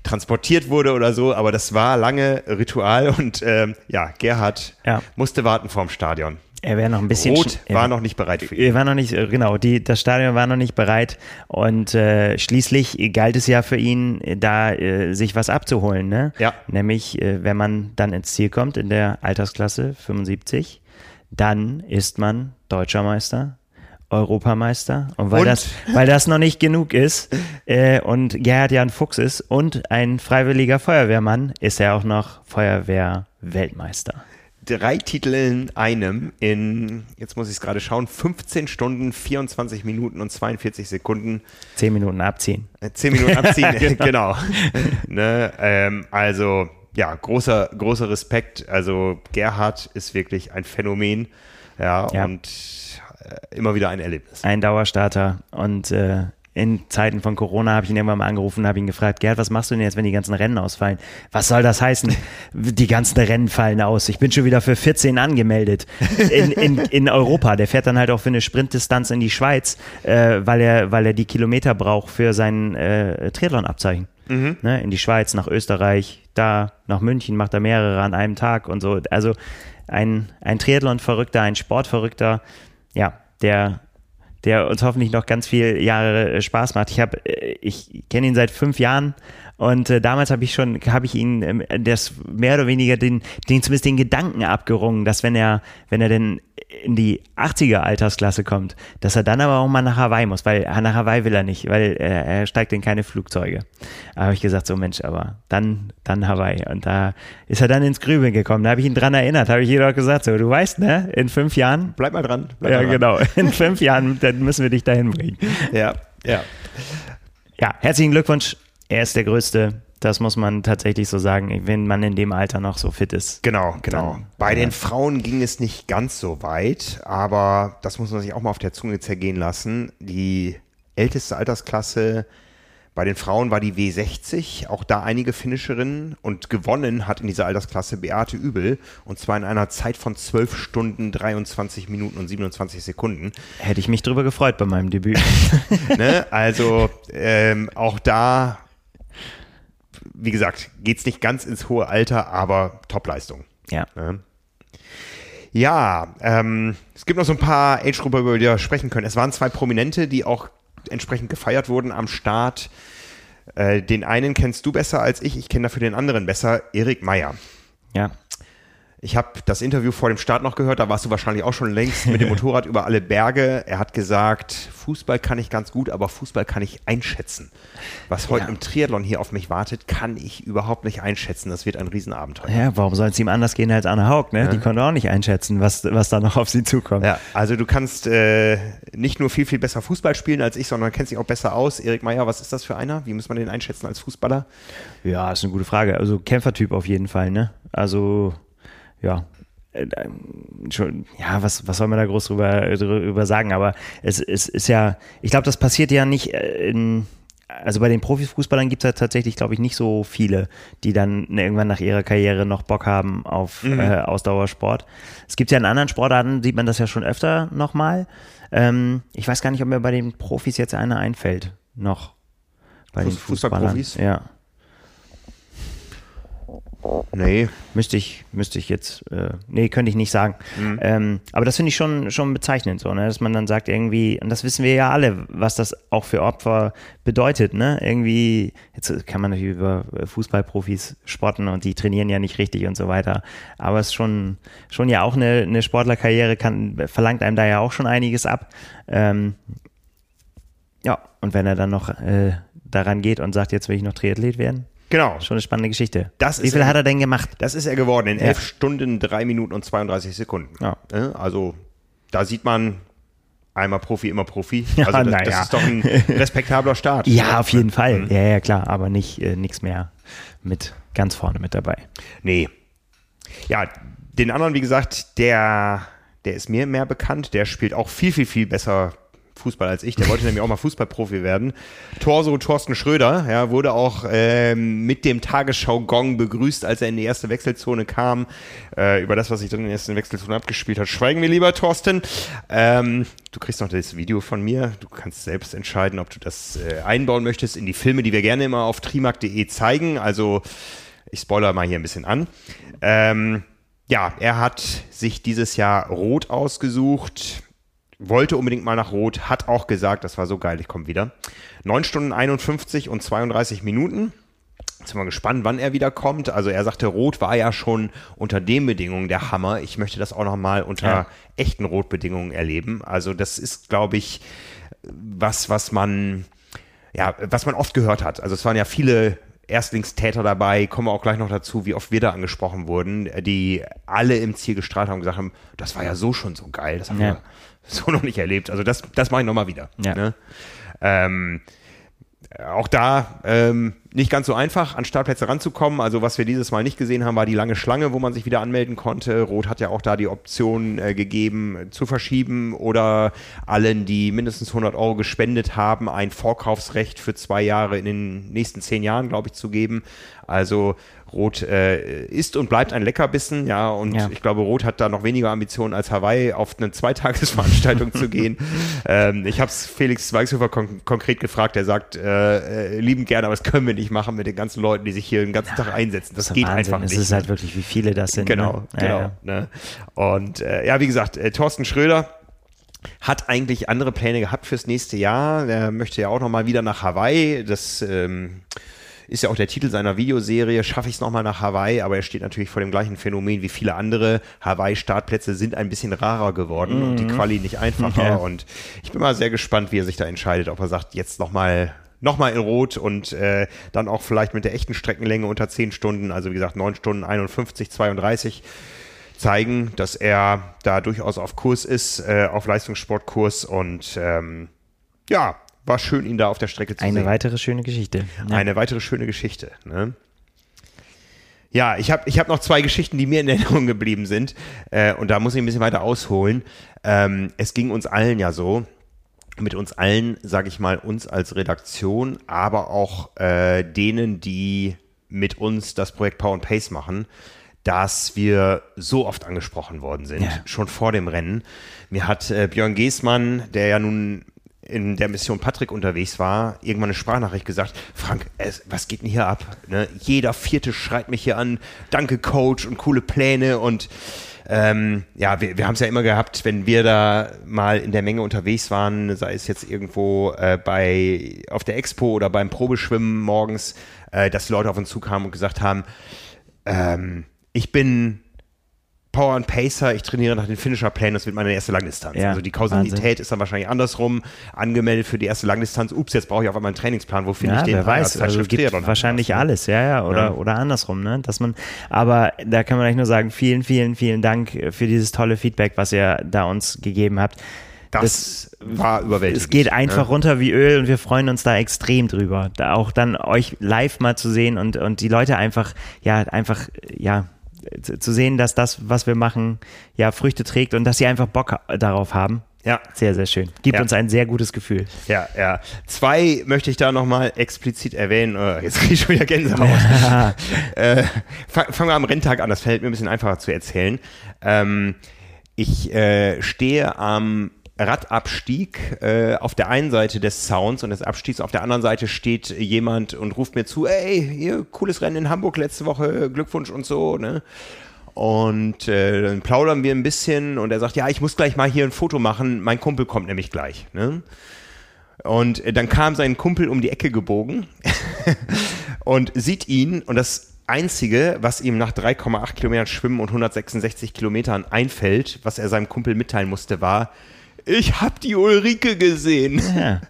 transportiert wurde oder so, aber das war lange Ritual und ähm, ja, Gerhard Ja. musste warten vorm Stadion. Er wäre noch ein bisschen Rot war noch nicht bereit für ihn. Er war noch nicht, äh, genau, die, das Stadion war noch nicht bereit und äh, schließlich galt es ja für ihn, da äh, sich was abzuholen, ne? Ja. Nämlich, äh, wenn man dann ins Ziel kommt in der Altersklasse 75, dann ist man Deutscher Meister, Europameister und weil Und? das, weil das noch nicht genug ist äh, und Gerhard ja ein Fuchs ist und ein freiwilliger Feuerwehrmann, ist er auch noch Feuerwehr-Weltmeister. Drei Titel in einem in, jetzt muss ich es gerade schauen, 15 Stunden, 24 Minuten und 42 Sekunden. Zehn Minuten abziehen. Äh, 10 Minuten abziehen, genau. ne, ähm, also, ja, großer, großer Respekt. Also, Gerhard ist wirklich ein Phänomen. Ja, Ja. und äh, immer wieder ein Erlebnis. ein Dauerstarter und äh, in Zeiten von Corona habe ich ihn irgendwann mal angerufen und habe ihn gefragt, Gerd, was machst du denn jetzt, wenn die ganzen Rennen ausfallen? Was soll das heißen? Die ganzen Rennen fallen aus. Ich bin schon wieder für 14 angemeldet in, in, in Europa. Der fährt dann halt auch für eine Sprintdistanz in die Schweiz, äh, weil, er, weil er die Kilometer braucht für sein äh, Triathlon-Abzeichen. Ne, in die Schweiz, nach Österreich, da nach München macht er mehrere an einem Tag und so. Also ein, ein Triathlon-Verrückter, ein Sportverrückter, ja, der der uns hoffentlich noch ganz viele Jahre äh, Spaß macht. Ich habe, äh, ich kenne ihn seit fünf Jahren und äh, damals habe ich schon, habe ich ihn ähm, das mehr oder weniger den, den zumindest den Gedanken abgerungen, dass wenn er, wenn er denn in die 80er Altersklasse kommt, dass er dann aber auch mal nach Hawaii muss, weil nach Hawaii will er nicht, weil er, er steigt in keine Flugzeuge. Da habe ich gesagt, so Mensch, aber dann, dann Hawaii. Und da ist er dann ins Grübeln gekommen. Da habe ich ihn dran erinnert, habe ich ihm doch gesagt, so, du weißt, ne, in fünf Jahren Bleib mal dran. Bleib ja, mal dran. genau. In fünf Jahren, dann müssen wir dich dahin bringen. Ja, ja. Ja, herzlichen Glückwunsch. Er ist der Größte. Das muss man tatsächlich so sagen, wenn man in dem Alter noch so fit ist. Genau, genau. Dann- Bei ja. den Frauen ging es nicht ganz so weit, aber das muss man sich auch mal auf der Zunge zergehen lassen. Die älteste Altersklasse bei den Frauen war die W60, auch da einige Finisherinnen und gewonnen hat in dieser Altersklasse Beate Übel und zwar in einer Zeit von 12 Stunden, 23 Minuten und 27 Sekunden. Hätte ich mich drüber gefreut bei meinem Debüt. ne? Also ähm, auch da, wie gesagt, geht's nicht ganz ins hohe Alter, aber Topleistung. ja. Ne? Ja, ähm, es gibt noch so ein paar Age-Gruppen, über die wir sprechen können. Es waren zwei Prominente, die auch entsprechend gefeiert wurden am Start. Äh, den einen kennst du besser als ich, ich kenne dafür den anderen besser, Erik Meyer. Ja. Ich habe das Interview vor dem Start noch gehört, da warst du wahrscheinlich auch schon längst mit dem Motorrad über alle Berge. Er hat gesagt, Fußball kann ich ganz gut, aber Fußball kann ich einschätzen. Was heute ja. im Triathlon hier auf mich wartet, kann ich überhaupt nicht einschätzen. Das wird ein Riesenabenteuer. Ja, warum soll es ihm anders gehen als Anne Haug? Ne? Ja. Die konnte auch nicht einschätzen, was, was da noch auf sie zukommt. Ja, also du kannst äh, nicht nur viel, viel besser Fußball spielen als ich, sondern kennst dich auch besser aus. Erik Meyer, was ist das für einer? Wie muss man den einschätzen als Fußballer? Ja, ist eine gute Frage. Also Kämpfertyp auf jeden Fall, ne? Also ja, äh, schon, ja, was, was soll man da groß drüber, drüber sagen? Aber es, es ist ja, ich glaube, das passiert ja nicht äh, in, also bei den Profifußballern gibt es ja tatsächlich, glaube ich, nicht so viele, die dann irgendwann nach ihrer Karriere noch Bock haben auf mhm. äh, Ausdauersport. Es gibt ja in anderen Sportarten, sieht man das ja schon öfter nochmal. Ähm, ich weiß gar nicht, ob mir bei den Profis jetzt einer einfällt. Noch. Bei Fuß, den Fußballprofis? Ja. Nee. Müsste ich, müsste ich jetzt, äh, nee, könnte ich nicht sagen. Mhm. Ähm, aber das finde ich schon, schon bezeichnend, so, ne? dass man dann sagt, irgendwie, und das wissen wir ja alle, was das auch für Opfer bedeutet, ne? Irgendwie, jetzt kann man natürlich über Fußballprofis spotten und die trainieren ja nicht richtig und so weiter. Aber es ist schon, schon ja auch eine, eine Sportlerkarriere kann, verlangt einem da ja auch schon einiges ab. Ähm, ja, und wenn er dann noch äh, daran geht und sagt, jetzt will ich noch Triathlet werden, Genau. Schon eine spannende Geschichte. Das Wie viel er, hat er denn gemacht? Das ist er geworden in ja. 11 Stunden, 3 Minuten und 32 Sekunden. Ja. Also da sieht man, einmal Profi, immer Profi. Also das, ja. das ist doch ein respektabler Start. ja, auf jeden Fall. Mhm. Ja, ja, klar, aber nicht äh, nichts mehr mit ganz vorne mit dabei. Nee. Ja, den anderen, wie gesagt, der, der ist mir mehr bekannt. Der spielt auch viel, viel, viel besser Fußball als ich. Der wollte nämlich auch mal Fußballprofi werden. Torso Thorsten Schröder, ja, wurde auch ähm, mit dem Tagesschau-Gong begrüßt, als er in die erste Wechselzone kam. Äh, über das, was sich dann in der ersten Wechselzone abgespielt hat, schweigen wir lieber, Thorsten. Ähm, du kriegst noch das Video von mir. Du kannst selbst entscheiden, ob du das äh, einbauen möchtest in die Filme, die wir gerne immer auf trimark.de zeigen. Also ich spoiler mal hier ein bisschen an. Ähm, ja, er hat sich dieses Jahr rot ausgesucht wollte unbedingt mal nach Rot, hat auch gesagt, das war so geil, ich komme wieder. 9 Stunden 51 und 32 Minuten. Jetzt sind wir gespannt, wann er wieder kommt. Also er sagte, Rot war ja schon unter den Bedingungen der Hammer. Ich möchte das auch nochmal unter ja. echten Rotbedingungen erleben. Also das ist, glaube ich, was, was man, ja, was man oft gehört hat. Also es waren ja viele Erstlingstäter dabei, kommen wir auch gleich noch dazu, wie oft wir da angesprochen wurden, die alle im Ziel gestrahlt haben und gesagt haben, das war ja so schon so geil, das haben ja. wir so noch nicht erlebt. Also das, das mache ich nochmal wieder. Ja. Ne? Ähm, auch da ähm, nicht ganz so einfach, an Startplätze ranzukommen. Also was wir dieses Mal nicht gesehen haben, war die lange Schlange, wo man sich wieder anmelden konnte. Rot hat ja auch da die Option äh, gegeben, zu verschieben oder allen, die mindestens 100 Euro gespendet haben, ein Vorkaufsrecht für zwei Jahre in den nächsten zehn Jahren, glaube ich, zu geben. Also Rot äh, ist und bleibt ein Leckerbissen, ja, und ja. ich glaube, Rot hat da noch weniger Ambitionen als Hawaii, auf eine Zweitagesveranstaltung zu gehen. Ähm, ich habe es Felix Weichshofer kon konkret gefragt, der sagt, äh, äh, lieben gerne, aber das können wir nicht machen mit den ganzen Leuten, die sich hier den ganzen Tag einsetzen. Das, das geht Wahnsinn. einfach nicht. Es ist halt wirklich, wie viele das sind. Genau, ne? genau. Ja, Ne? Und äh, ja, wie gesagt, äh, Thorsten Schröder, hat eigentlich andere Pläne gehabt fürs nächste Jahr. Er möchte ja auch noch mal wieder nach Hawaii. Das ähm, ist ja auch der Titel seiner Videoserie, schaffe ich es nochmal nach Hawaii, aber er steht natürlich vor dem gleichen Phänomen wie viele andere. Hawaii-Startplätze sind ein bisschen rarer geworden mhm. und die mhm. Quali nicht einfacher. Ja. Und ich bin mal sehr gespannt, wie er sich da entscheidet, ob er sagt, jetzt nochmal nochmal in Rot und äh, dann auch vielleicht mit der echten Streckenlänge unter 10 Stunden, also wie gesagt 9 Stunden 51, 32 zeigen, dass er da durchaus auf Kurs ist, äh, auf Leistungssportkurs und ähm, ja, war schön, ihn da auf der Strecke zu Eine sehen. Eine weitere schöne Geschichte. Ja. Eine weitere schöne Geschichte. Ne? Ja, ich habe ich hab noch zwei Geschichten, die mir in Erinnerung geblieben sind. Äh, und da muss ich ein bisschen weiter ausholen. Ähm, es ging uns allen ja so, mit uns allen, sage ich mal, uns als Redaktion, aber auch äh, denen, die mit uns das Projekt Power and Pace machen, dass wir so oft angesprochen worden sind, ja. schon vor dem Rennen. Mir hat äh, Björn Geßmann, der ja nun in der Mission Patrick unterwegs war, irgendwann eine Sprachnachricht gesagt, Frank, es, was geht denn hier ab? Ne? Jeder Vierte schreit mich hier an, danke Coach und coole Pläne und ähm, ja, wir, wir haben es ja immer gehabt, wenn wir da mal in der Menge unterwegs waren, sei es jetzt irgendwo äh, bei auf der Expo oder beim Probeschwimmen morgens, äh, dass Leute auf uns zukamen und gesagt haben, ähm, ich bin Power and Pacer, ich trainiere nach den Finisher-Plänen, das wird meine erste Langdistanz. Ja, also die Kausalität Wahnsinn. ist dann wahrscheinlich andersrum. Angemeldet für die erste Langdistanz, ups, jetzt brauche ich auf einmal einen Trainingsplan, wo finde Ja, ich den? wer weiß, also gibt wahrscheinlich was, ne? alles, ja, ja, oder, Ja. oder andersrum, ne, dass man, aber da kann man eigentlich nur sagen, vielen, vielen, vielen Dank für dieses tolle Feedback, was ihr da uns gegeben habt. Das, war überwältigend. Es geht einfach Ja. runter wie Öl und wir freuen uns da extrem drüber. Da auch dann euch live mal zu sehen und, und die Leute einfach, ja, einfach, ja, zu sehen, dass das, was wir machen, ja, Früchte trägt und dass sie einfach Bock darauf haben. Ja. Sehr, sehr schön. Gibt Ja. uns ein sehr gutes Gefühl. Ja, ja. Zwei möchte ich da nochmal explizit erwähnen. Oh, jetzt kriege ich schon wieder Gänsehaut. äh, fang- fangen wir am Renntag an, das fällt mir ein bisschen einfacher zu erzählen. Ähm, ich äh, stehe am Radabstieg äh, auf der einen Seite des Sounds und des Abstiegs, auf der anderen Seite steht jemand und ruft mir zu, ey, hier, cooles Rennen in Hamburg letzte Woche, Glückwunsch und so, ne? Und äh, dann plaudern wir ein bisschen und er sagt, ja, ich muss gleich mal hier ein Foto machen, mein Kumpel kommt nämlich gleich. Ne? Und äh, dann kam sein Kumpel um die Ecke gebogen und sieht ihn und das Einzige, was ihm nach 3,8 Kilometern Schwimmen und 166 Kilometern einfällt, was er seinem Kumpel mitteilen musste, war, ich hab die Ulrike gesehen. Ja,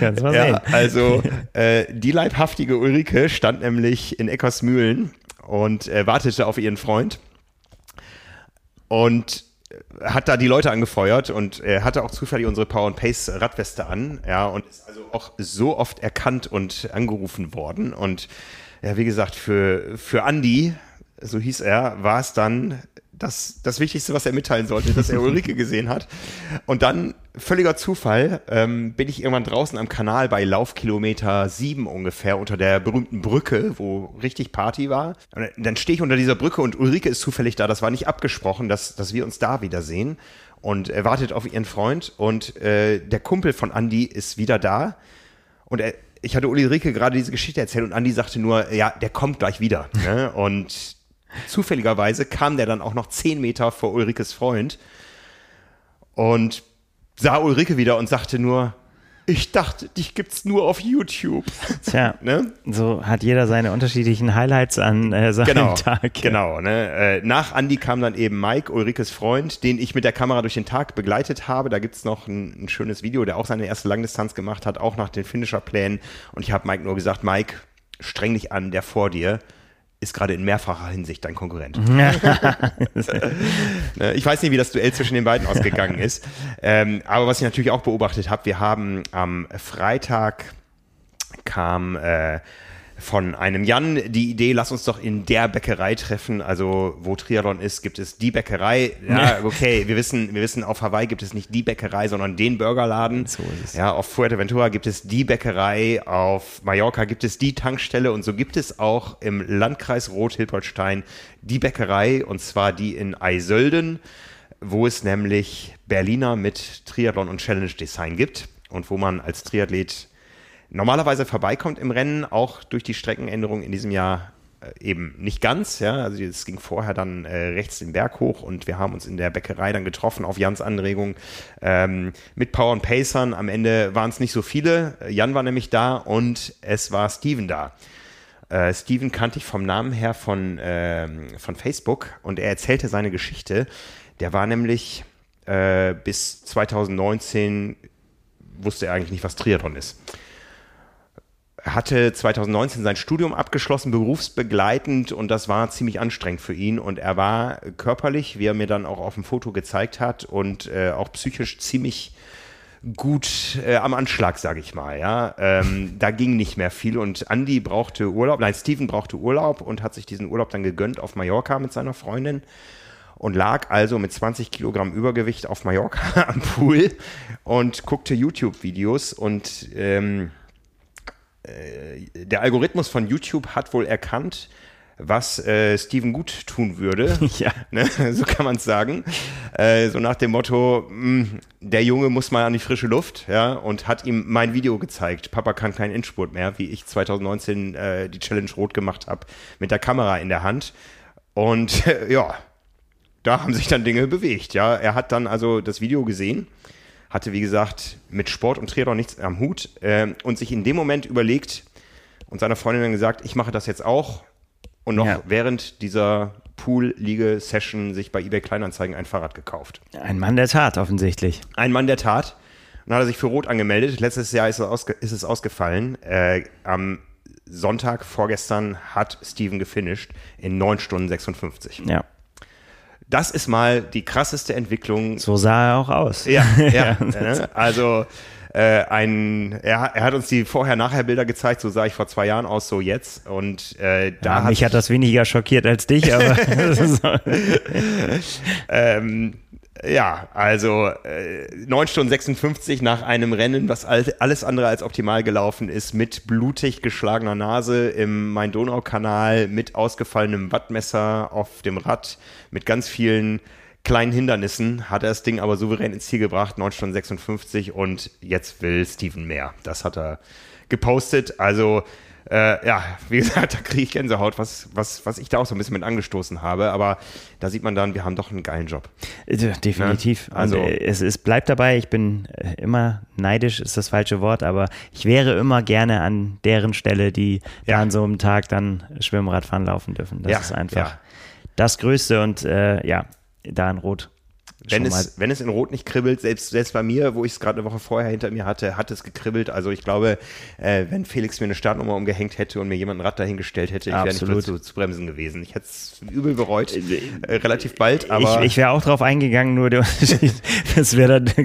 kannst mal Ja, sehen. also äh, die leibhaftige Ulrike stand nämlich in Eckersmühlen und äh, wartete auf ihren Freund und äh, hat da die Leute angefeuert und äh, hatte auch zufällig unsere Power and Pace Radweste an, ja, und ist also auch so oft erkannt und angerufen worden und ja, wie gesagt, für, für Andy, so hieß er, war es dann das, das Wichtigste, was er mitteilen sollte, dass er Ulrike gesehen hat. Und dann, völliger Zufall, ähm, bin ich irgendwann draußen am Kanal bei Laufkilometer 7 ungefähr unter der berühmten Brücke, wo richtig Party war. Und dann stehe ich unter dieser Brücke und Ulrike ist zufällig da. Das war nicht abgesprochen, dass, dass wir uns da wiedersehen. Und er wartet auf ihren Freund und äh, der Kumpel von Andy ist wieder da. Und er, ich hatte Ulrike gerade diese Geschichte erzählt und Andi sagte nur, ja, der kommt gleich wieder. Ne? Und zufälligerweise kam der dann auch noch zehn Meter vor Ulrikes Freund und sah Ulrike wieder und sagte nur, ich dachte, dich gibt's nur auf YouTube. Tja, Ne? so hat jeder seine unterschiedlichen Highlights an äh, seinem Genau, Tag. genau. Ne? Äh, nach Andi kam dann eben Mike, Ulrikes Freund, den ich mit der Kamera durch den Tag begleitet habe. Da gibt's noch ein, ein schönes Video, der auch seine erste Langdistanz gemacht hat, auch nach den Finisher-Plänen. Und ich habe Mike nur gesagt, Mike, streng dich an, der vor dir ist gerade in mehrfacher Hinsicht dein Konkurrent. Ne, ich weiß nicht, wie das Duell zwischen den beiden ausgegangen ist. Ähm, aber was ich natürlich auch beobachtet habe, wir haben am Freitag kam äh, von einem Jan die Idee, lass uns doch in der Bäckerei treffen. Also wo Triathlon ist, gibt es die Bäckerei. Ja, okay, wir wissen, wir wissen, auf Hawaii gibt es nicht die Bäckerei, sondern den Burgerladen. So ist es. Ja, auf Fuerteventura gibt es die Bäckerei, auf Mallorca gibt es die Tankstelle und so gibt es auch im Landkreis Rot-Hilpoltstein die Bäckerei und zwar die in Eisölden, wo es nämlich Berliner mit Triathlon und Challenge Design gibt und wo man als Triathlet normalerweise vorbeikommt im Rennen, auch durch die Streckenänderung in diesem Jahr äh, eben nicht ganz, ja, also es ging vorher dann äh, rechts den Berg hoch und wir haben uns in der Bäckerei dann getroffen auf Jans Anregung ähm, mit Power und Pacern. Am Ende waren es nicht so viele. Äh, Jan war nämlich da und es war Steven da. Äh, Steven kannte ich vom Namen her von, ähm, von Facebook und er erzählte seine Geschichte. Der war nämlich äh, bis 2019 wusste er eigentlich nicht, was Triathlon ist. Er hatte 2019 sein Studium abgeschlossen, berufsbegleitend und das war ziemlich anstrengend für ihn. Und er war körperlich, wie er mir dann auch auf dem Foto gezeigt hat und äh, auch psychisch ziemlich gut äh, am Anschlag, sage ich mal. Ja, ähm, da ging nicht mehr viel. Und Andy brauchte Urlaub, nein, Steven brauchte Urlaub und hat sich diesen Urlaub dann gegönnt auf Mallorca mit seiner Freundin und lag also mit 20 Kilogramm Übergewicht auf Mallorca am Pool und guckte YouTube-Videos. Und ähm, äh, der Algorithmus von YouTube hat wohl erkannt, was äh, Steven gut tun würde. Ja. Ne? So kann man es sagen. Äh, so nach dem Motto, mh, der Junge muss mal an die frische Luft, ja, und hat ihm mein Video gezeigt. Papa kann keinen Endspurt mehr, wie ich 2019 äh, die Challenge Rot gemacht habe, mit der Kamera in der Hand. Und äh, ja, da haben sich dann Dinge bewegt, ja. Er hat dann also das Video gesehen, hatte wie gesagt mit Sport und Triathlon nichts am Hut äh, und sich in dem Moment überlegt und seiner Freundin dann gesagt, ich mache das jetzt auch. Und noch Ja. während dieser Pool-Liege-Session sich bei eBay Kleinanzeigen ein Fahrrad gekauft. Ein Mann der Tat, offensichtlich. Ein Mann der Tat. Und hat er sich für Rot angemeldet. Letztes Jahr ist es, ist es ausgefallen. Äh, am Sonntag vorgestern hat Steven gefinisht in 9 Stunden 56. Ja. Das ist mal die krasseste Entwicklung. So sah er auch aus. Ja, ja. ne? Also äh, ein, er, er, hat uns die Vorher-Nachher-Bilder gezeigt, so sah ich vor zwei Jahren aus, so jetzt. Und äh, da ja, hat mich hat das weniger schockiert als dich, aber ähm, ja, also äh, 9 Stunden 56 nach einem Rennen, was alles andere als optimal gelaufen ist, mit blutig geschlagener Nase im Main-Donau-Kanal, mit ausgefallenem Wattmesser auf dem Rad, mit ganz vielen kleinen Hindernissen, hat er das Ding aber souverän ins Ziel gebracht, 9 Stunden 56 und jetzt will Steven mehr. Das hat er gepostet. Also äh, ja, wie gesagt, da kriege ich Gänsehaut, was, was, was ich da auch so ein bisschen mit angestoßen habe. Aber da sieht man dann, wir haben doch einen geilen Job. Definitiv. Ja? Also, also es, es bleibt dabei, ich bin äh, immer neidisch, ist das falsche Wort, aber ich wäre immer gerne an deren Stelle, die ja. da an so einem Tag dann Schwimmradfahren laufen dürfen. Das ja, ist einfach das Größte und äh, ja, da in Rot wenn es, wenn es in Rot nicht kribbelt, selbst, selbst bei mir, wo ich es gerade eine Woche vorher hinter mir hatte, hat es gekribbelt. Also ich glaube, äh, wenn Felix mir eine Startnummer umgehängt hätte und mir jemand ein Rad dahingestellt hätte, ich wäre nicht dazu zu bremsen gewesen. Ich hätte es übel bereut, äh, relativ bald. Aber ich, ich wäre auch drauf eingegangen, nur der Unterschied, das wäre dann,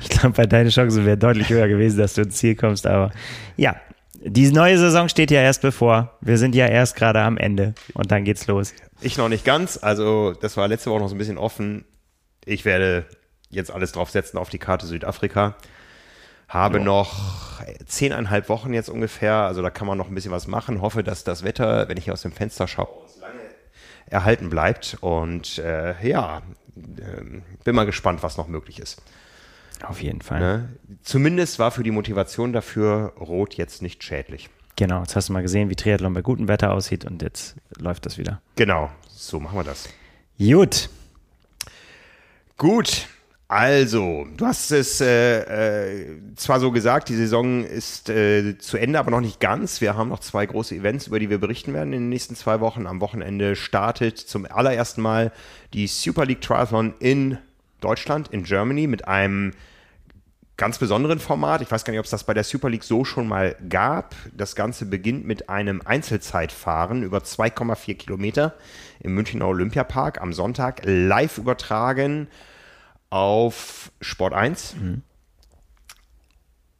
ich glaube, bei deinen Chancen wäre deutlich höher gewesen, dass du ins Ziel kommst. Aber ja, die neue Saison steht ja erst bevor. Wir sind ja erst gerade am Ende und dann geht's los. Ich noch nicht ganz. Also, das war letzte Woche noch so ein bisschen offen ich werde jetzt alles drauf setzen auf die Karte Südafrika. Habe ja. noch zehneinhalb Wochen jetzt ungefähr, also da kann man noch ein bisschen was machen. Hoffe, dass das Wetter, wenn ich hier aus dem Fenster schaue, lange erhalten bleibt. Und äh, ja, äh, bin mal gespannt, was noch möglich ist. Auf jeden Fall. Ne? Zumindest war für die Motivation dafür Rot jetzt nicht schädlich. Genau, jetzt hast du mal gesehen, wie Triathlon bei gutem Wetter aussieht und jetzt läuft das wieder. Genau, so machen wir das. Gut, Gut, also, du hast es äh, äh, zwar so gesagt, die Saison ist äh, zu Ende, aber noch nicht ganz. Wir haben noch zwei große Events, über die wir berichten werden in den nächsten zwei Wochen. Am Wochenende startet zum allerersten Mal die Super League Triathlon in Deutschland, in Germany, mit einem ganz besonderen Format. Ich weiß gar nicht, ob es das bei der Super League so schon mal gab. Das Ganze beginnt mit einem Einzelzeitfahren über 2,4 Kilometer im Münchner Olympiapark am Sonntag live übertragen auf Sport 1. Mhm.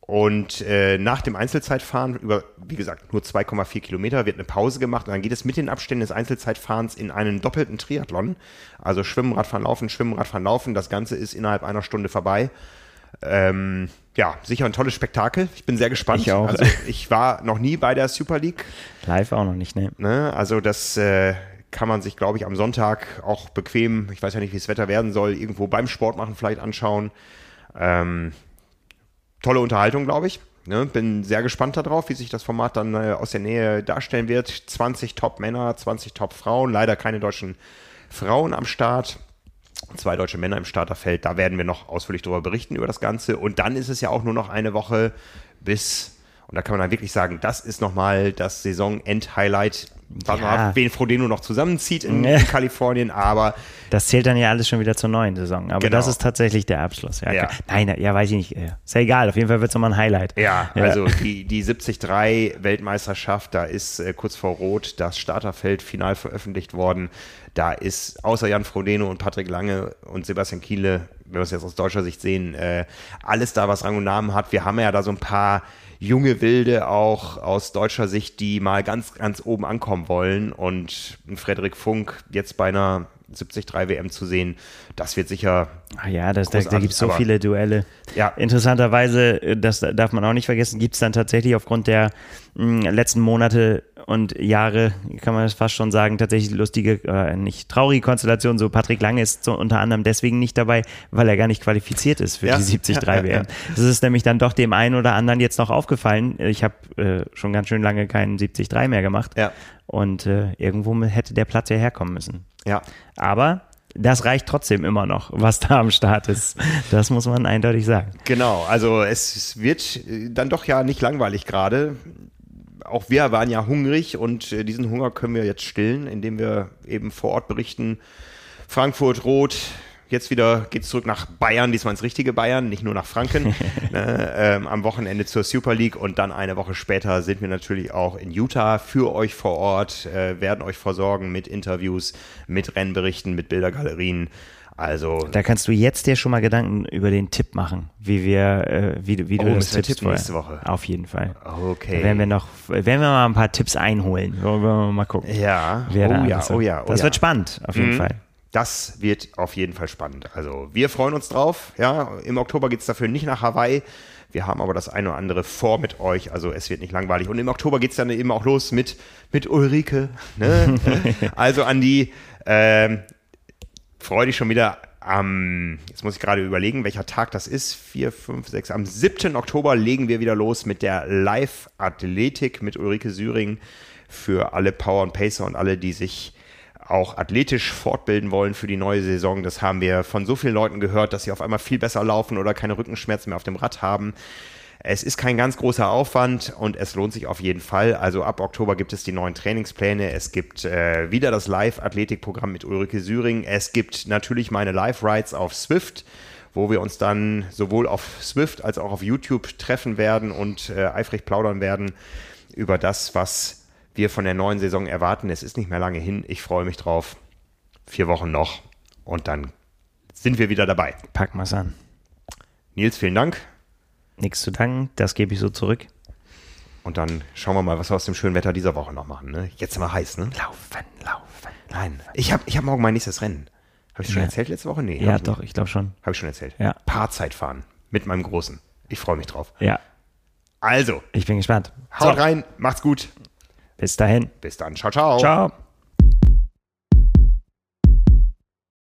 Und äh, nach dem Einzelzeitfahren über, wie gesagt, nur 2,4 Kilometer wird eine Pause gemacht und dann geht es mit den Abständen des Einzelzeitfahrens in einen doppelten Triathlon. Also Schwimmen, Radfahren, Laufen, Schwimmen, Radfahren, Laufen. Das Ganze ist innerhalb einer Stunde vorbei. Ähm, ja, sicher ein tolles Spektakel. Ich bin sehr gespannt. Ich auch. Also, ich war noch nie bei der Super League. Live auch noch nicht, ne? ne? Also das äh, kann man sich, glaube ich, am Sonntag auch bequem, ich weiß ja nicht, wie das Wetter werden soll, irgendwo beim Sport machen vielleicht anschauen. Ähm, tolle Unterhaltung, glaube ich. Ne, bin sehr gespannt darauf, wie sich das Format dann äh, aus der Nähe darstellen wird. 20 Top-Männer, 20 Top-Frauen, leider keine deutschen Frauen am Start. Zwei deutsche Männer im Starterfeld, da werden wir noch ausführlich darüber berichten, über das Ganze. Und dann ist es ja auch nur noch eine Woche bis, und da kann man dann wirklich sagen, das ist nochmal das Saison-End-Highlight ja. mal, wen Frodeno noch zusammenzieht in, in, Kalifornien, aber. Das zählt dann ja alles schon wieder zur neuen Saison. Aber genau. das ist tatsächlich der Abschluss. Ja, ja. Nein, ja, weiß ich nicht. Ist ja egal, auf jeden Fall wird es nochmal ein Highlight. Ja, ja. also die, die 73 Weltmeisterschaft, da ist äh, kurz vor Rot das Starterfeld final veröffentlicht worden. Da ist außer Jan Frodeno und Patrick Lange und Sebastian Kiele, wenn wir es jetzt aus deutscher Sicht sehen, äh, alles da, was Rang und Namen hat. Wir haben ja da so ein paar junge Wilde auch aus deutscher Sicht, die mal ganz, ganz oben ankommen wollen. Und Frederik Funk jetzt bei einer 73 WM zu sehen, das wird sicher. Ach ja, das, da, da gibt es so viele Duelle. Ja. Interessanterweise, äh, das darf man auch nicht vergessen, gibt es dann tatsächlich aufgrund der mh, letzten Monate und Jahre, kann man fast schon sagen, tatsächlich lustige, äh, nicht traurige Konstellation. So Patrick Lange ist so unter anderem deswegen nicht dabei, weil er gar nicht qualifiziert ist für ja. die 73 WM. Ja, Das ist nämlich dann doch dem einen oder anderen jetzt noch aufgefallen. Ich habe äh, schon ganz schön lange keinen 73 mehr gemacht. Ja. Und äh, irgendwo hätte der Platz ja herkommen müssen. Ja. Aber das reicht trotzdem immer noch, was da am Start ist. Das muss man eindeutig sagen. Genau, also es wird dann doch ja nicht langweilig gerade auch wir waren ja hungrig und äh, diesen Hunger können wir jetzt stillen, indem wir eben vor Ort berichten. Frankfurt rot, Jetzt wieder geht es zurück nach Bayern, diesmal ins richtige Bayern, nicht nur nach Franken. ne, ähm, am Wochenende zur Super League und dann eine Woche später sind wir natürlich auch in Utah für euch vor Ort, äh, werden euch versorgen mit Interviews, mit Rennberichten, mit Bildergalerien. Also da kannst du jetzt dir schon mal Gedanken über den Tipp machen, wie wir, äh, wie, wie du oh, das Tipp vorher. nächste Woche. Auf jeden Fall. Okay. Da werden wir noch, werden wir mal ein paar Tipps einholen. Wollen wir mal gucken. Ja. Oh, ja. oh ja. Oh das ja. wird spannend, auf jeden mhm. Fall. Das wird auf jeden Fall spannend. Also wir freuen uns drauf. Ja, im Oktober geht es dafür nicht nach Hawaii. Wir haben aber das eine oder andere vor mit euch. Also es wird nicht langweilig. Und im Oktober geht es dann eben auch los mit, mit Ulrike. Ne? also an die, äh, freue dich schon wieder am, jetzt muss ich gerade überlegen, welcher Tag das ist. Vier, fünf, sechs. Am 7. Oktober legen wir wieder los mit der Live-Athletik mit Ulrike Süring für alle Power und Pacer und alle, die sich auch athletisch fortbilden wollen für die neue Saison. Das haben wir von so vielen Leuten gehört, dass sie auf einmal viel besser laufen oder keine Rückenschmerzen mehr auf dem Rad haben. Es ist kein ganz großer Aufwand und es lohnt sich auf jeden Fall. Also ab Oktober gibt es die neuen Trainingspläne. Es gibt äh, wieder das Live-Athletikprogramm mit Ulrike Süring. Es gibt natürlich meine Live-Rides auf Swift, wo wir uns dann sowohl auf Swift als auch auf YouTube treffen werden und äh, eifrig plaudern werden über das, was wir von der neuen Saison erwarten. Es ist nicht mehr lange hin. Ich freue mich drauf. Vier Wochen noch und dann sind wir wieder dabei. Packen wir es an. Nils, vielen Dank. Nichts zu danken, das gebe ich so zurück. Und dann schauen wir mal, was wir aus dem schönen Wetter dieser Woche noch machen. Ne? Jetzt mal heiß, ne? Laufen, laufen. Nein, ich habe ich hab morgen mein nächstes Rennen. Habe ich schon ja. erzählt letzte Woche? Nee. Ja, ich doch, ich glaube schon. Habe ich schon erzählt. Ja. Paarzeit fahren mit meinem Großen. Ich freue mich drauf. Ja. Also. Ich bin gespannt. Haut so. rein, macht's gut. Bis dahin. Bis dann. Ciao, ciao. Ciao.